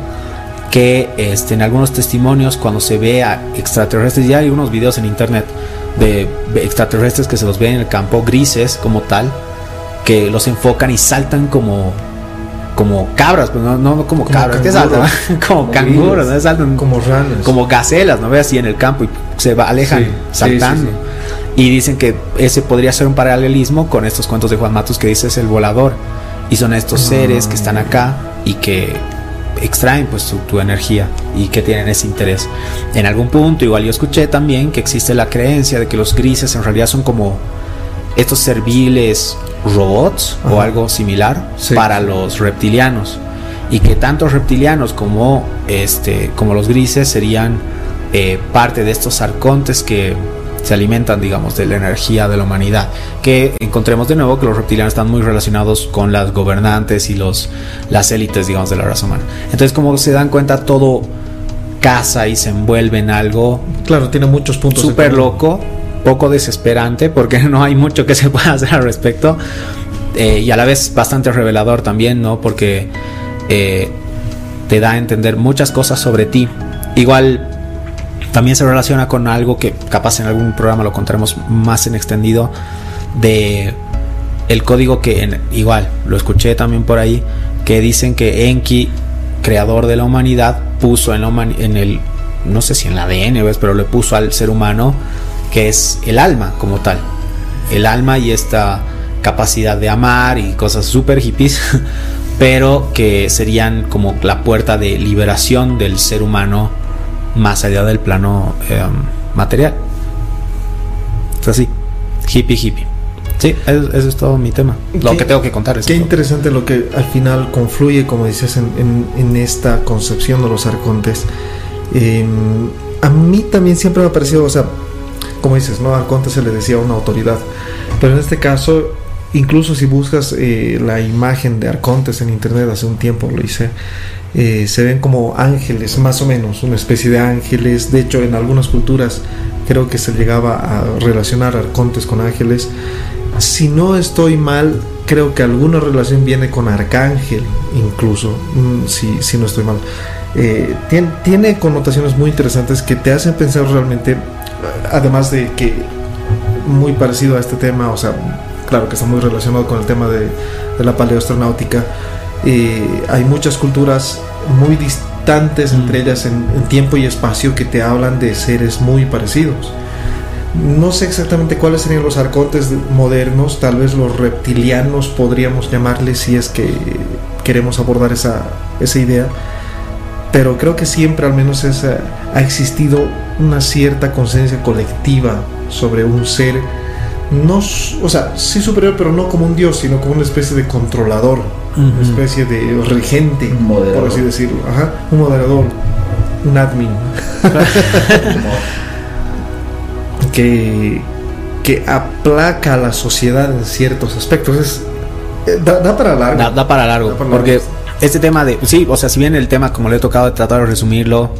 que este, en algunos testimonios cuando se ve a extraterrestres, ya hay unos videos en internet de extraterrestres que se los ve en el campo grises como tal, que los enfocan y saltan como como cabras, pues no, no como, cabras, que saltan? como canguros, ¿no? Saltan como ranas. Como gacelas, ¿no? Ve así en el campo y se va, alejan saltando. Y dicen que ese podría ser un paralelismo con estos cuentos de Juan Matos que dice es el volador. Y son estos ah. seres que están acá y que extraen pues tu, tu, energía y que tienen ese interés. En algún punto igual yo escuché también que existe la creencia de que los grises en realidad son como estos serviles robots o algo similar para los reptilianos y que tanto reptilianos como este como los grises serían eh, parte de estos arcontes que se alimentan digamos de la energía de la humanidad que encontremos de nuevo que los reptilianos están muy relacionados con las gobernantes y los las élites digamos de la raza humana entonces como se dan cuenta todo casa y se envuelve en algo claro tiene muchos puntos súper loco poco desesperante porque no hay mucho que se pueda hacer al respecto eh, y a la vez bastante revelador también, ¿no? Porque eh, te da a entender muchas cosas sobre ti. Igual también se relaciona con algo que capaz en algún programa lo contaremos más en extendido de el código que igual lo escuché también por ahí que dicen que Enki creador de la humanidad puso en, la en el no sé si en el ADN ¿ves? pero le puso al ser humano que es el alma como tal. El alma y esta capacidad de amar y cosas súper hippies pero que serían como la puerta de liberación del ser humano más allá del plano em, material. Es así, hippie hippie. Sí, eso, es todo mi tema. Lo que tengo que contar es Qué interesante lo que al final confluye, como dices, en, esta concepción de los arcontes. Em, a mí también siempre me ha parecido, o sea, como dices, ¿no? Arconte se le decía una autoridad. Pero en este caso, incluso si buscas eh, la imagen de arcontes en internet, hace un tiempo lo hice, eh, se ven como ángeles, más o menos, una especie de ángeles. De hecho, en algunas culturas creo que se llegaba a relacionar arcontes con ángeles. Si no estoy mal, creo que alguna relación viene con arcángel, incluso, mm, si, si no estoy mal. Eh, tiene, tiene, connotaciones muy interesantes que te hacen pensar realmente, además de que muy parecido a este tema, o sea, claro que está muy relacionado con el tema de, de la paleoastronáutica, eh, hay muchas culturas muy distantes entre ellas en, tiempo y espacio que te hablan de seres muy parecidos. No sé exactamente cuáles serían los arcontes modernos, tal vez los reptilianos podríamos llamarles si es que queremos abordar esa, esa idea, pero creo que siempre al menos ha existido una cierta conciencia colectiva sobre un ser, no, o sea, sí superior, pero no como un dios, sino como una especie de controlador una especie de regente, por así decirlo, un moderador, un admin, que, que aplaca a la sociedad en ciertos aspectos. Es, eh, da, para largo. Da, para largo, porque este tema de, sí, o sea, si bien el tema como le he tocado de tratar de resumirlo,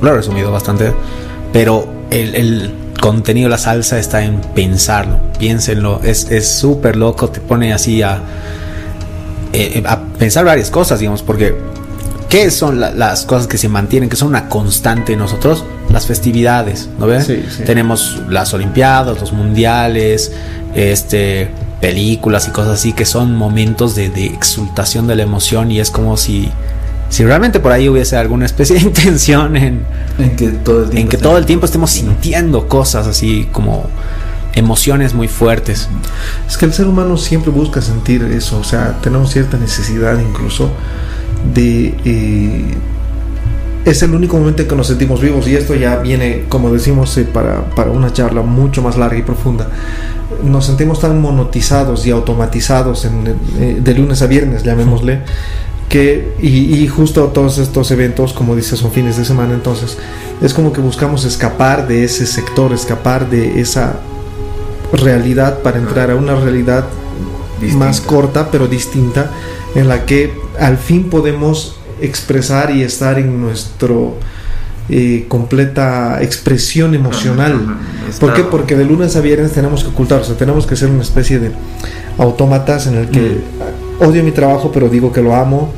lo he resumido bastante, pero el, el contenido, la salsa está en pensarlo, piénsenlo, es súper loco, te pone así a eh, a pensar varias cosas, digamos, porque ¿qué son las cosas que se mantienen, que son una constante en nosotros? Las festividades, ¿no ves? Tenemos las Olimpiadas, los mundiales, este, películas y cosas así que son momentos de, exultación de la emoción y es como si si realmente por ahí hubiese alguna especie de intención en, que todo en que todo el tiempo estemos sintiendo cosas así como emociones muy fuertes. Es que el ser humano siempre busca sentir eso, o sea, tenemos cierta necesidad incluso de... Eh, es el único momento en que nos sentimos vivos y esto ya viene, como decimos, eh, para, para, una charla mucho más larga y profunda. Nos sentimos tan monotizados y automatizados en, eh, de lunes a viernes, llamémosle, que, y, y, justo todos estos eventos, como dices, son fines de semana, entonces es como que buscamos escapar de ese sector, escapar de esa realidad para entrar a una realidad más corta pero distinta en la que al fin podemos expresar y estar en nuestro eh, completa expresión emocional. ¿Por qué? Porque de lunes a viernes tenemos que ocultar, o sea, tenemos que ser una especie de autómatas en el que mm. Odio mi trabajo pero digo que lo amo,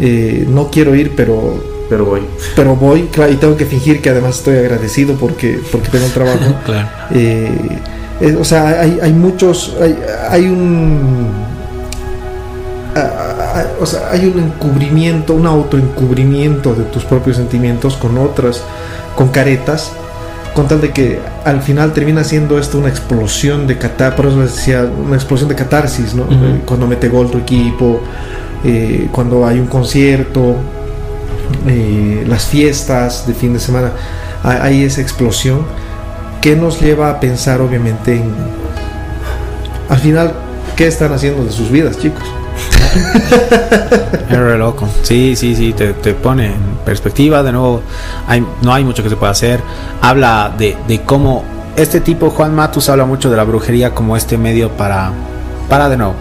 eh, no quiero ir pero pero voy. Pero voy, y tengo que fingir que además estoy agradecido porque, porque tengo el trabajo. claro. Eh, eh, o sea, hay, hay muchos, hay, hay un... o sea, hay un encubrimiento, un autoencubrimiento de tus propios sentimientos con otras, con caretas, con tal de que al final termina siendo esto una explosión de catarsis, por eso les decía, una explosión de catarsis, ¿no? Eh, cuando mete gol tu equipo, eh, cuando hay un concierto, las fiestas de fin de semana, hay esa explosión que nos lleva a pensar obviamente en, al final, qué están haciendo de sus vidas, chicos. es loco. Sí, sí, sí, te, pone en perspectiva. De nuevo, hay, no hay mucho que se pueda hacer. Habla de, de cómo este tipo, Juan Matus, habla mucho de la brujería como este medio para, para de nuevo,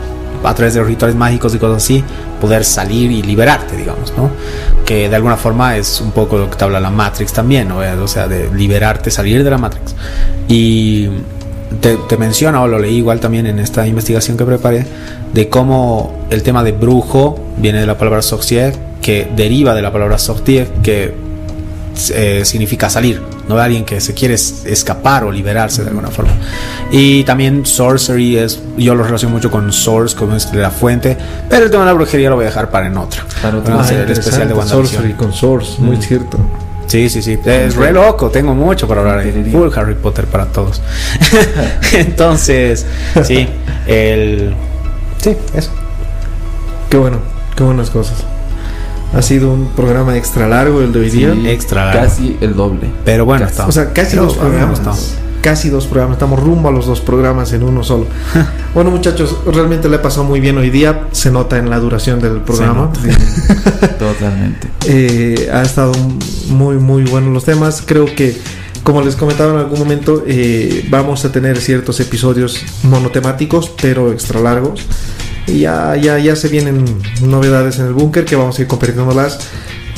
a través de rituales mágicos y cosas así, poder salir y liberarte, digamos, ¿no? Que de alguna forma es un poco lo que te habla la Matrix también, ¿no? O sea, de liberarte, salir de la Matrix. Y te, te menciona, o lo leí igual también en esta investigación que preparé, de cómo el tema de brujo viene de la palabra sorcier, que deriva de la palabra sortir, que eh, significa salir, no de alguien que se quiere escapar o liberarse de alguna forma. Y también sorcery es, yo lo relaciono mucho con source, como es la fuente, pero el tema de la brujería lo voy a dejar para en otra. Para el especial de Sorcery con source, muy cierto. Sí, sí, sí. Es re loco, tengo mucho para hablar. Full Harry Potter para todos. Entonces, sí, el. Sí, eso. Qué bueno. Qué buenas cosas. Ha sido un programa extra largo el de hoy día. Sí, extra largo. Casi el doble. Pero bueno, Casi. está. O sea, casi me programas. gustó. Casi dos programas. Estamos rumbo a los dos programas en uno solo. bueno, muchachos, realmente le he pasado muy bien hoy día. Se nota en la duración del programa. Totalmente. Eh, ha estado muy, muy buenos los temas. Creo que, como les comentaba en algún momento, eh, vamos a tener ciertos episodios monotemáticos, pero extra largos. Y ya, ya, ya se vienen novedades en el búnker que vamos a ir compartiéndolas.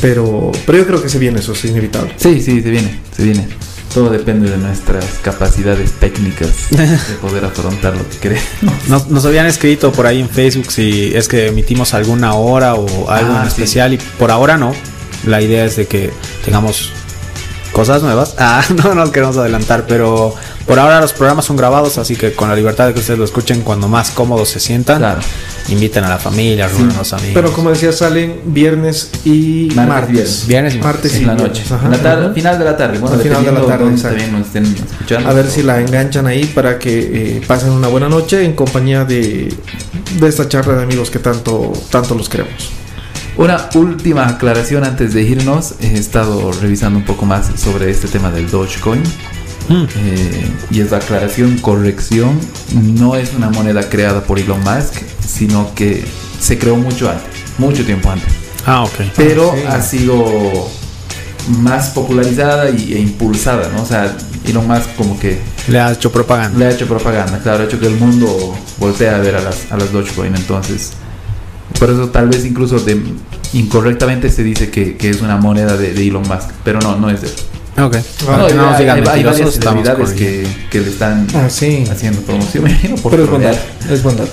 Pero, pero yo creo que se viene, eso es inevitable. Sí, sí, se viene, se viene. Todo depende de nuestras capacidades técnicas de poder afrontar lo que queremos. Nos, nos habían escrito por ahí en Facebook si es que emitimos alguna hora o algo Ah, en sí. especial y por ahora no. La idea es de que tengamos cosas nuevas. Ah, no nos queremos adelantar, pero por ahora los programas son grabados, así que con la libertad de que ustedes lo escuchen cuando más cómodos se sientan, Claro. Inviten a la familia, reúnan a los amigos. Pero como decía, salen viernes y Martes, martes. viernes y Martes en y la noche. ajá. En la tarde, final de la tarde. Bueno, Al final de la tarde, exacto. A ver si la enganchan ahí para que eh, pasen una buena noche en compañía de, de esta charla de amigos que tanto, tanto los queremos. Una última aclaración antes de irnos. He estado revisando un poco más sobre este tema del Dogecoin. Mm. Eh, y es la aclaración, corrección. No es una moneda creada por Elon Musk, sino que se creó mucho antes, mucho tiempo antes. Ah, ok. Pero sí. ha sido más popularizada y, e impulsada, ¿no? O sea, Elon Musk como que Le ha hecho propaganda. le ha hecho propaganda, claro, ha hecho que el mundo voltee a ver a las, a las Dogecoin, entonces por eso tal vez incluso de, incorrectamente se dice que, que es una moneda de, de Elon Musk, pero no, no es de él. Ok. Que no nos hay, hay- hay varias celebridades que, que le están Ah, sí. haciendo promoción, Pero es dato. Es buen dato.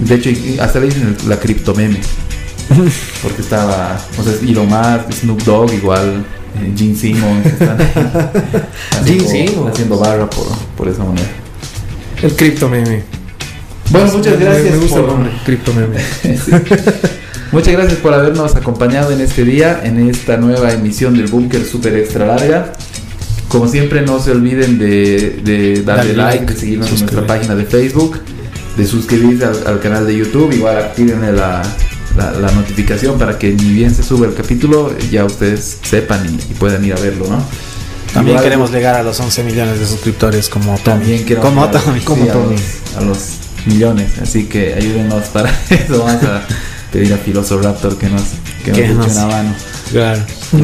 De hecho, hasta le dicen la criptomeme. Porque estaba, o sea, Elon Musk, Snoop Dogg, igual, eh, Gene Simmons, están ahí Gene Simmons. haciendo barra por, por esa moneda. El cripto meme. Bueno, muchas gracias. Me, gusta por- el nombre, cripto meme. Sí. Muchas gracias por habernos acompañado en este día, en esta nueva emisión del Búnker Super Extra Larga. Como siempre, no se olviden de, de darle like, de seguirnos en nuestra página de Facebook, de suscribirse al, al canal de YouTube, igual activen la, la, la notificación para que ni bien se sube el capítulo, ya ustedes sepan y, y puedan ir a verlo, ¿no? También Igual- queremos llegar a los 11 millones de suscriptores como Tommy. También queremos como Tommy. sí, como a, Tommy. Los, a los millones, así que ayúdenos para eso. Vamos a pedir a Filosoraptor que nos, que nos Que eche nos- una mano. Claro. Sí,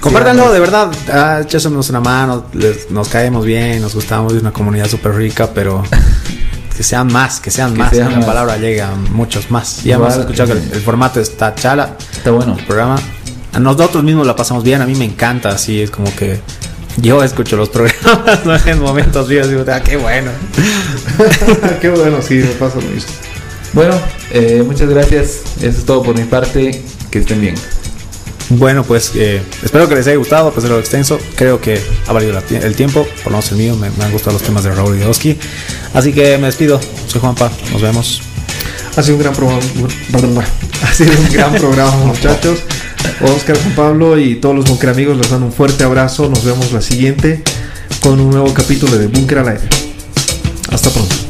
Compártanlo, de verdad. Ah, una mano. les- nos caemos bien, nos gustamos. Es una comunidad súper rica, pero que sean más, que sean Que más. sean que la más. palabra llega a muchos más. Ya hemos escuchado que eh, el, el formato está chala. Está bueno. El programa. A nosotros mismos la pasamos bien. A mí me encanta. Así es como que. Yo escucho los programas ¿no? en momentos vivos y digo, ah, qué bueno. Qué bueno, sí, me pasa lo mismo. Bueno, eh, muchas gracias. Eso es todo por mi parte. Que estén bien. Bueno, pues eh, espero que les haya gustado, a pesar de lo extenso. Creo que ha valido la el tiempo, por lo menos el mío. Me, me han gustado los temas de Raúl y Oski. Así que me despido. Soy Juanpa. Nos vemos. Ha sido un gran programa. Ha sido un gran programa, muchachos. Oscar, Juan Pablo y todos los Bunker amigos les dan un fuerte abrazo. Nos vemos la siguiente con un nuevo capítulo de Bunker al aire. Hasta pronto.